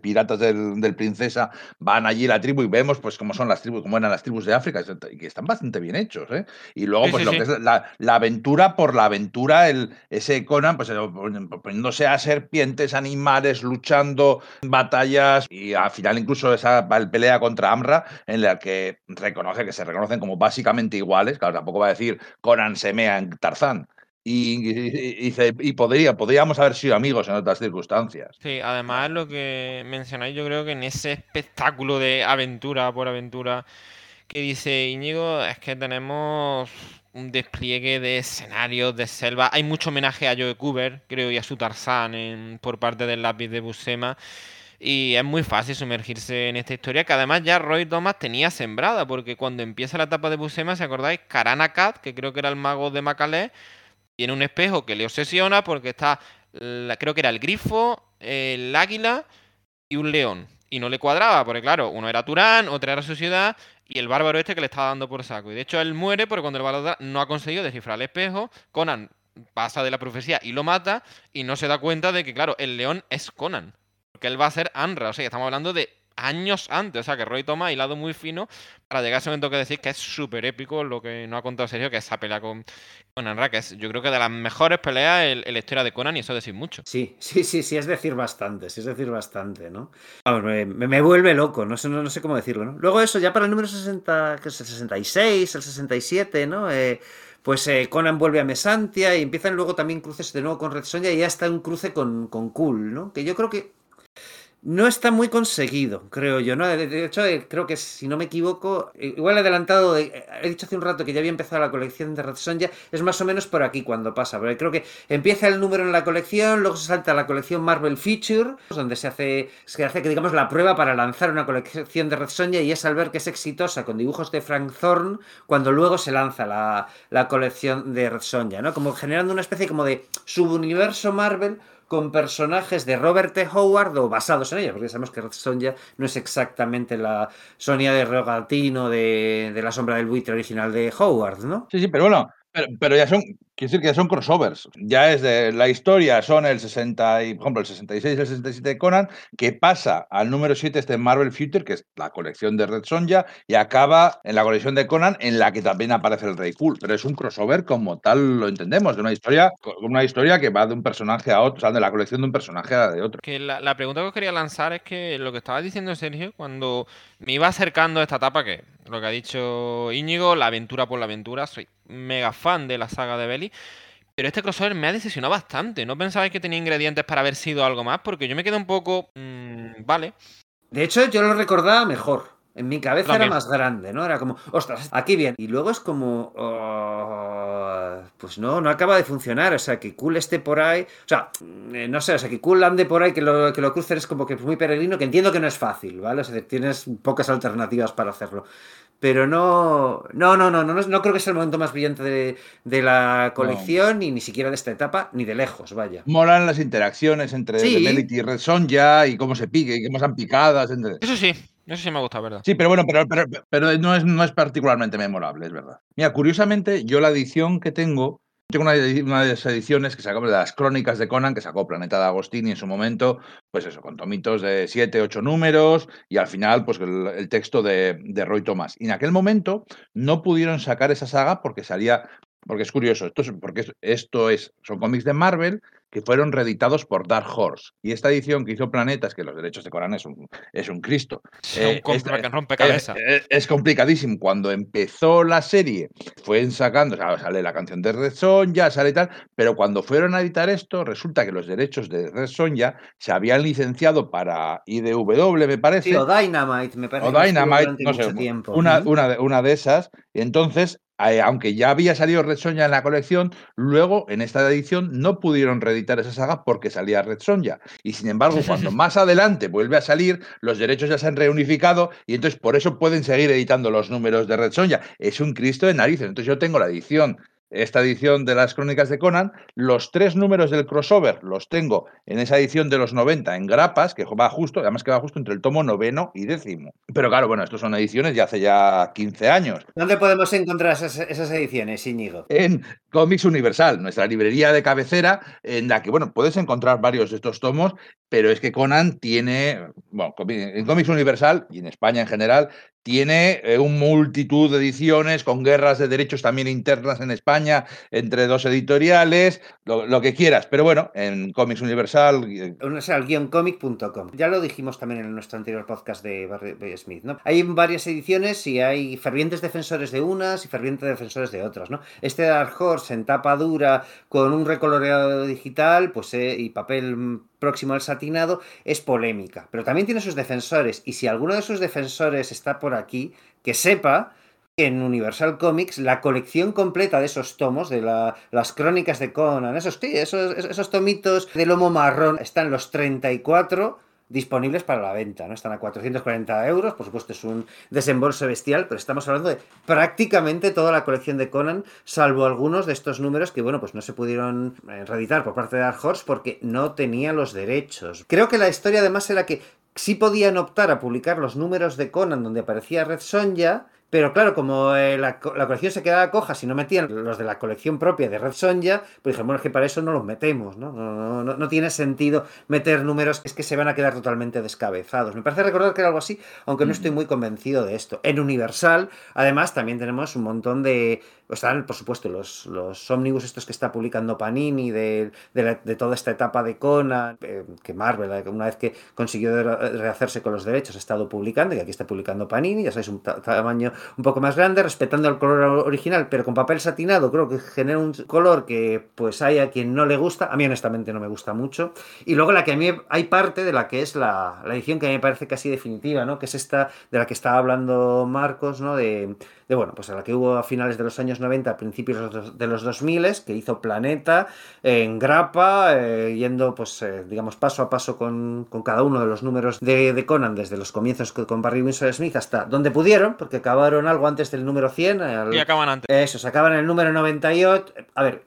piratas del, Princesa van allí la tribu y vemos pues cómo son las tribus, cómo eran las tribus de África, y que están bastante bien hechos, ¿eh? Y luego, pues lo que es la, aventura por la aventura, el, ese Conan, pues poniéndose a serpientes, animales, luchando batallas, y al final incluso esa pelea contra Amra, en la que reconoce que se reconocen como básicamente iguales, claro, tampoco va a decir Conan se mea en Tarzán, y, y, podría, podríamos haber sido amigos en otras circunstancias. Sí, además lo que mencionáis, yo creo que en ese espectáculo de aventura por aventura que dice Íñigo, es que tenemos un despliegue de escenarios, de selva. Hay mucho homenaje a Joe Cooper, creo, y a su Tarzán por parte del lápiz de Buscema. Y es muy fácil sumergirse en esta historia que además ya Roy Thomas tenía sembrada, porque cuando empieza la etapa de Buscema, si acordáis, Karana Kat, que creo que era el mago de Macalé, tiene un espejo que le obsesiona porque está, creo que era el grifo, el águila y un león. Y no le cuadraba, porque claro, uno era Turán, otra era su ciudad, y el bárbaro este que le estaba dando por saco. Y de hecho él muere porque cuando el bárbaro no ha conseguido descifrar el espejo, Conan pasa de la profecía y lo mata, y no se da cuenta de que, claro, el león es Conan. Porque él va a ser Anra. O sea, estamos hablando de años antes. O sea, que Roy toma hilado muy fino para llegar a ese momento que decir que es súper épico lo que no ha contado Sergio, que es esa pelea con, con que es yo creo que de las mejores peleas en, la historia de Conan y eso decir mucho. Sí, sí, sí, sí, es decir bastante, sí es decir bastante, ¿no? Vamos, me, me, vuelve loco, no sé, no, sé cómo decirlo, ¿no? Luego eso, ya para el número 60, que es el 66, el 67, ¿no? Eh, pues eh, Conan vuelve a Mesantia y empiezan luego también cruces de nuevo con Red Sonja y ya está un cruce con, con Cool, ¿no? Que yo creo que no está muy conseguido, creo yo. ¿no? De hecho, eh, creo que si no me equivoco, eh, igual he adelantado, he dicho hace un rato que ya había empezado la colección de Red Sonja, es más o menos por aquí cuando pasa. Porque creo que empieza el número en la colección, luego se salta a la colección Marvel Feature, donde se hace, se hace digamos, la prueba para lanzar una colección de Red Sonja y es al ver que es exitosa con dibujos de Frank Thorne, cuando luego se lanza la, la colección de Red Sonja, ¿no? Como generando una especie como de subuniverso Marvel con personajes de Robert T. Howard o basados en ella, porque sabemos que Sonja no es exactamente la Sonia de Rogatino de, de La Sombra del Buitre original de Howard, ¿no? Sí, sí, pero bueno, pero, ya son, quiero decir que son crossovers. Ya es de la historia, son el 60, y, por ejemplo, el 66 y el 67 de Conan, que pasa al número 7 este Marvel Future, que es la colección de Red Sonja, y acaba en la colección de Conan, en la que también aparece el Rey Cool. Pero es un crossover como tal lo entendemos, de una historia, una historia que va de un personaje a otro, o sea, de la colección de un personaje a de otro. Que la, la pregunta que os quería lanzar es que lo que estaba diciendo Sergio, cuando me iba acercando a esta etapa, que lo que ha dicho Íñigo, la aventura por la aventura, soy mega fan de la saga de Pero este crossover me ha decepcionado bastante. ¿No pensabais que tenía ingredientes para haber sido algo más? Porque yo me quedé un poco. Mmm, vale. De hecho, yo lo recordaba mejor. En mi cabeza era más grande, ¿no? Era como, ostras, aquí bien. Y luego es como, oh, pues no, no acaba de funcionar. O sea, que Cool esté por ahí. O sea, eh, no sé, o sea, que Cool ande por ahí, que lo, que lo crucen es como que es muy peregrino, que entiendo que no es fácil, ¿vale? O sea, tienes pocas alternativas para hacerlo pero no, no, no, no, no, no creo que sea el momento más brillante de, la colección, y ni siquiera de esta etapa, ni de lejos, vaya. Molan las interacciones entre sí. y Red Sonja y cómo se pique, y cómo han picadas. Entre... Eso sí, eso sí me gusta, ¿verdad? Sí, pero bueno, pero, pero, pero no, es, no es particularmente memorable, es verdad. Mira, curiosamente, yo la edición que tengo tengo una, de las ediciones que sacó de las crónicas de Conan, que sacó Planeta de Agostini en su momento, pues eso, con tomitos de siete, ocho números y al final, pues el, texto de, de, Roy Thomas. Y en aquel momento no pudieron sacar esa saga porque salía, porque es curioso, esto es, porque esto es, son cómics de Marvel que fueron reeditados por Dark Horse. Y esta edición que hizo Planetas, que los derechos de Conan es un, es un Cristo. Eh, es, es, complicadísimo. Cuando empezó la serie, fueron sacando, sale la canción de Red ya sale tal, pero cuando fueron a editar esto, resulta que los derechos de Red ya se habían licenciado para IDW, me parece. o Dynamite, me parece. O Dynamite, no sé, tiempo. Una, una, de, una de esas. Y entonces eh, aunque ya había salido Red Sonja en la colección, luego en esta edición no pudieron reeditar esa saga porque salía Red Sonja. Y sin embargo, cuando más adelante vuelve a salir, los derechos ya se han reunificado y entonces por eso pueden seguir editando los números de Red Sonja. Es un Cristo de narices. Entonces yo tengo la edición esta edición de las crónicas de Conan, los tres números del crossover los tengo en esa edición de los 90 en grapas, que va justo, además que va justo entre el tomo noveno y décimo. Pero claro, bueno, estos son ediciones de hace ya 15 años. ¿Dónde podemos encontrar esas, ediciones, Íñigo? En Comics Universal, nuestra librería de cabecera, en la que, bueno, puedes encontrar varios de estos tomos, pero es que Conan tiene, bueno, en Comics Universal y en España en general, tiene eh, un multitud de ediciones con guerras de derechos también internas en España entre dos editoriales, lo, que quieras, pero bueno, en Comics Universal. Universal-comic.com. Ya lo dijimos también en nuestro anterior podcast de Barry Smith, ¿no? Hay varias ediciones y hay fervientes defensores de unas y fervientes defensores de otras, ¿no? Este Dark Horse en tapa dura con un recoloreado digital, pues eh, y papel próximo al satinado es polémica, pero también tiene sus defensores y si alguno de sus defensores está por aquí, que sepa que en Universal Comics la colección completa de esos tomos, de las crónicas de Conan, esos, esos, esos tomitos de lomo marrón, están los 34 disponibles para la venta, ¿no? Están a 440 euros, por supuesto es un desembolso bestial, pero estamos hablando de prácticamente toda la colección de Conan, salvo algunos de estos números que, bueno, pues no se pudieron eh, reeditar por parte de Dark Horse porque no tenía los derechos. Creo que la historia además era que sí podían optar a publicar los números de Conan donde aparecía Red Sonja, pero claro, como eh, la, colección se quedaba coja si no metían los de la colección propia de Red Sonja, pues dijeron, bueno, es que para eso no los metemos, ¿no? No, no, no tiene sentido meter números, es que se van a quedar totalmente descabezados. Me parece recordar que era algo así, aunque no estoy muy convencido de esto. En Universal, además, también tenemos un montón de están, por supuesto, los, los ómnibus estos que está publicando Panini de, de, toda esta etapa de Conan, eh, que Marvel, eh, una vez que consiguió rehacerse con los derechos, ha estado publicando, y aquí está publicando Panini, ya sabéis, un tamaño un poco más grande, respetando el color original, pero con papel satinado, creo que genera un color que pues hay a quien no le gusta, a mí honestamente no me gusta mucho, y luego la que a mí hay parte de la que es la, la edición que a mí me parece casi definitiva, ¿no? que es esta de la que estaba hablando Marcos, ¿no? de de bueno, pues a la que hubo a finales de los años 90, a principios de los 2000, que hizo Planeta en grapa, eh, yendo pues eh, digamos paso a paso con, cada uno de los números de, Conan, desde los comienzos con Barry Winsor Smith hasta donde pudieron, porque acabaron algo antes del número 100. y acaban antes. Eso, se acaban en el número 98. A ver,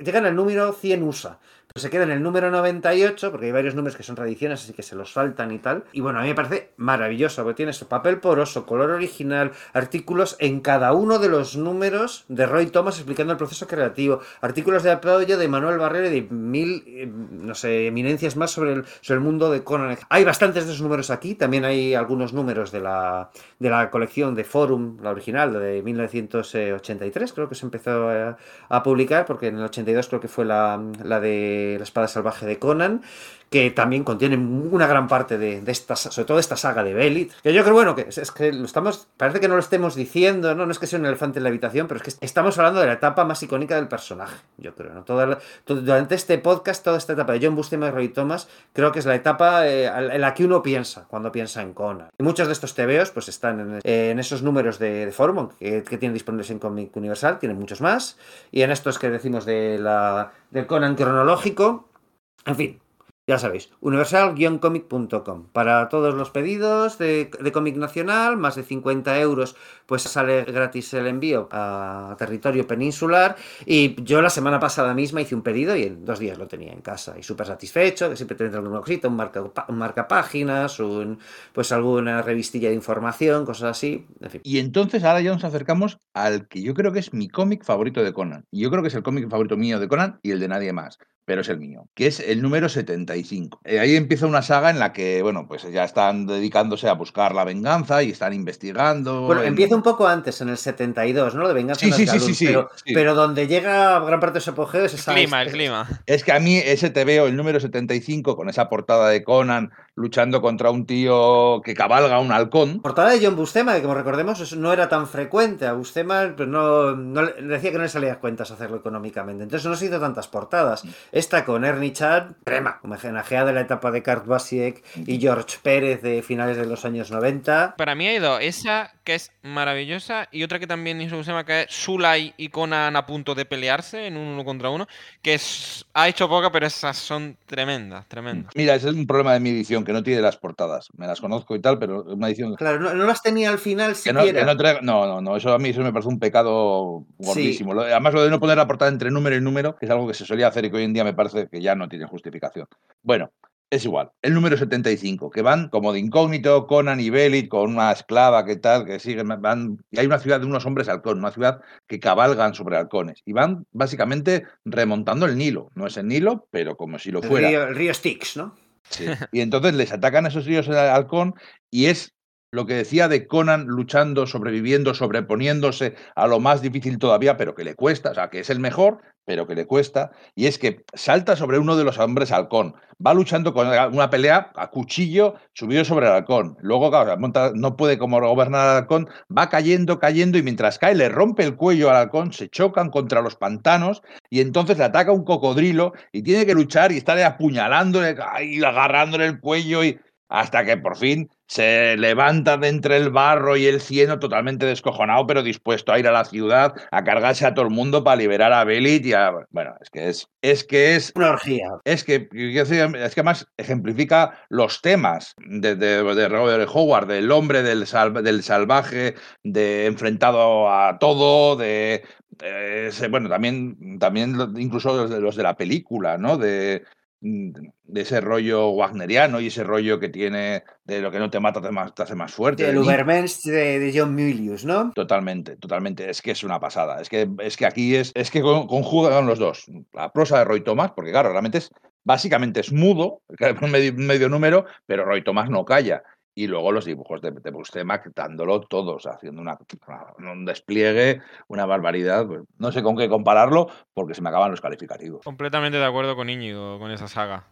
llegan al número 100 USA Se queda en el número 98, porque hay varios números que son reediciones, así que se los faltan y tal. Y bueno, a mí me parece maravilloso, porque tiene su papel poroso, color original, artículos en cada uno de los números de Roy Thomas explicando el proceso creativo, artículos de apoyo de Manuel Barrero y de mil, eh, no sé, eminencias más sobre el, sobre el mundo de Conan. Hay bastantes de esos números aquí, también hay algunos números de la, de la colección de Forum, la original, de 1983, creo que se empezó a, a publicar, porque en el 82 creo que fue la, la de la espada salvaje de Conan, que también contiene una gran parte de, de esta, sobre todo esta saga de Belit, que yo creo, bueno, que es, es, que lo estamos, parece que no lo estemos diciendo, ¿no? no es que sea un elefante en la habitación, pero es que estamos hablando de la etapa más icónica del personaje, yo creo, ¿no? Todo, durante este podcast, toda esta etapa de John Buscema y Roy Thomas, creo que es la etapa eh, en la que uno piensa cuando piensa en Conan. Y muchos de estos TVOs pues están en, en esos números de, de Forum que, tienen disponibles en Comic Universal, tienen muchos más, y en estos que decimos de del Conan cronológico, en fin, ya sabéis, universal-comic.com. Para todos los pedidos de, de, cómic nacional, más de 50 euros, pues sale gratis el envío a territorio peninsular. Y yo la semana pasada misma hice un pedido y en dos días lo tenía en casa. Y súper satisfecho, que siempre tendré alguna cosita, un marca, un marca páginas, un, pues alguna revistilla de información, cosas así. En fin. Y entonces ahora ya nos acercamos al que yo creo que es mi cómic favorito de Conan. Y yo creo que es el cómic favorito mío de Conan y el de nadie más pero es el mío, que es el número 75. Eh, ahí empieza una saga en la que, bueno, pues ya están dedicándose a buscar la venganza y están investigando. Bueno, en... empieza un poco antes, en el 72, ¿no? De venganza sí, sí, sí, sí, sí, pero, sí. pero, donde llega gran parte de su apogeo es esa... El clima, el clima. Es que a mí ese te veo, el número 75, con esa portada de Conan luchando contra un tío que cabalga un halcón. Portada de John Bustema, que como recordemos no era tan frecuente. A Bustema pues no, no, decía que no le salía cuentas hacerlo económicamente. Entonces no se hizo tantas portadas. Esta con Ernie Chad, crema, homenajeada de la etapa de Kurt Basiek y George Pérez de finales de los años 90. Para mí hay dos. Esa que es maravillosa y otra que también hizo Bustema, que es Sulay y Conan a punto de pelearse en un uno contra uno, que es, ha hecho poca, pero esas son tremendas, tremendas. Mira, ese es un problema de mi edición, que no tiene las portadas. Me las conozco y tal, pero una edición... Claro, no, no las tenía al final que siquiera. no, que no, traiga... no, no, no, eso a mí eso me parece un pecado gordísimo. Sí. Además, lo de no poner la portada entre número y número, que es algo que se solía hacer y que hoy en día me parece que ya no tiene justificación. Bueno, es igual. El número 75, que van como de incógnito, Conan y Belit, con una esclava que tal, que siguen, van. Y hay una ciudad de unos hombres halcón, una ciudad que cabalgan sobre halcones. Y van básicamente remontando el Nilo. No es el Nilo, pero como si lo el fuera. Río, el río Styx, ¿no? Sí. Y entonces les atacan a esos ríos el halcón y es lo que decía de Conan luchando, sobreviviendo, sobreponiéndose a lo más difícil todavía, pero que le cuesta, o sea, que es el mejor, pero que le cuesta, y es que salta sobre uno de los hombres halcón, va luchando con una pelea a cuchillo subido sobre el halcón, luego no puede como gobernar al halcón, va cayendo, cayendo, y mientras cae le rompe el cuello al halcón, se chocan contra los pantanos, y entonces le ataca un cocodrilo, y tiene que luchar y estar apuñalándole y agarrándole el cuello, y hasta que por fin se levanta de entre el barro y el cieno totalmente descojonado, pero dispuesto a ir a la ciudad, a cargarse a todo el mundo para liberar a Belit y a... Bueno, es que es... Es que es... Una orgía. Es que, es que además ejemplifica los temas de, de, de Robert Howard, del hombre, del, sal, del salvaje, de enfrentado a todo, de... de bueno, también, también incluso los de, los de la película, ¿no? De de ese rollo wagneriano y ese rollo que tiene de lo que no te mata te, más, te hace más fuerte. El Ubermensch de, de, John Milius, ¿no? Totalmente, totalmente. Es que es una pasada. Es que, es que aquí es, es que conjugan los dos. La prosa de Roy Thomas, porque claro, realmente es, básicamente es mudo, medio, medio número, pero Roy Thomas no calla y luego los dibujos de, de Bustema dándolo todos, haciendo una, una, un despliegue, una barbaridad. Pues, no sé con qué compararlo porque se me acaban los calificativos. Completamente de acuerdo con Íñigo, con esa saga.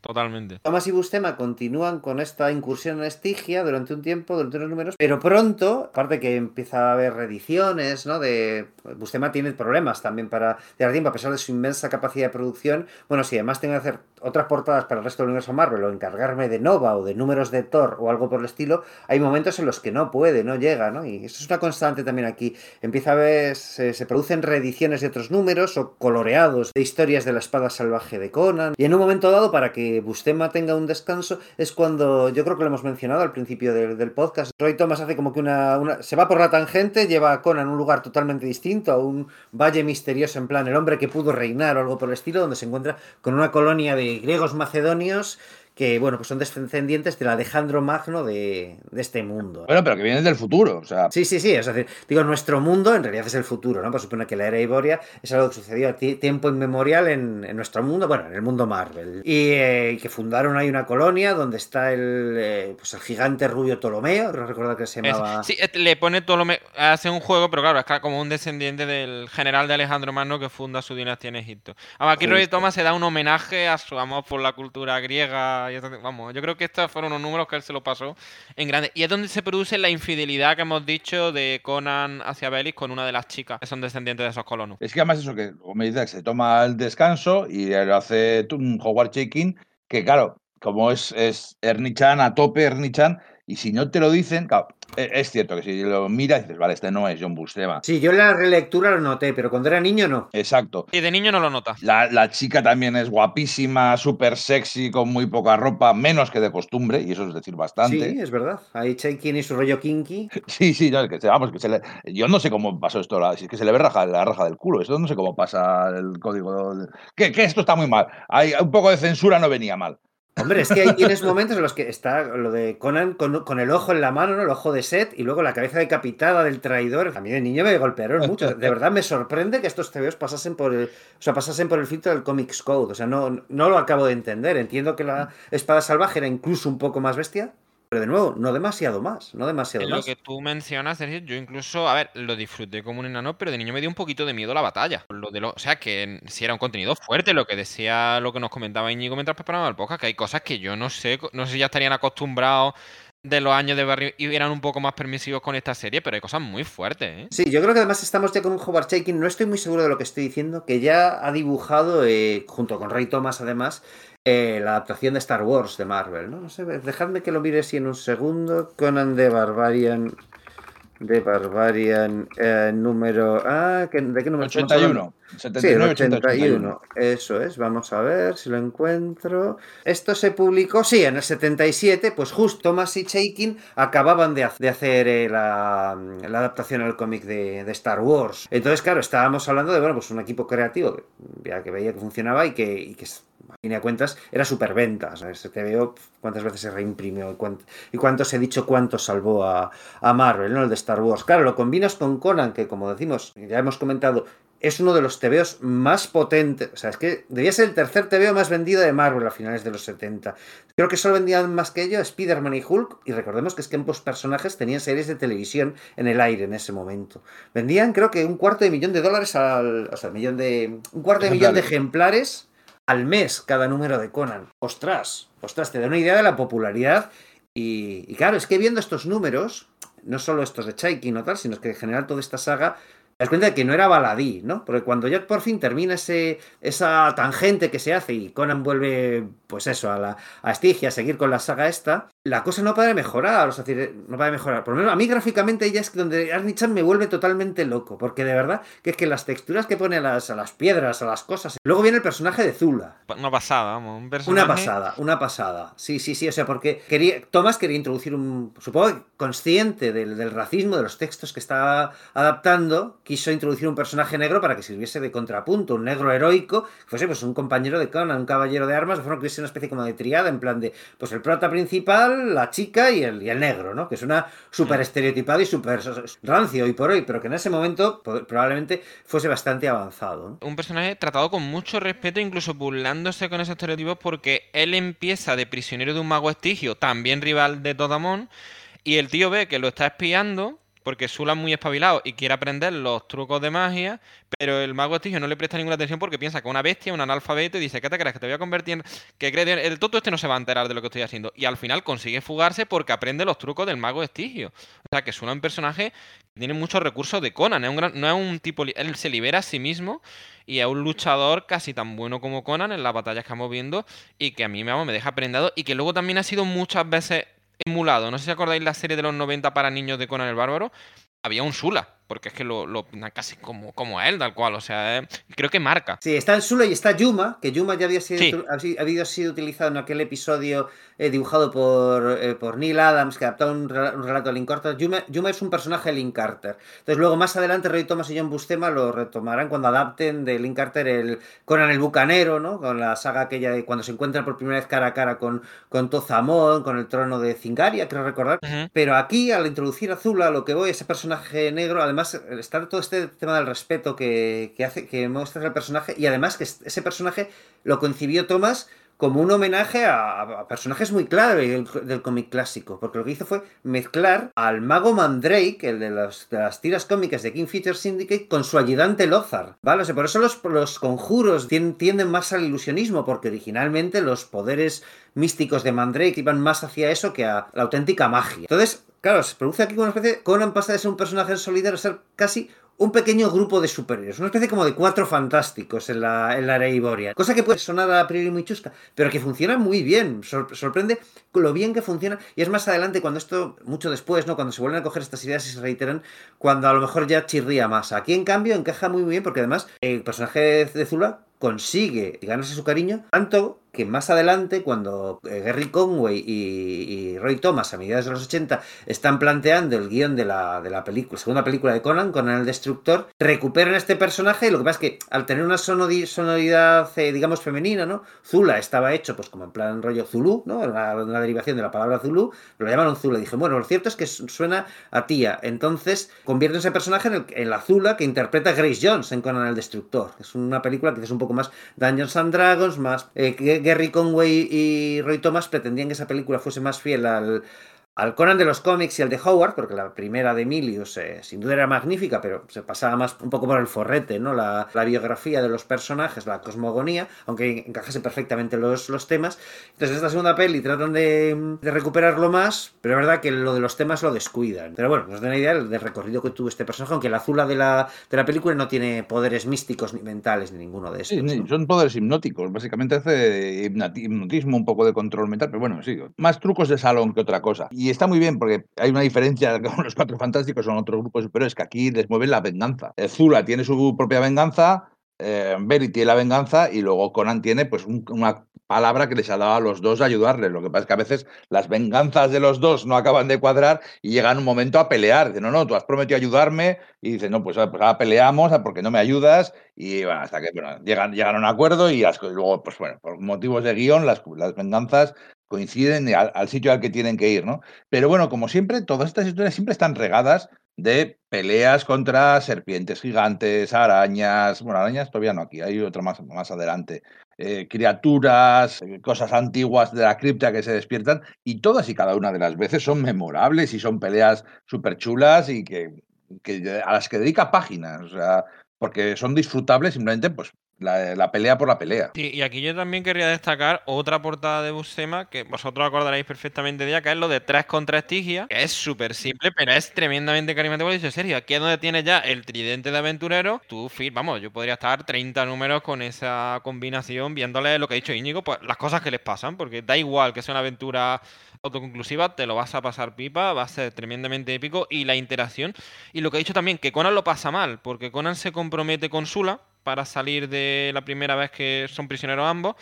Totalmente. Thomas y Bustema continúan con esta incursión en Estigia durante un tiempo, durante unos números, pero pronto, aparte que empieza a haber reediciones, ¿no? De Bustema tiene problemas también para dar tiempo, a pesar de su inmensa capacidad de producción. Bueno, si además tengo que hacer otras portadas para el resto del universo Marvel o encargarme de Nova o de números de Thor o algo por el estilo, hay momentos en los que no puede, no llega, ¿no? Y eso es una constante también aquí. Empieza a ver, se, producen reediciones de otros números o coloreados de historias de la espada salvaje de Conan. Y en un momento dado, para que Bustema tenga un descanso, es cuando, yo creo que lo hemos mencionado al principio del, del podcast, Roy Thomas hace como que una, una, se va por la tangente, lleva a Conan a un lugar totalmente distinto, a un valle misterioso en plan el hombre que pudo reinar o algo por el estilo, donde se encuentra con una colonia de griegos macedonios que bueno, pues son descendientes del Alejandro Magno de, de, este mundo. Bueno, pero que vienen del futuro, o sea. Sí, sí, sí, es decir, digo, nuestro mundo en realidad es el futuro, ¿no? Pues supone que la era Iboria es algo que sucedió a tiempo inmemorial en, en, nuestro mundo, bueno, en el mundo Marvel. Y eh, que fundaron ahí una colonia donde está el, eh, pues el gigante rubio Ptolomeo, no recuerdo que se llamaba. Es, sí, le pone Ptolomeo, hace un juego, pero claro, es como un descendiente del general de Alejandro Magno que funda su dinastía en Egipto. Ahora, aquí Roy Thomas se da un homenaje a su amor por la cultura griega vamos, yo creo que estos fueron unos números que él se lo pasó en grande. Y es donde se produce la infidelidad que hemos dicho de Conan hacia Belis con una de las chicas que son descendientes de esos colonos. Es que además eso que, me dice, que se toma el descanso y lo hace un Howard Shaking, que claro, como es, es Ernie Chan, a tope Ernie Chan, y si no te lo dicen, claro, es cierto que si lo miras dices, vale, este no es John Bustema. Sí, yo en la relectura lo noté, pero cuando era niño no. Exacto. Y de niño no lo nota. La, la chica también es guapísima, súper sexy, con muy poca ropa, menos que de costumbre, y eso es decir bastante. Sí, es verdad. Ahí Chaikin y su rollo kinky. Sí, sí, no, que, vamos, que se le... yo no sé cómo pasó esto, si es que se le ve raja, la raja del culo, eso no sé cómo pasa el código. De... Que, que esto está muy mal. Hay un poco de censura no venía mal. Hombre, es que ahí tienes momentos en los que está lo de Conan con, el ojo en la mano, ¿no? El ojo de Set y luego la cabeza decapitada del traidor. A mí de niño me golpearon mucho. De verdad me sorprende que estos TVOs pasasen por el, o sea, pasasen por el filtro del Comics Code. O sea, no, no lo acabo de entender. Entiendo que la espada salvaje era incluso un poco más bestia. Pero de nuevo, no demasiado más, no demasiado en más. Lo que tú mencionas, Sergio, yo incluso, a ver, lo disfruté como un enano, pero de niño me dio un poquito de miedo la batalla. Lo de lo, o sea, que si era un contenido fuerte, lo que decía, lo que nos comentaba Íñigo mientras preparaba el podcast, que hay cosas que yo no sé, no sé si ya estarían acostumbrados de los años de Barry y eran un poco más permisivos con esta serie, pero hay cosas muy fuertes, ¿eh? Sí, yo creo que además estamos ya con un Howard Shaking, no estoy muy seguro de lo que estoy diciendo, que ya ha dibujado, eh, junto con Ray Thomas además, eh, la adaptación de Star Wars de Marvel, ¿no? No sé, dejadme que lo mire si en un segundo. Conan de Barbarian. De Barbarian eh, número. Ah, ¿de qué número? 81. 79, sí, el 81. 81. Eso es, vamos a ver si lo encuentro. Esto se publicó, sí, en el 77, pues justo Thomas y Chaikin acababan de, de hacer eh, la, la, adaptación al cómic de, de, Star Wars. Entonces, claro, estábamos hablando de, bueno, pues un equipo creativo que, ya que veía que funcionaba y que, y que a fin de cuentas, era superventa. ¿sabes? Te veo cuántas veces se reimprimió y, cuánto, y cuántos he dicho cuánto salvó a, a, Marvel, ¿no? El de Star Wars. Claro, lo combinas con Conan, que como decimos, ya hemos comentado, es uno de los TVOs más potentes. O sea, es que debía ser el tercer TVO más vendido de Marvel a finales de los 70. Creo que solo vendían más que ello Spider-Man y Hulk. Y recordemos que es que ambos personajes tenían series de televisión en el aire en ese momento. Vendían, creo que un cuarto de millón de dólares al. O sea, millón de. Un cuarto de millón de ejemplares al mes cada número de Conan. Ostras, ostras, te da una idea de la popularidad. Y, y claro, es que viendo estos números, no solo estos de Chaikin o tal, sino que en general toda esta saga, das cuenta de que no era baladí, ¿no? Porque cuando ya por fin termina ese, esa tangente que se hace y Conan vuelve, pues eso, a, la, a Stygia, a seguir con la saga esta, la cosa no para de mejorar, o sea, no para de mejorar. Por lo menos a mí gráficamente ya es donde Arnie Chan me vuelve totalmente loco, porque de verdad que es que las texturas que pone a las, a las piedras, a las cosas. Luego viene el personaje de Zula. Una pasada, vamos, un personaje. Una pasada, una pasada. Sí, sí, sí, o sea, porque quería, Thomas quería introducir un, supongo, consciente del, del racismo, de los textos que estaba adaptando, quiso introducir un personaje negro para que sirviese de contrapunto, un negro heroico, fuese pues un compañero de Conan, un caballero de armas, de forma que hubiese una especie como de triada, en plan de, pues el prota principal, la chica y el, y el negro, ¿no? Que suena súper estereotipado y súper rancio hoy por hoy, pero que en ese momento probablemente fuese bastante avanzado. ¿no? Un personaje tratado con mucho respeto, incluso burlándose con esos estereotipos, porque él empieza de prisionero de un mago estigio, también rival de Todamón, y el tío ve que lo está espiando porque Sula es muy espabilado y quiere aprender los trucos de magia, pero el mago estigio no le presta ninguna atención porque piensa que una bestia, un analfabeto, y dice, ¿qué te crees? Que te voy a convertir en... Que cree el tonto este no se va a enterar de lo que estoy haciendo. Y al final consigue fugarse porque aprende los trucos del mago estigio. O sea, que Sula es un personaje que tiene muchos recursos de Conan. Un. No es un tipo... Él se libera a sí mismo y es un luchador casi tan bueno como Conan en las batallas que estamos viendo y que a mí me, me deja prendado y que luego también ha sido muchas veces emulado. No sé si acordáis la serie de los 90 para niños de Conan el Bárbaro. Había un Sula porque es que lo, lo casi como, como a él, tal cual, o sea, eh, creo que marca. Sí, está el Sula y está Yuma, que Yuma ya había sido, había sido utilizado en aquel episodio eh, dibujado por, eh, por Neil Adams, que adaptaba un, relato a Link Carter. Yuma, Yuma, es un personaje de Link Carter. Entonces luego más adelante Roy Thomas y John Bustema lo retomarán cuando adapten de Link Carter el Conan el Bucanero, ¿no? Con la saga aquella de cuando se encuentran por primera vez cara a cara con, con Tozamón, con el trono de Zingaria, creo recordar. Pero aquí, al introducir a Zula, lo que voy, ese personaje negro, además está todo este tema del respeto que, hace, que muestra el personaje, y además que ese personaje lo concibió Thomas como un homenaje a, personajes muy clave del, cómic clásico, porque lo que hizo fue mezclar al mago Mandrake, el de, las tiras cómicas de King Feature Syndicate, con su ayudante Lothar, ¿vale? por eso los, conjuros tienden más al ilusionismo, porque originalmente los poderes místicos de Mandrake iban más hacia eso que a la auténtica magia. Entonces, Claro, se produce aquí una especie. Conan pasa de ser un personaje solidario a ser casi un pequeño grupo de superiores, una especie como de cuatro fantásticos en la, en la. Cosa que puede sonar a priori muy chusca, pero que funciona muy bien. sorprende lo bien que funciona. Y es más adelante, cuando esto, mucho después, ¿no? Cuando se vuelven a coger estas ideas y se reiteran, cuando a lo mejor ya chirría más. Aquí, en cambio, encaja muy bien porque además el personaje de Zula consigue ganarse su cariño, tanto que más adelante, cuando eh, Gary Conway y, Roy Thomas, a mediados de los 80, están planteando el guion de la, de la película, segunda película de Conan, Conan el Destructor, recuperan este personaje y lo que pasa es que al tener una sonoridad, eh, digamos, femenina, ¿no? Zula estaba hecho, pues como en plan rollo Zulu, ¿no? Una, derivación de la palabra Zulu, lo llamaron Zula. Dije, bueno, lo cierto es que suena a tía. Entonces, convierte ese personaje en, la Zula que interpreta Grace Jones en Conan el Destructor. Es una película que es un poco más Dungeons and Dragons, más eh, Gary Conway y Roy Thomas pretendían que esa película fuese más fiel al, al Conan de los cómics y al de Howard, porque la primera de Emilius eh, sin duda era magnífica, pero se pasaba más un poco por el forrete, ¿no? La, biografía de los personajes, la cosmogonía, aunque encajase perfectamente los, los temas. Entonces, esta segunda peli tratan de, recuperarlo más, pero es verdad que lo de los temas lo descuidan. Pero bueno, nos da una idea del recorrido que tuvo este personaje, aunque la azula de la, de la película no tiene poderes místicos ni mentales ni ninguno de esos. Sí, son poderes hipnóticos, básicamente hace hipnotismo, un poco de control mental, pero bueno, sí, más trucos de salón que otra cosa y está muy bien porque hay una diferencia con los Cuatro Fantásticos, son otros grupos superiores que aquí les mueven la venganza. Eh, Zula tiene su propia venganza, eh, tiene la venganza y luego Conan tiene pues una palabra que les ha dado a los dos a ayudarles. Lo que pasa es que a veces las venganzas de los dos no acaban de cuadrar y llegan un momento a pelear. Dicen, no, no, tú has prometido ayudarme y dicen, no, pues, pues ahora peleamos porque no me ayudas y bueno, hasta que llegan, llegan a un acuerdo y, luego, pues bueno, por motivos de guion, las, las venganzas coinciden al, sitio al que tienen que ir, ¿no? Pero bueno, como siempre, todas estas historias siempre están regadas de peleas contra serpientes gigantes, arañas, bueno, arañas todavía no aquí, hay otra más, más adelante, eh, criaturas, eh, cosas antiguas de la cripta que se despiertan, y todas y cada una de las veces son memorables y son peleas súper chulas y que, que, a las que dedica páginas, o sea, porque son disfrutables simplemente pues la, pelea por la pelea. Sí, y aquí yo también querría destacar otra portada de Buscema que vosotros acordaréis perfectamente de ella, que es lo de 3 contra Estigia, que es súper simple, pero es tremendamente carismático. Y dice, serio, aquí es donde tienes ya el tridente de aventurero. Tú, vamos, yo podría estar 30 números con esa combinación, viéndole lo que ha dicho Íñigo, pues las cosas que les pasan, porque da igual que sea una aventura autoconclusiva, te lo vas a pasar pipa, va a ser tremendamente épico y la interacción. Y lo que ha dicho también, que Conan lo pasa mal, porque Conan se compromete con Sula para salir de la primera vez que son prisioneros ambos.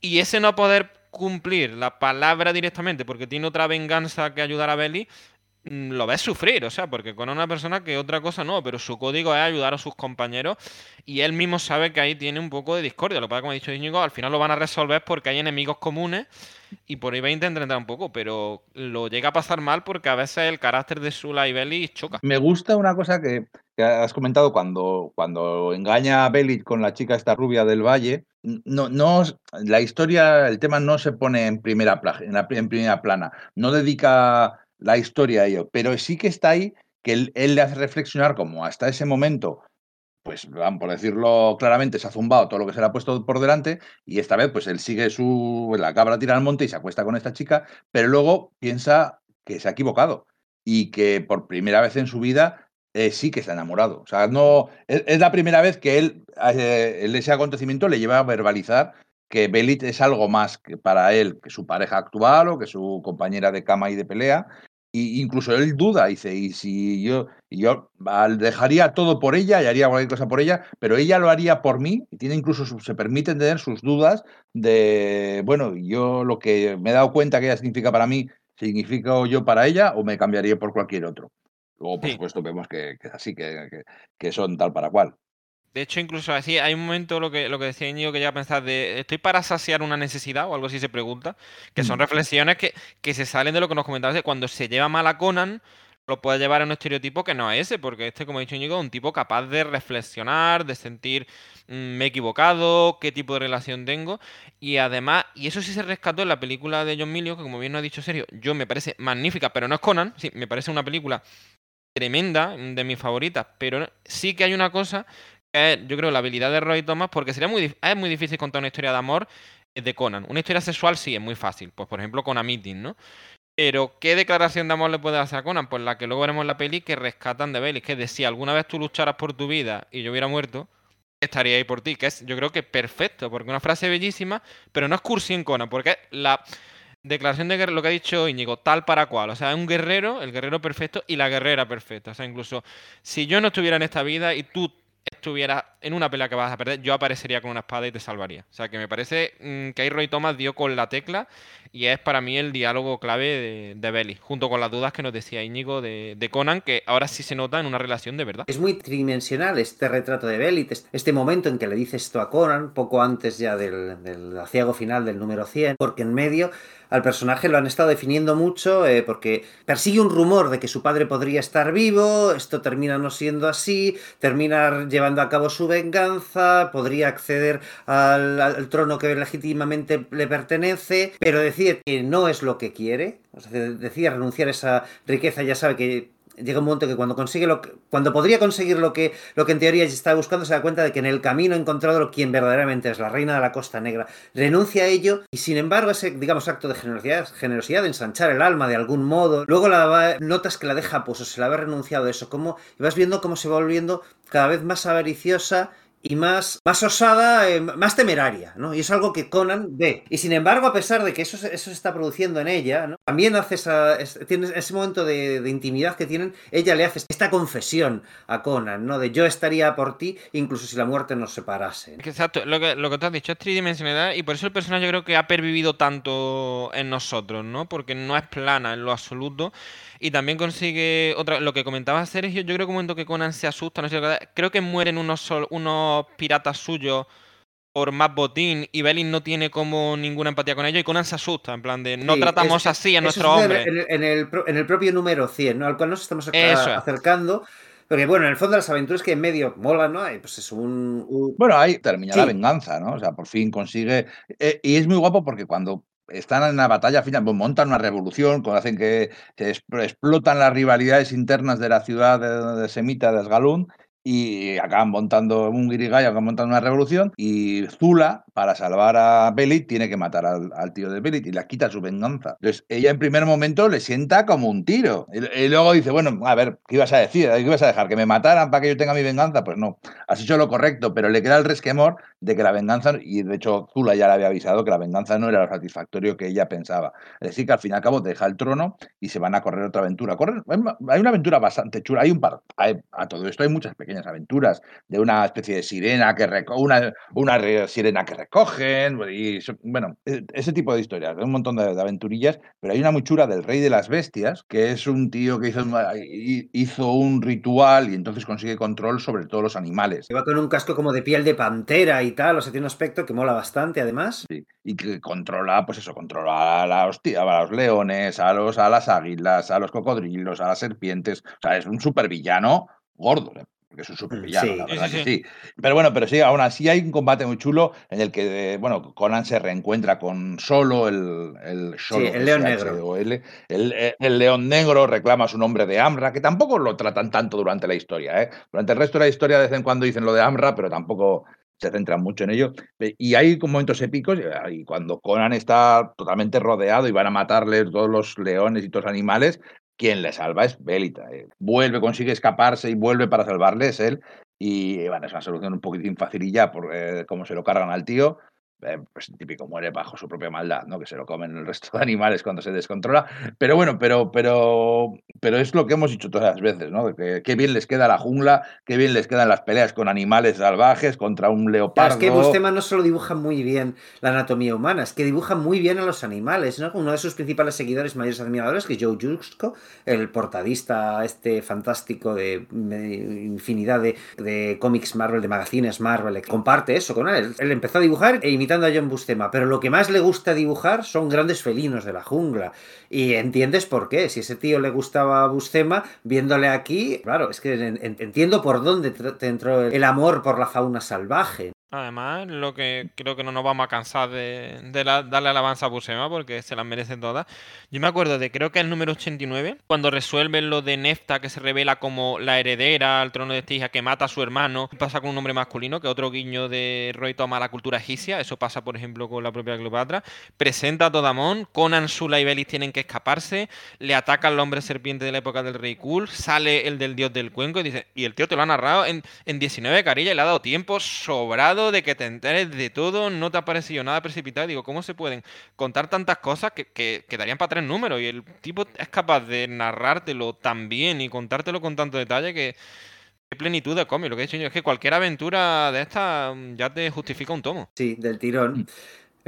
Y ese no poder cumplir la palabra directamente porque tiene otra venganza que ayudar a Belly, mm, lo ves sufrir, o sea, porque con una persona que otra cosa no, pero su código es ayudar a sus compañeros y él mismo sabe que ahí tiene un poco de discordia. Lo que pasa, como ha dicho Íñigo, al final lo van a resolver porque hay enemigos comunes y por ahí va a intentar un poco, pero lo llega a pasar mal porque a veces el carácter de Sula y Belly choca. Me gusta una cosa que, has comentado cuando, cuando engaña a Belly con la chica esta rubia del valle. No, no, la historia, el tema no se pone en primera, en primera plana, no dedica la historia a ello, pero sí que está ahí que él, él, le hace reflexionar como hasta ese momento pues por decirlo claramente, se ha zumbado todo lo que se le ha puesto por delante y esta vez pues él sigue su, la cabra tira al monte y se acuesta con esta chica, pero luego piensa que se ha equivocado y que por primera vez en su vida eh, sí que ha enamorado. O sea, no, es, la primera vez que él, eh, ese acontecimiento le lleva a verbalizar que Belit es algo más que para él que su pareja actual o que su compañera de cama y de pelea. Y incluso él duda, dice, y si yo, yo dejaría todo por ella y haría cualquier cosa por ella, pero ella lo haría por mí, y tiene incluso, se permite tener sus dudas de, bueno, yo lo que me he dado cuenta que ella significa para mí, significa yo para ella o me cambiaría por cualquier otro. Luego, por supuesto, vemos que, es así, que, que, son tal para cual. De hecho, incluso así, hay un momento, lo que, lo que decía Íñigo, que ya pensar de, ¿estoy para saciar una necesidad o algo así se pregunta? Que son mm. reflexiones que, que se salen de lo que nos comentabas de cuando se lleva mal a Conan, lo puede llevar a un estereotipo que no es ese, porque este, como ha dicho Íñigo, es un tipo capaz de reflexionar, de sentir, mm, me he equivocado, qué tipo de relación tengo, y además, y eso sí se rescató en la película de John Milio, que como bien nos ha dicho Sergio, yo me parece magnífica, pero no es Conan, sí, me parece una película tremenda, de mis favoritas, pero sí que hay una cosa yo creo, la habilidad de Roy Thomas, porque sería muy, es muy difícil contar una historia de amor eh, de Conan. Una historia sexual sí es muy fácil, pues por ejemplo con Meeting, ¿no? Pero, ¿qué declaración de amor le puede hacer a Conan? Pues la que luego veremos en la peli que rescatan de Belly, que es de si alguna vez tú lucharas por tu vida y yo hubiera muerto, estaría ahí por ti, que es yo creo que perfecto, porque una frase bellísima, pero no es cursi en Conan, porque es la declaración de guerra, lo que ha dicho Íñigo, tal para cual, o sea, es un guerrero, el guerrero perfecto y la guerrera perfecta, o sea, incluso si yo no estuviera en esta vida y tú estuviera en una pelea que vas a perder, yo aparecería con una espada y te salvaría. O sea, que me parece mm, que ahí Roy Thomas dio con la tecla y es para mí el diálogo clave de, de Belly, junto con las dudas que nos decía Íñigo de, Conan, que ahora sí se nota en una relación de verdad. Es muy tridimensional este retrato de Belly, este momento en que le dice esto a Conan, poco antes ya del, del aciago final del número 100, porque en medio al personaje lo han estado definiendo mucho eh, porque persigue un rumor de que su padre podría estar vivo, esto termina no siendo así, termina llevando a cabo su venganza, podría acceder al, trono que legítimamente le pertenece, pero decir que no es lo que quiere, o decía renunciar a esa riqueza, ya sabe que llega un momento que cuando consigue lo que, cuando podría conseguir lo que, lo que en teoría está buscando, se da cuenta de que en el camino ha encontrado quien verdaderamente es la reina de la Costa Negra. Renuncia a ello y sin embargo ese, digamos, acto de generosidad, generosidad de ensanchar el alma de algún modo, luego la notas que la deja pues o se la había renunciado a eso, como, y vas viendo cómo se va volviendo cada vez más avariciosa y más, más osada, eh, más temeraria, ¿no? Y es algo que Conan ve. Y sin embargo, a pesar de que eso, eso se está produciendo en ella, ¿no? También hace esa, tiene ese momento de, intimidad que tienen, ella le hace esta confesión a Conan, ¿no? De yo estaría por ti, incluso si la muerte nos separase. Exacto, lo que, lo que tú has dicho es tridimensionalidad y por eso el personaje creo que ha pervivido tanto en nosotros, ¿no? Porque no es plana en lo absoluto. Y también consigue otra, lo que comentaba Sergio, yo creo que un momento que Conan se asusta, no sé, creo que mueren unos, unos piratas suyos por más botín y Belin no tiene como ninguna empatía con ellos y Conan se asusta, en plan de no tratamos así a nuestro hombre. En el, en, el, propio número 100, ¿no? al cual nos estamos acercando. Porque bueno, en el fondo las aventuras que en medio molan, ¿no? Pues es un, Bueno, ahí termina la venganza, ¿no? O sea, por fin consigue... Eh, y es muy guapo porque cuando están en la batalla final, pues montan una revolución, hacen que, explotan las rivalidades internas de la ciudad de, Semita, de Asgalún, y acaban montando un guirigay, acaban montando una revolución y Zula, para salvar a Belit, tiene que matar al, tío de Belit y le quita su venganza. Entonces ella en primer momento le sienta como un tiro y, luego dice, bueno, a ver, ¿qué ibas a decir? ¿Qué ibas a dejar? ¿Que me mataran para que yo tenga mi venganza? Pues no, has hecho lo correcto, pero le queda el resquemor de que la venganza, y de hecho Zula ya le había avisado que la venganza no era lo satisfactorio que ella pensaba. Es decir, que al fin y al cabo deja el trono y se van a correr otra aventura. Hay una aventura bastante chula, hay un par, a todo esto hay muchas aventuras de una especie de sirena que recoge, una, una sirena que recogen, y bueno, e, ese tipo de historias, un montón de, aventurillas, pero hay una muy chula del rey de las bestias, que es un tío que hizo, hizo un ritual y entonces consigue control sobre todos los animales. va con un casco como de piel de pantera y tal, o sea, tiene un aspecto que mola bastante además. Sí, y que controla, pues eso, controla a, la hostia, a los leones, a, los, a las águilas, a los cocodrilos, a las serpientes, o sea, es un supervillano gordo, que es un supervillano, la verdad que sí. Pero bueno, pero sí, aún así hay un combate muy chulo en el que, bueno, Conan se reencuentra con Solo, el, el, el León Negro. El, el, León Negro reclama su nombre de Amra, que tampoco lo tratan tanto durante la historia. ¿eh? Durante el resto de la historia de vez en cuando dicen lo de Amra, pero tampoco se centran mucho en ello. Y hay momentos épicos, y cuando Conan está totalmente rodeado y van a matarle todos los leones y todos los animales, quien le salva es Belita. Eh. Vuelve, consigue escaparse y vuelve para salvarle, es él. Y bueno, es una solución un poquitín facililla por eh, cómo se lo cargan al tío. Eh, pues típico muere bajo su propia maldad, ¿no? Que se lo comen el resto de animales cuando se descontrola. Pero bueno, pero, pero, pero es lo que hemos dicho todas las veces, ¿no? Que bien les queda la jungla, qué bien les quedan las peleas con animales salvajes contra un leopardo. es que Bustema no solo dibuja muy bien la anatomía humana, es que dibuja muy bien a los animales, ¿no? Uno de sus principales seguidores, mayores admiradores, que es Joe Jusko, el portadista este fantástico de, infinidad de, de cómics Marvel, de magazines Marvel, comparte eso con él. Él empezó a dibujar e imitando a John Bustema, pero lo que más le gusta dibujar son grandes felinos de la jungla. Y entiendes por qué. Si ese tío le gustaba a Bustema, viéndole aquí, claro, es que entiendo por dónde te entró el amor por la fauna salvaje. Además, lo que creo que no nos vamos a cansar de, darle alabanza a Busema porque se las merece todas. Yo me acuerdo de, creo que el número 89, cuando resuelven lo de Nefta, que se revela como la heredera al trono de esta hija que mata a su hermano, pasa con un hombre masculino, que otro guiño de Roy toma la cultura egipcia, eso pasa por ejemplo con la propia Cleopatra, presenta a Todamón, Conan, Sula y Belis tienen que escaparse, le ataca al hombre serpiente de la época del rey Kul, sale el del dios del cuenco y dice, y el tío te lo ha narrado en, en 19 carillas y le ha dado tiempo sobrado de que te enteres de todo, no te ha parecido nada precipitado. Digo, ¿cómo se pueden contar tantas cosas que, que, darían para tres números? Y el tipo es capaz de narrártelo tan bien y contártelo con tanto detalle que, Qué plenitud de cómic. Lo que he dicho yo es que cualquier aventura de esta mm, ya te justifica un tomo. Sí, del tirón.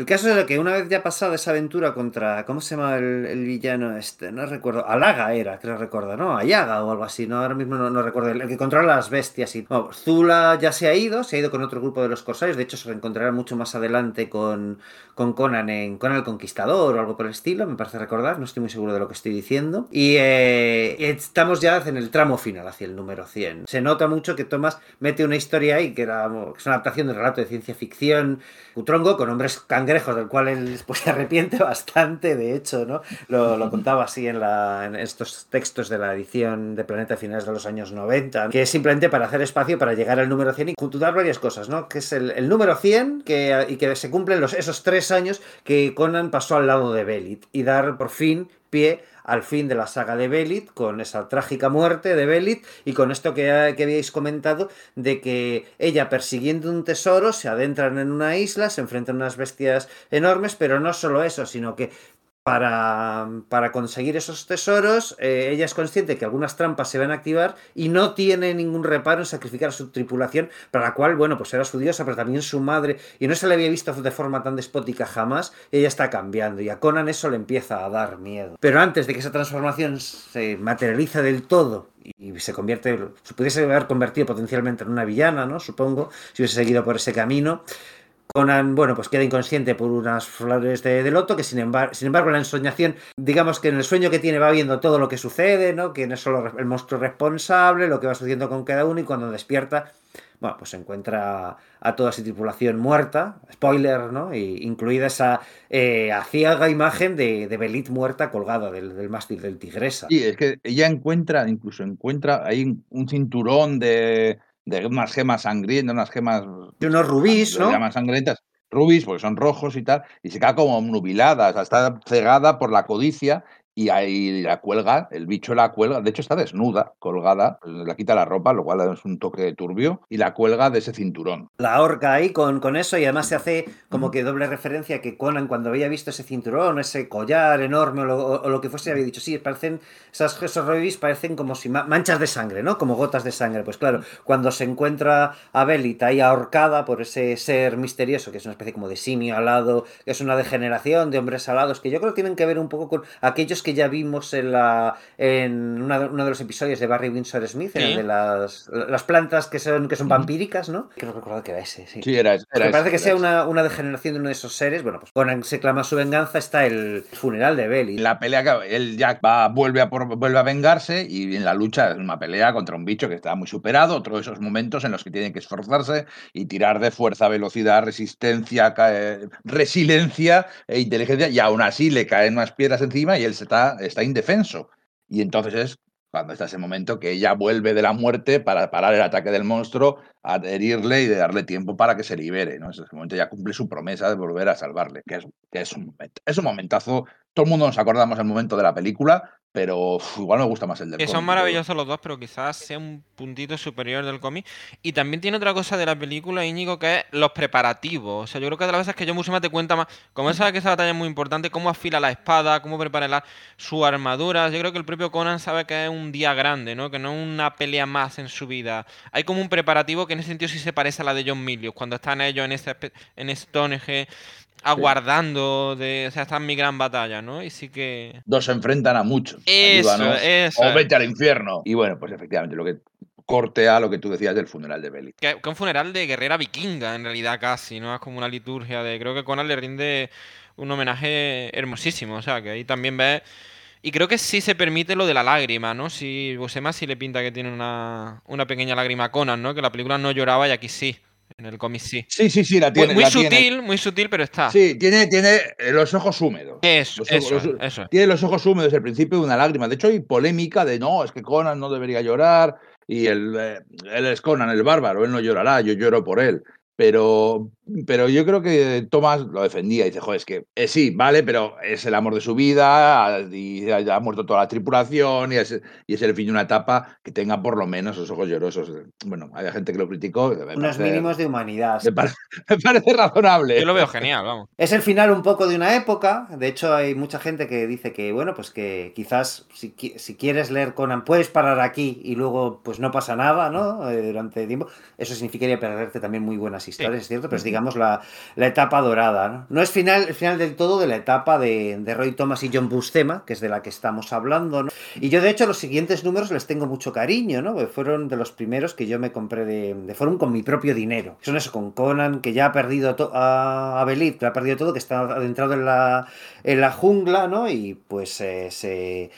El caso es que una vez ya pasada esa aventura contra. ¿Cómo se llama el, villano este? No recuerdo. Alaga era, creo recordar, ¿no? Ayaga o algo así, ¿no? Ahora mismo no, recuerdo. El, que controla las bestias y. Zula ya se ha ido, se ha ido con otro grupo de los corsarios. De hecho, se reencontrará mucho más adelante con, con Conan en Conan el Conquistador o algo por el estilo, me parece recordar. No estoy muy seguro de lo que estoy diciendo. Y eh, estamos ya en el tramo final, hacia el número 100. Se nota mucho que Thomas mete una historia ahí que, era, es una adaptación de relato de ciencia ficción, Utrongo, con hombres cangrejos del cual él pues, se arrepiente bastante, de hecho, ¿no? Lo, contaba así en, la, estos textos de la edición de Planeta finales de los años 90, que es simplemente para hacer espacio para llegar al número 100 y juntar varias cosas, ¿no? Que es el, número 100 que, y que se cumplen los, esos tres años que Conan pasó al lado de Belit y dar por fin pie al fin de la saga de Belit, con esa trágica muerte de Belit y con esto que, que, habíais comentado de que ella persiguiendo un tesoro se adentran en una isla, se enfrentan a unas bestias enormes, pero no solo eso, sino que para, para, conseguir esos tesoros, eh, ella es consciente que algunas trampas se van a activar y no tiene ningún reparo en sacrificar a su tripulación, para la cual, bueno, pues era su diosa, pero también su madre, y no se le había visto de forma tan despótica jamás, ella está cambiando, y a Conan eso le empieza a dar miedo. Pero antes de que esa transformación se materialice del todo y se convierte, se pudiese haber convertido potencialmente en una villana, ¿no? Supongo, si hubiese seguido por ese camino. Conan, bueno, pues queda inconsciente por unas flores de, loto, que sin embargo, sin embargo la ensoñación, digamos que en el sueño que tiene va viendo todo lo que sucede, ¿no? Quién es solo el monstruo responsable, lo que va sucediendo con cada uno y cuando despierta, bueno, pues se encuentra a toda su tripulación muerta, spoiler, ¿no? Incluida esa eh, aciaga imagen de, de, Belit muerta colgada del, del mástil del Tigresa. Sí, es que ella encuentra, incluso encuentra ahí un cinturón de de unas gemas sangrientas, unas gemas... De unos rubíes, ¿no? Llaman sangrientas, rubíes, porque son rojos y tal, y se queda como nubilada, o sea, está cegada por la codicia y ahí la cuelga, el bicho la cuelga, de hecho está desnuda, colgada, le quita la ropa, lo cual es un toque turbio, y la cuelga de ese cinturón. La horca ahí con, con eso y además se hace como que doble referencia que Conan cuando había visto ese cinturón, ese collar enorme o lo, que fuese, había dicho, sí, parecen, esas, esos rubis parecen como si manchas de sangre, ¿no? Como gotas de sangre. Pues claro, cuando se encuentra a Belita ahí ahorcada por ese ser misterioso, que es una especie como de simio alado, que es una degeneración de hombres alados, que yo creo que tienen que ver un poco con aquellos que ya vimos en la en uno de los episodios de Barry Windsor Smith, en el de las, las plantas que son, que son vampíricas, ¿no? Creo recordar que era ese, sí. Sí, era, Me parece que sea una, una, degeneración de uno de esos seres. Bueno, pues Conan se clama su venganza, está el funeral de Belly. La pelea que él ya va, vuelve, a vuelve a vengarse y en la lucha es una pelea contra un bicho que está muy superado, otro de esos momentos en los que tiene que esforzarse y tirar de fuerza, velocidad, resistencia, resiliencia e inteligencia y aún así le caen unas piedras encima y él se está, indefenso. Y entonces es cuando está ese momento que ella vuelve de la muerte para parar el ataque del monstruo, herirle y de darle tiempo para que se libere. ¿no? En ese momento ya cumple su promesa de volver a salvarle, que es, que es, un, es un momentazo. Todo el mundo nos acordamos el momento de la película, pero igual me gusta más el del Que son maravillosos los dos, pero quizás sea un puntito superior del cómic. Y también tiene otra cosa de la película, Íñigo, que es los preparativos. O sea, yo creo que de las veces que John Buscema te cuenta más, como esa que esa batalla es muy importante, cómo afila la espada, cómo prepara su armadura. Yo creo que el propio Conan sabe que es un día grande, ¿no? Que no es una pelea más en su vida. Hay como un preparativo que en ese sentido sí se parece a la de John Milius, cuando están ellos en, ese, en Stonehenge aguardando de. O sea, está en mi gran batalla, ¿no? Y sí que. Dos se enfrentan a muchos. Eso, eso. O vete al infierno. Y bueno, pues efectivamente, lo que cortea lo que tú decías del funeral de Belly. Que, un funeral de guerrera vikinga, en realidad, casi, ¿no? Es como una liturgia de. Creo que Conan le rinde un homenaje hermosísimo. O sea, que ahí también ves. Y creo que sí se permite lo de la lágrima, ¿no? Si Busema sí le pinta que tiene una, una pequeña lágrima a Conan, ¿no? Que la película no lloraba y aquí sí. En el cómic sí. Sí, sí, sí, la tiene. Muy, sutil, muy sutil, pero está. Sí, tiene, tiene eh, los ojos húmedos. Eso, eso, eso. Tiene los ojos húmedos el principio de una lágrima. De hecho, hay polémica de no, es que Conan no debería llorar y él, eh, él es Conan, el bárbaro, él no llorará, yo lloro por él. Pero, pero yo creo que Tomás lo defendía y dice, joder, es que eh, sí, vale, pero es el amor de su vida y ha muerto toda la tripulación y es, y es el fin de una etapa que tenga por lo menos los ojos llorosos. Bueno, hay gente que lo criticó. Unos mínimos de humanidad. Me, parece razonable. Yo lo veo genial, vamos. Es el final un poco de una época. De hecho, hay mucha gente que dice que, bueno, pues que quizás si, si quieres leer Conan, puedes parar aquí y luego pues no pasa nada, ¿no? Eh, durante tiempo. Eso significaría perderte también muy buenas historias, es cierto, pero es la, etapa dorada. ¿no? es final, el final del todo de la etapa de, de, Roy Thomas y John Buscema, que es de la que estamos hablando. Y yo, de hecho, los siguientes números les tengo mucho cariño, ¿no? Porque fueron de los primeros que yo me compré de, de Forum con mi propio dinero. Son eso, con Conan, que ya ha perdido a, a Belit, que ha perdido todo, que está adentrado en la, en la jungla, ¿no? Y pues eh, se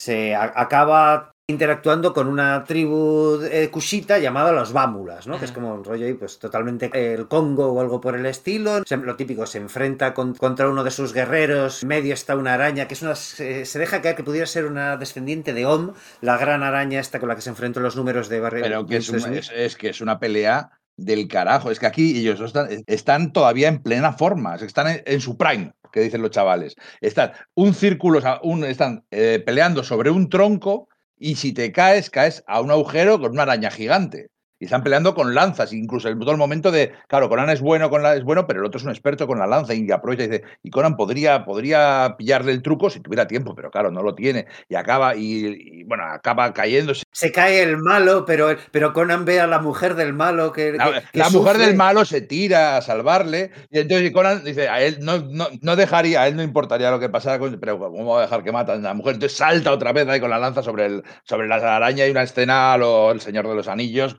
se acaba interactuando con una tribu eh, kushita llamada los Vámulas, ¿no? Que es como un rollo ahí, pues totalmente el Congo o algo por el estilo. lo típico, se enfrenta contra uno de sus guerreros, en medio está una araña, que es una. Se, deja caer que pudiera ser una descendiente de Om, la gran araña esta con la que se enfrentó los números de Barrio. Pero que es, que es una pelea del carajo. Es que aquí ellos están, todavía en plena forma, están en, su prime, que dicen los chavales. Están un círculo, un, están eh, peleando sobre un tronco y si te caes, caes a un agujero con una araña gigante. Y están peleando con lanzas, incluso en todo el momento de, claro, Conan es bueno, con la, es bueno, pero el otro es un experto con la lanza y aprovecha y dice, y Conan podría, podría pillarle el truco si tuviera tiempo, pero claro, no lo tiene. Y acaba, y, bueno, acaba cayéndose. Se cae el malo, pero, pero Conan ve a la mujer del malo que. La, mujer del malo se tira a salvarle, y entonces Conan dice, a él no, no, dejaría, a él no importaría lo que pasara, con, pero ¿cómo va a dejar que matan a la mujer? Entonces salta otra vez ahí con la lanza sobre, el, sobre la araña y una escena, lo, el Señor de los Anillos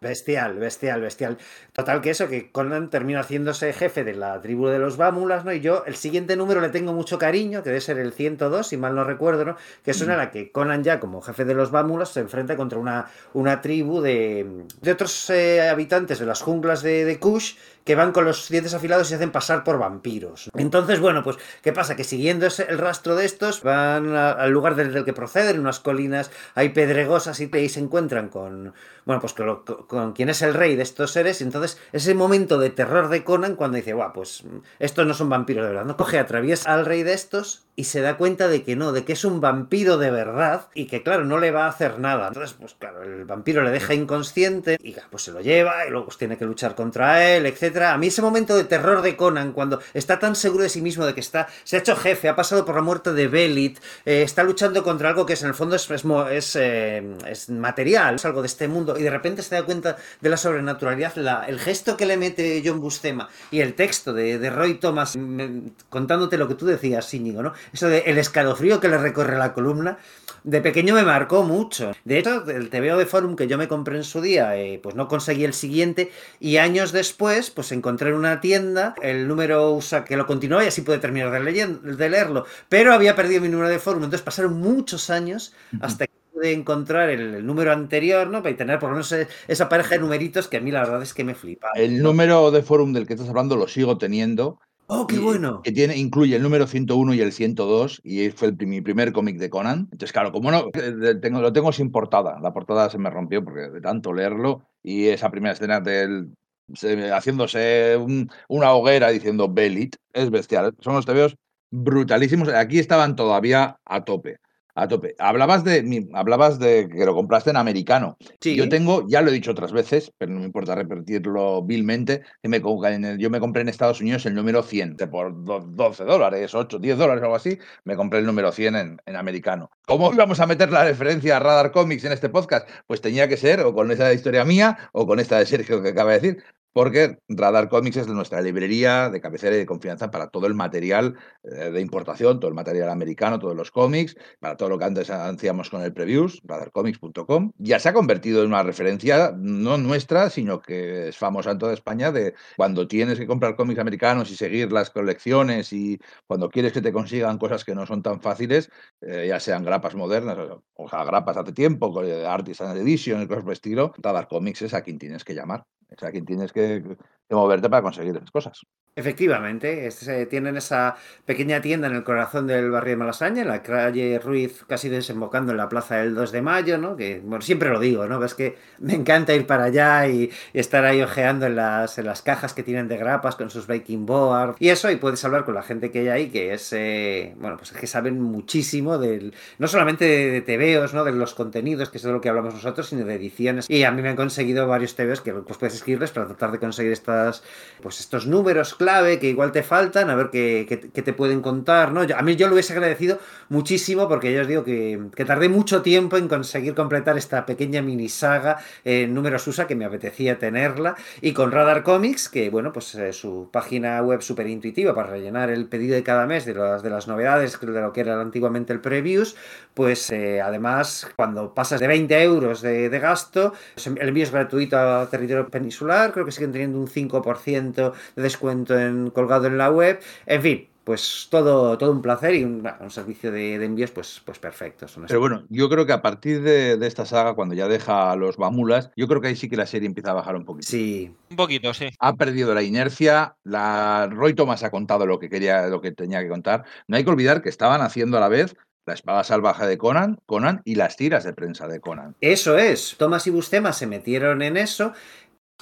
Bestial, bestial, bestial. Total que eso, que Conan termina haciéndose jefe de la tribu de los Vámulas, ¿no? Y yo el siguiente número le tengo mucho cariño, que debe ser el 102, si mal no recuerdo, ¿no? Que es una en la que Conan ya como jefe de los Vámulas se enfrenta contra una, una tribu de, de otros eh, habitantes de las junglas de, de Kush que van con los dientes afilados y se hacen pasar por vampiros. Entonces, bueno, pues, ¿qué pasa? Que siguiendo el rastro de estos, van al lugar del, que proceden, unas colinas, hay pedregosas y, se encuentran con, bueno, pues con, con, quien es el rey de estos seres, y entonces ese momento de terror de Conan cuando dice, guau, pues estos no son vampiros de verdad, no coge, atraviesa al rey de estos y se da cuenta de que no, de que es un vampiro de verdad y que claro, no le va a hacer nada. Entonces, pues claro, el vampiro le deja inconsciente y pues se lo lleva y luego pues, tiene que luchar contra él, etcétera. A mí ese momento de terror de Conan cuando está tan seguro de sí mismo de que está se ha hecho jefe, ha pasado por la muerte de Belit, eh, está luchando contra algo que es, en el fondo eh, es, material, es algo de este mundo y de repente se da cuenta de la sobrenaturalidad, la, el gesto que le mete John Bustema y el texto de, Roy Thomas contándote lo que tú decías, Íñigo, ¿no? Eso de el escalofrío que le recorre la columna, de pequeño me marcó mucho. De hecho, el TVO de Forum que yo me compré en su día, eh, pues no conseguí el siguiente y años después, pues encontré en una tienda el número USA que lo continuaba y así pude terminar de, de leerlo. Pero había perdido mi número de Forum, entonces pasaron muchos años hasta que pude encontrar el, número anterior, ¿no? Para tener por lo menos esa pareja de numeritos que a mí la verdad es que me flipa. El número de Forum del que estás hablando lo sigo teniendo ¡Oh, qué bueno! Que tiene, incluye el número 101 y el 102, y fue el, mi primer cómic de Conan. Entonces, claro, como no, eh, tengo, lo tengo sin portada. La portada se me rompió porque de tanto leerlo, y esa primera escena del haciéndose una hoguera diciendo Belit, es bestial. Son los tebeos brutalísimos. Aquí estaban todavía a tope a tope. Hablabas de, hablabas de que lo compraste en americano. Yo tengo, ya lo he dicho otras veces, pero no me importa repetirlo vilmente, que me, yo me compré en Estados Unidos el número 100 por 12 dólares, 8, 10 dólares o algo así, me compré el número 100 en, en americano. ¿Cómo íbamos a meter la referencia a Radar Comics en este podcast? Pues tenía que ser o con esa historia mía o con esta de Sergio que acaba de decir porque Radar Comics es nuestra librería de cabecera y de confianza para todo el material eh, de importación, todo el material americano, todos los cómics, para todo lo que antes hacíamos con el previews, radarcomics.com. Ya se ha convertido en una referencia no nuestra, sino que es famosa en toda España de cuando tienes que comprar cómics americanos y seguir las colecciones y cuando quieres que te consigan cosas que no son tan fáciles, eh, ya sean grapas modernas o sea, grapas hace tiempo, Artisan Edition, cosas por estilo, Radar Comics es a quien tienes que llamar. Es a quien tienes que de moverte para conseguir esas cosas. Efectivamente, tienen esa pequeña tienda en el corazón del barrio de Malasaña, en la calle Ruiz, casi desembocando en la plaza del 2 de mayo, ¿no? Que, bueno, siempre lo digo, ¿no? es que me encanta ir para allá y, estar ahí ojeando en las, las cajas que tienen de grapas con sus breaking board y eso, y puedes hablar con la gente que hay ahí, que es, eh, bueno, pues es que saben muchísimo del, no solamente de, TVOs, ¿no? De los contenidos, que es de lo que hablamos nosotros, sino de ediciones. Y a mí me han conseguido varios TVOs que puedes escribirles para tratar de conseguir esta pues estos números clave que igual te faltan, a ver qué, te pueden contar, ¿no? a mí yo lo hubiese agradecido muchísimo porque ya os digo que, tardé mucho tiempo en conseguir completar esta pequeña mini saga en números USA que me apetecía tenerla y con Radar Comics, que bueno, pues eh, su página web súper intuitiva para rellenar el pedido de cada mes de las, de las novedades de lo que era antiguamente el previews, pues eh, además cuando pasas de 20 euros de, de gasto, pues, el envío es gratuito a territorio peninsular, creo que siguen teniendo un 5 5% de descuento en, colgado en la web. En fin, pues todo, todo un placer y un, servicio de, envíos pues, pues perfecto. Pero bueno, yo creo que a partir de, esta saga, cuando ya deja a los Bamulas, yo creo que ahí sí que la serie empieza a bajar un poquito. Sí. Un poquito, sí. Ha perdido la inercia, la Roy Thomas ha contado lo que quería, lo que tenía que contar. No hay que olvidar que estaban haciendo a la vez la espada salvaje de Conan, Conan y las tiras de prensa de Conan. Eso es. Thomas y Bustema se metieron en eso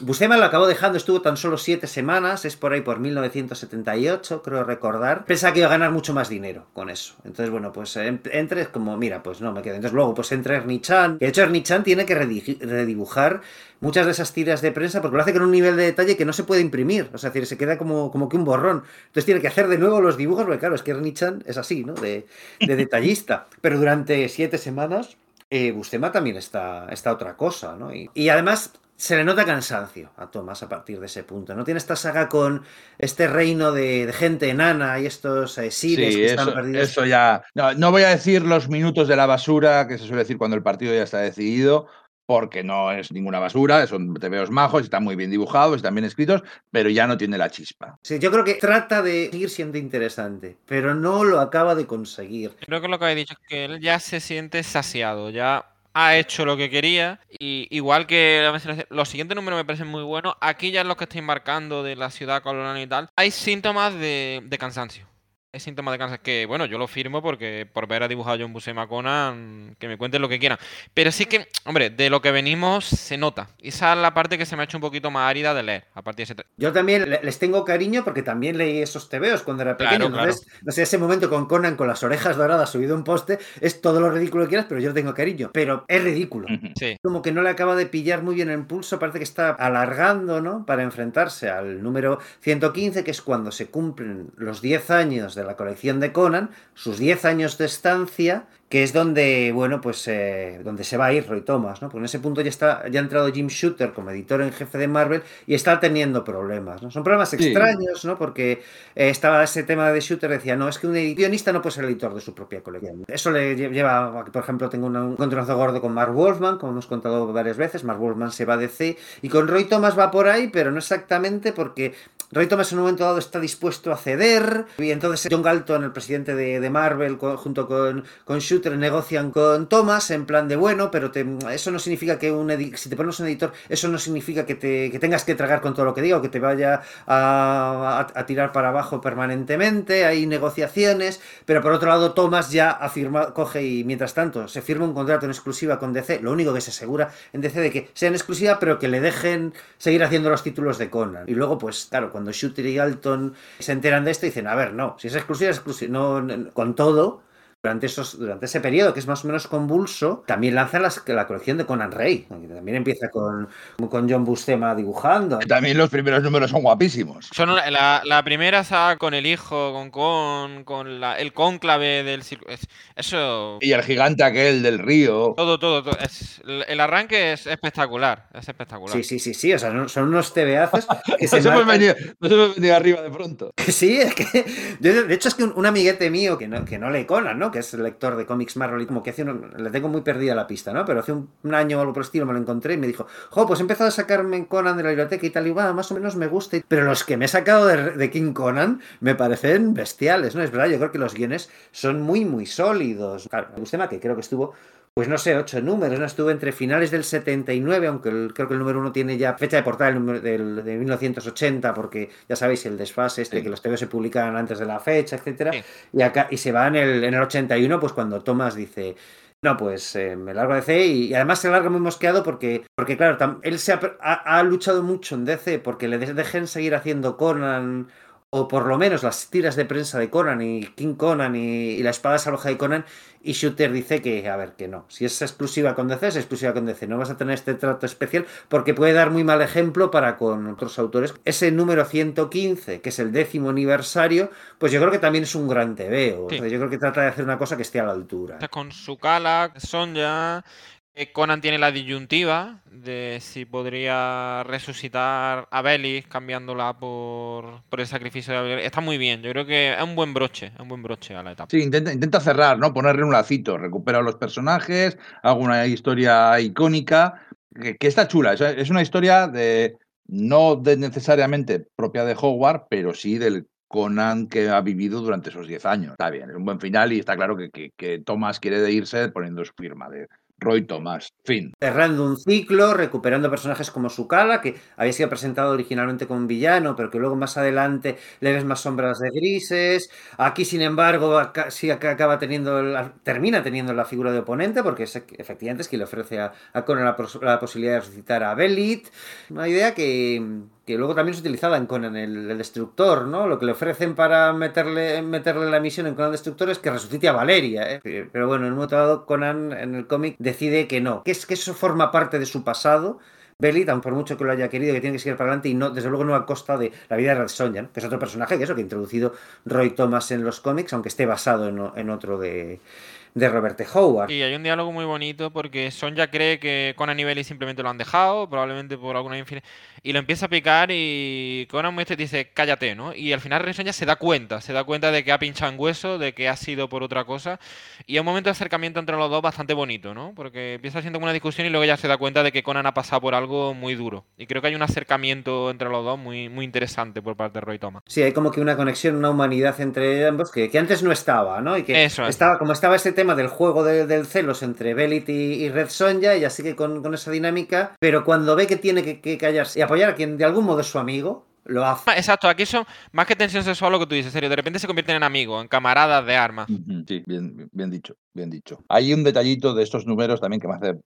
Buscema lo acabó dejando, estuvo tan solo siete semanas, es por ahí por 1978, creo recordar. Pensaba que iba a ganar mucho más dinero con eso. Entonces, bueno, pues entre como, mira, pues no me quedo. Entonces luego, pues entra Ernie Chan, que de hecho Ernie Chan tiene que redibujar muchas de esas tiras de prensa porque lo hace con un nivel de detalle que no se puede imprimir. O sea, decir, se queda como, como que un borrón. Entonces tiene que hacer de nuevo los dibujos, porque claro, es que Ernie Chan es así, ¿no? De, detallista. Pero durante siete semanas... Eh, Bustema también está, está otra cosa, ¿no? y además se le nota cansancio a Thomas a partir de ese punto. No tiene esta saga con este reino de, gente enana y estos eh, que están perdidos. Eso ya. No, voy a decir los minutos de la basura que se suele decir cuando el partido ya está decidido, porque no es ninguna basura, son tebeos majos, están muy bien dibujados, están bien escritos, pero ya no tiene la chispa. Sí, yo creo que trata de seguir siendo interesante, pero no lo acaba de conseguir. Creo que lo que he dicho es que él ya se siente saciado, ya ha hecho lo que quería. Y igual que los siguientes números me parecen muy buenos, aquí ya es lo que estoy marcando de la ciudad colonial y tal, hay síntomas de cansancio es síntoma de cáncer que, bueno, yo lo firmo porque por ver a dibujado John Buscema Conan, que me cuenten lo que quieran. Pero sí que, hombre, de lo que venimos se nota. Esa es la parte que se me ha hecho un poquito más árida de leer, a partir de ese... Yo también les tengo cariño porque también leí esos tebeos cuando era pequeño. Entonces, no sé, ese momento con Conan con las orejas doradas subido a un poste, es todo lo ridículo que quieras, pero yo tengo cariño. Pero es ridículo. Sí. Como que no le acaba de pillar muy bien el pulso, parece que está alargando, ¿no? Para enfrentarse al número 115, que es cuando se cumplen los 10 años de la colección de Conan, sus 10 años de estancia que es donde, bueno, pues eh, donde se va a ir Roy Thomas, ¿no? Porque en ese punto ya está, ya ha entrado Jim Shooter como editor en jefe de Marvel y está teniendo problemas, ¿no? Son problemas extraños, ¿no? Porque eh, estaba ese tema de Shooter, decía, no, es que un guionista no puede ser editor de su propia colección. Eso le lleva a que, por ejemplo, tengo un encontronazo gordo con Mark Wolfman, como hemos contado varias veces, Mark Wolfman se va a DC, y con Roy Thomas va por ahí, pero no exactamente porque Roy Thomas en un momento dado está dispuesto a ceder y entonces John Galton, el presidente de, Marvel, junto con, con, Shooter, negocian con Thomas en plan de bueno, pero eso no significa que si te pones un editor, eso no significa que, te, tengas que tragar con todo lo que diga o que te vaya a, tirar para abajo permanentemente, hay negociaciones, pero por otro lado Thomas ya ha firmado, coge y mientras tanto se firma un contrato en exclusiva con DC, lo único que se asegura en DC de que sea en exclusiva, pero que le dejen seguir haciendo los títulos de Conan. Y luego, pues claro, cuando Shooter y Galton se enteran de esto, dicen, a ver, no, si es exclusiva, es exclusiva, con todo, durante, esos, durante ese periodo, que es más o menos convulso, también lanzan la colección de Conan Rey, que también empieza con, con John Buscema dibujando. También los primeros números son guapísimos. Son la, la primera está con el hijo, con, con, con la, el cónclave del Eso. Y el gigante aquel del río. Todo, todo. todo. Es, el arranque es espectacular. Es espectacular. Sí, sí, sí, sí. O sea, son unos tebeazos que se nos, hemos venido, nos hemos venido arriba de pronto. Sí, es que. De hecho, es que un, amiguete mío que no, que no lee Conan, ¿no? Que es el lector de cómics Marvel y como que hace le tengo muy perdida la pista, ¿no? Pero hace un, año o algo por el estilo me lo encontré y me dijo, jo, pues he empezado a sacarme Conan de la biblioteca y tal y va, más o menos me gusta, pero los que me he sacado de, King Conan me parecen bestiales, ¿no? Es verdad, yo creo que los guiones son muy, muy sólidos. Claro, me gusta que creo que estuvo pues no sé, ocho números, ¿no? Estuvo entre finales del 79, aunque creo que el número uno tiene ya fecha de portada el del, de 1980, porque ya sabéis el desfase este, que los TVO se publican antes de la fecha, etcétera, y acá y se va en el, en el 81, pues cuando Thomas dice, no, pues eh, me largo de DC y, además se larga muy mosqueado porque, porque claro, él se ha, luchado mucho en DC porque le dejen seguir haciendo Conan o por lo menos las tiras de prensa de Conan y King Conan y, la espada salvaje de Conan, y Shooter dice que, a ver, que no. Si es exclusiva con DC, es exclusiva con DC. No vas a tener este trato especial porque puede dar muy mal ejemplo para con otros autores. Ese número 115, que es el décimo aniversario, pues yo creo que también es un gran TVO. yo creo que trata de hacer una cosa que esté a la altura. Con su cala, Sonja, Conan tiene la disyuntiva de si podría resucitar a Belis cambiándola por, el sacrificio de Belis. Está muy bien, yo creo que es un buen broche, un buen broche a la etapa. Sí, intenta, intenta cerrar, ¿no? Ponerle un lacito, recupera los personajes, alguna historia icónica, que, está chula. Es, una historia de no de necesariamente propia de Howard, pero sí del Conan que ha vivido durante esos 10 años. Está bien, es un buen final y está claro que, que, Thomas quiere irse poniendo su firma Roy Thomas. Fin. Cerrando un ciclo, recuperando personajes como Sukala, que había sido presentado originalmente como un villano, pero que luego más adelante le ves más sombras de grises. Aquí, sin embargo, sí acaba teniendo termina teniendo la figura de oponente, porque efectivamente es que le ofrece a, Conan la, posibilidad de resucitar a Belit. Una idea que, que luego también es utilizada en Conan el, Destructor, ¿no? Lo que le ofrecen para meterle, meterle la misión en Conan Destructor es que resucite a Valeria, ¿eh? Pero bueno, en un momento dado Conan en el cómic decide que no, que es que eso forma parte de su pasado. Belly, tan por mucho que lo haya querido, que tiene que seguir para adelante y no, desde luego no a costa de la vida de Red Sonja, que es otro personaje que eso que ha introducido Roy Thomas en los cómics, aunque esté basado en otro de, de Robert T. Howard. Y hay un diálogo muy bonito porque Sonja cree que Conan y Belly simplemente lo han dejado, probablemente por alguna infinidad, y lo empieza a picar y Conan muestra y dice, cállate, ¿no? Y al final Sonja se da cuenta, se da cuenta de que ha pinchado en hueso, de que ha sido por otra cosa, y es un momento de acercamiento entre los dos bastante bonito, ¿no? Porque empieza haciendo una discusión y luego ya se da cuenta de que Conan ha pasado por algo muy duro. Y creo que hay un acercamiento entre los dos muy, muy interesante por parte de Roy Thomas. Sí, hay como que una conexión, una humanidad entre ambos que, que antes no estaba, ¿no? Y que Eso estaba, como estaba este tema del juego del celos entre Belit y, Red Sonja, ella sigue con, con, esa dinámica, pero cuando ve que tiene que, callarse y apoyar a quien de algún modo es su amigo, lo hace. Ah, exacto, aquí son más que tensión sexual lo que tú dices, serio. De repente se convierten en amigos, en camaradas de armas. Sí, bien, bien dicho, bien dicho. Hay un detallito de estos números también que me hace.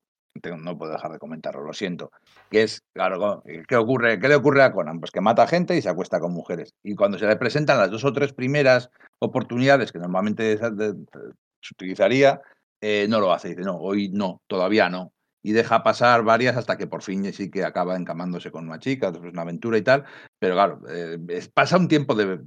No puedo dejar de comentarlo, lo siento. Que es, claro, ¿qué, ocurre, ¿qué le ocurre a Conan? Pues que mata gente y se acuesta con mujeres. Y cuando se le presentan las dos o tres primeras oportunidades que normalmente se utilizaría, eh, no lo hace. Dice, no, hoy no, todavía no. Y deja pasar varias hasta que por fin sí que acaba encamándose con una chica, después una aventura y tal. Pero claro, eh, pasa un tiempo de,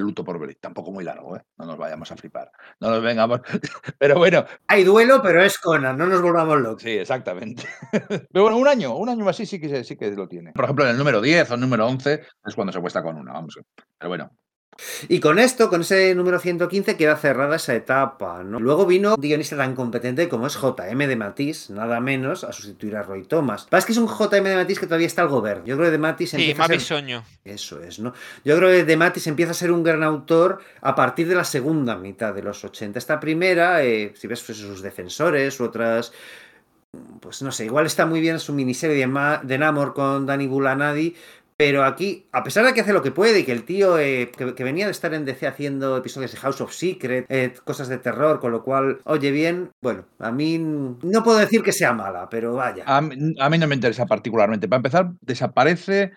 luto por Belit, tampoco muy largo, ¿eh? No nos vayamos a flipar. No nos vengamos. pero bueno. Hay duelo, pero es Conan, no nos volvamos locos. Sí, exactamente. pero bueno, un año, un año así sí que, sí que lo tiene. Por ejemplo, en el número 10 o el número 11 es cuando se cuesta con una, vamos. Pero bueno, Y con esto, con ese número 115, queda cerrada esa etapa. ¿no? Luego vino un guionista tan competente como es JM de Matisse, nada menos, a sustituir a Roy Thomas. Pasa que es un JM de Matisse que todavía está algo verde. Yo creo que de Matisse Sí, empieza más a ser... bisoño. Eso es, ¿no? Yo creo que de Matisse empieza a ser un gran autor a partir de la segunda mitad de los 80. Esta primera, eh, si ves pues, sus defensores u otras pues no sé, igual está muy bien su miniserie de, Ma- de Namor con Danny Bulanadi, pero aquí, a pesar de que hace lo que puede y que el tío eh, que, venía de estar en DC haciendo episodios de House of Secret, eh, cosas de terror, con lo cual, oye bien, bueno, a mí no puedo decir que sea mala, pero vaya. A, mí- no me interesa particularmente. Para empezar, desaparece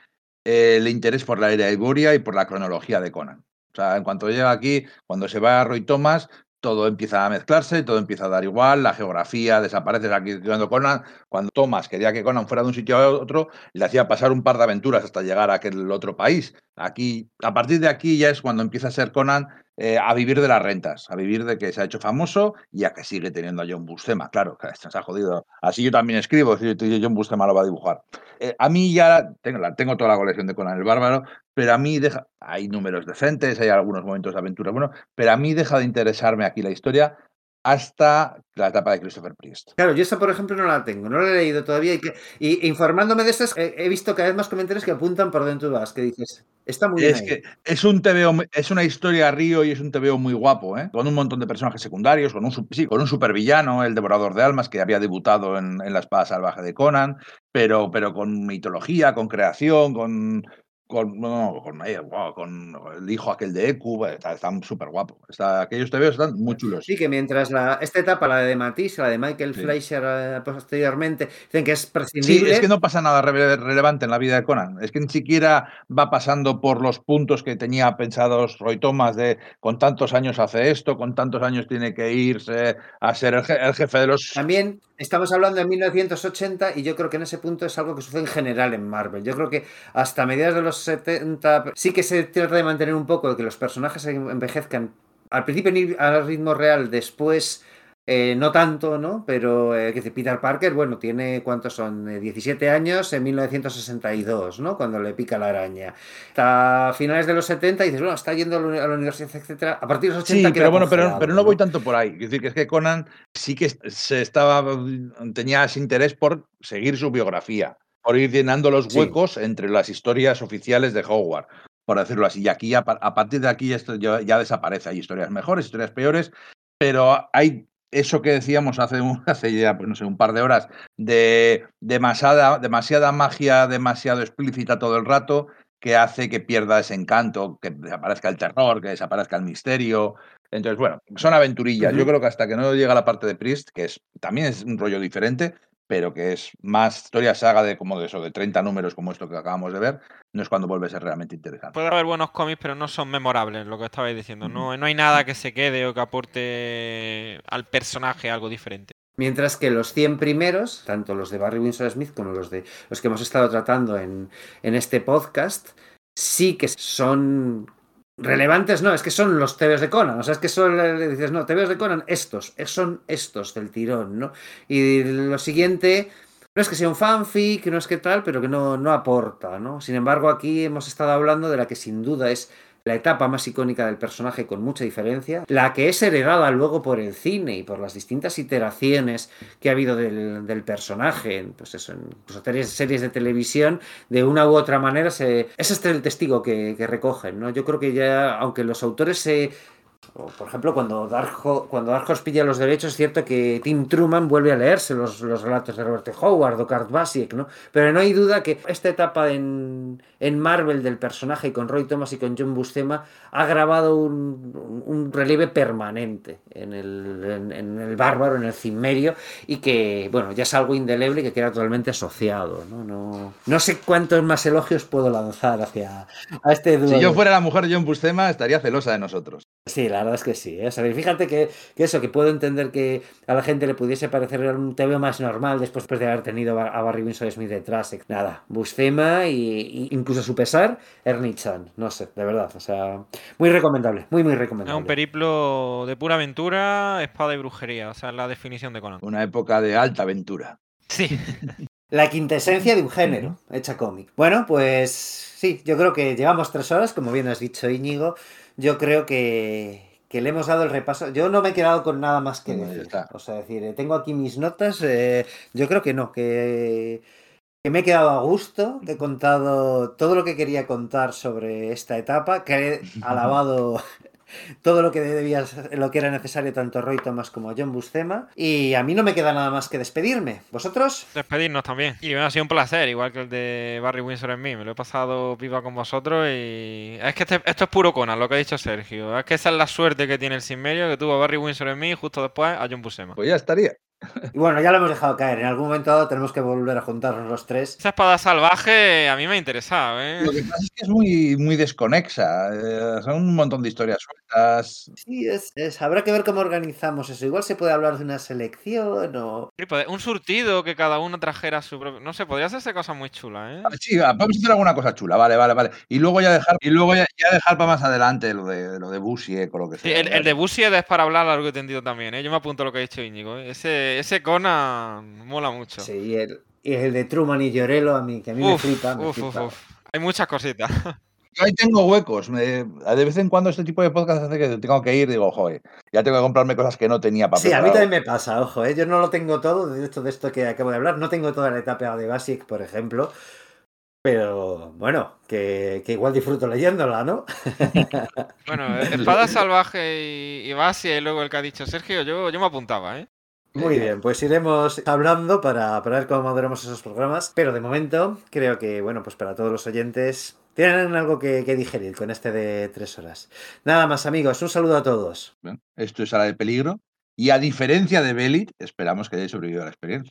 eh, el interés por la era Iboria y por la cronología de Conan. O sea, en cuanto llega aquí, cuando se va a Roy Thomas, todo empieza a mezclarse, todo empieza a dar igual, la geografía desaparece aquí cuando Conan, cuando Thomas quería que Conan fuera de un sitio a otro, le hacía pasar un par de aventuras hasta llegar a aquel otro país. Aquí, a partir de aquí ya es cuando empieza a ser Conan eh, a vivir de las rentas, a vivir de que se ha hecho famoso y a que sigue teniendo a John Buscema. Claro, que se ha jodido. Así yo también escribo, si John Buscema lo va a dibujar. Eh, a mí ya tengo, tengo toda la colección de Conan el Bárbaro, pero a mí deja, hay números decentes, hay algunos momentos de aventura, bueno, pero a mí deja de interesarme aquí la historia hasta la etapa de Christopher Priest. Claro, yo esa, por ejemplo, no la tengo, no la he leído todavía. Y, que, y informándome de estas, he, he, visto cada vez más comentarios que apuntan por dentro de vas, que dices, está muy es bien. Que es un TVO, es una historia a río y es un TVO muy guapo, ¿eh? con un montón de personajes secundarios, con un, sí, con un supervillano, el devorador de almas, que había debutado en, en La espada salvaje de Conan, pero, pero con mitología, con creación, con, con, no, con, wow, con, el hijo aquel de Eku, está, está súper guapo. Está, aquellos TVOs están muy chulos. Sí, que mientras la, esta etapa, la de Matisse, la de Michael sí. Fleischer uh, posteriormente, dicen que es prescindible. Sí, es que no pasa nada re relevante en la vida de Conan. Es que ni siquiera va pasando por los puntos que tenía pensados Roy Thomas de con tantos años hace esto, con tantos años tiene que irse a ser el jefe de los... También estamos hablando de 1980 y yo creo que en ese punto es algo que sucede en general en Marvel. Yo creo que hasta mediados de los 70 sí que se trata de mantener un poco de que los personajes envejezcan al principio al ritmo real, después eh, no tanto, ¿no? Pero eh, que Peter Parker, bueno, tiene ¿cuántos son? Eh, 17 años en 1962, ¿no? Cuando le pica la araña. Hasta finales de los 70 y dices, bueno, está yendo a la universidad, etcétera. A partir de los 80 Sí, pero bueno, pero, pero, no voy tanto por ahí. Es decir, que es que Conan sí que se estaba tenía ese interés por seguir su biografía, por ir llenando los huecos sí. entre las historias oficiales de Howard por decirlo así. Y aquí, a partir de aquí, esto ya, ya, desaparece. Hay historias mejores, historias peores, pero hay eso que decíamos hace, un, hace ya, pues no sé, un par de horas, de demasiada, demasiada magia, demasiado explícita todo el rato, que hace que pierda ese encanto, que desaparezca el terror, que desaparezca el misterio. Entonces, bueno, son aventurillas. Uh -huh. Yo creo que hasta que no llega la parte de Priest, que es, también es un rollo diferente, pero que es más historia saga de como de eso, de 30 números como esto que acabamos de ver, no es cuando vuelve a ser realmente interesante. Puede haber buenos cómics, pero no son memorables, lo que estabais diciendo. No, no hay nada que se quede o que aporte al personaje algo diferente. Mientras que los 100 primeros, tanto los de Barry Winsor Smith como los de los que hemos estado tratando en, en este podcast, sí que son relevantes, no, es que son los TVs de Conan, o sea, es que son, dices, no, TVs de Conan, estos, son estos del tirón, ¿no? Y lo siguiente, no es que sea un fanfic, no es que tal, pero que no, no aporta, ¿no? Sin embargo, aquí hemos estado hablando de la que sin duda es la etapa más icónica del personaje con mucha diferencia, la que es heredada luego por el cine y por las distintas iteraciones que ha habido del, personaje, pues eso, en pues series, de televisión, de una u otra manera, se, es el testigo que, recogen, ¿no? Yo creo que ya, aunque los autores se por ejemplo, cuando Dark, cuando Dark Horse pilla los derechos, es cierto que Tim Truman vuelve a leerse los, los relatos de Robert Howard o Kurt Basiek, ¿no? Pero no hay duda que esta etapa en, en Marvel del personaje con Roy Thomas y con John Buscema ha grabado un, un relieve permanente en el, en, en el bárbaro, en el cimmerio, y que, bueno, ya es algo indeleble que queda totalmente asociado, ¿no? No, no sé cuántos más elogios puedo lanzar hacia a este duelo. Si yo fuera la mujer de John Buscema, estaría celosa de nosotros. Sí, la verdad es que sí. ¿eh? O sea, fíjate que, que, eso, que puedo entender que a la gente le pudiese parecer un TV más normal después de haber tenido a Barry Winsor Smith detrás. Nada, Buscema y, y, incluso a su pesar, Ernie Chan. No sé, de verdad. O sea, muy recomendable, muy, muy recomendable. Es un periplo de pura aventura, espada y brujería. O sea, la definición de Conan. Una época de alta aventura. Sí. La quintesencia de un género, hecha cómic. Bueno, pues sí, yo creo que llevamos tres horas, como bien has dicho Íñigo. yo creo que, que le hemos dado el repaso. Yo no me he quedado con nada más que decir. O sea, decir, eh, tengo aquí mis notas. Eh, yo creo que no, que, que, me he quedado a gusto, que he contado todo lo que quería contar sobre esta etapa, que he alabado todo lo que debía, lo que era necesario tanto Roy Thomas como John Buscema. Y a mí no me queda nada más que despedirme. ¿Vosotros? Despedirnos también. Y me ha sido un placer, igual que el de Barry Windsor en mí. Me lo he pasado viva con vosotros y es que este, esto es puro Conan, lo que ha dicho Sergio. Es que esa es la suerte que tiene el sin medio, que tuvo Barry Windsor en mí y justo después a John Buscema. Pues ya estaría. Y bueno, ya lo hemos dejado caer. En algún momento dado tenemos que volver a juntarnos los tres. Esa espada salvaje a mí me ha interesado. ¿eh? Lo que pasa es que es muy, muy desconexa. Eh, son un montón de historias sueltas. Sí, es, habrá que ver cómo organizamos eso. Igual se puede hablar de una selección o. un surtido que cada uno trajera su propio. No sé, podría hacerse cosas muy chulas. ¿eh? Sí, vamos a hacer alguna cosa chula. Vale, vale, vale. Y luego ya dejar, y luego ya, dejar para más adelante lo de, lo de o lo que sea. Sí, el, de Busiek es para hablar largo y tendido también. ¿eh? Yo me apunto a lo que ha dicho Íñigo. ¿eh? Ese ese Conan mola mucho. Sí, y el, el de Truman y Llorelo a mí, que a mí me flipa. Hay muchas cositas. Yo ahí tengo huecos. de vez en cuando este tipo de podcast hace que tengo que ir digo, joder, ya tengo que comprarme cosas que no tenía para Sí, a mí también me pasa, ojo, ¿eh? yo no lo tengo todo, de esto, de esto que acabo de hablar, no tengo toda la etapa de Basic, por ejemplo, pero bueno, que, igual disfruto leyéndola, ¿no? bueno, Espada Salvaje y, y Basia y luego el que ha dicho Sergio, yo, yo me apuntaba, ¿eh? Muy bien, pues iremos hablando para, ver cómo moderamos esos programas. Pero de momento, creo que, bueno, pues para todos los oyentes, tienen algo que, digerir con este de tres horas. Nada más, amigos, un saludo a todos. esto es Sala de Peligro. Y a diferencia de Belit, esperamos que hayáis sobrevivido a la experiencia.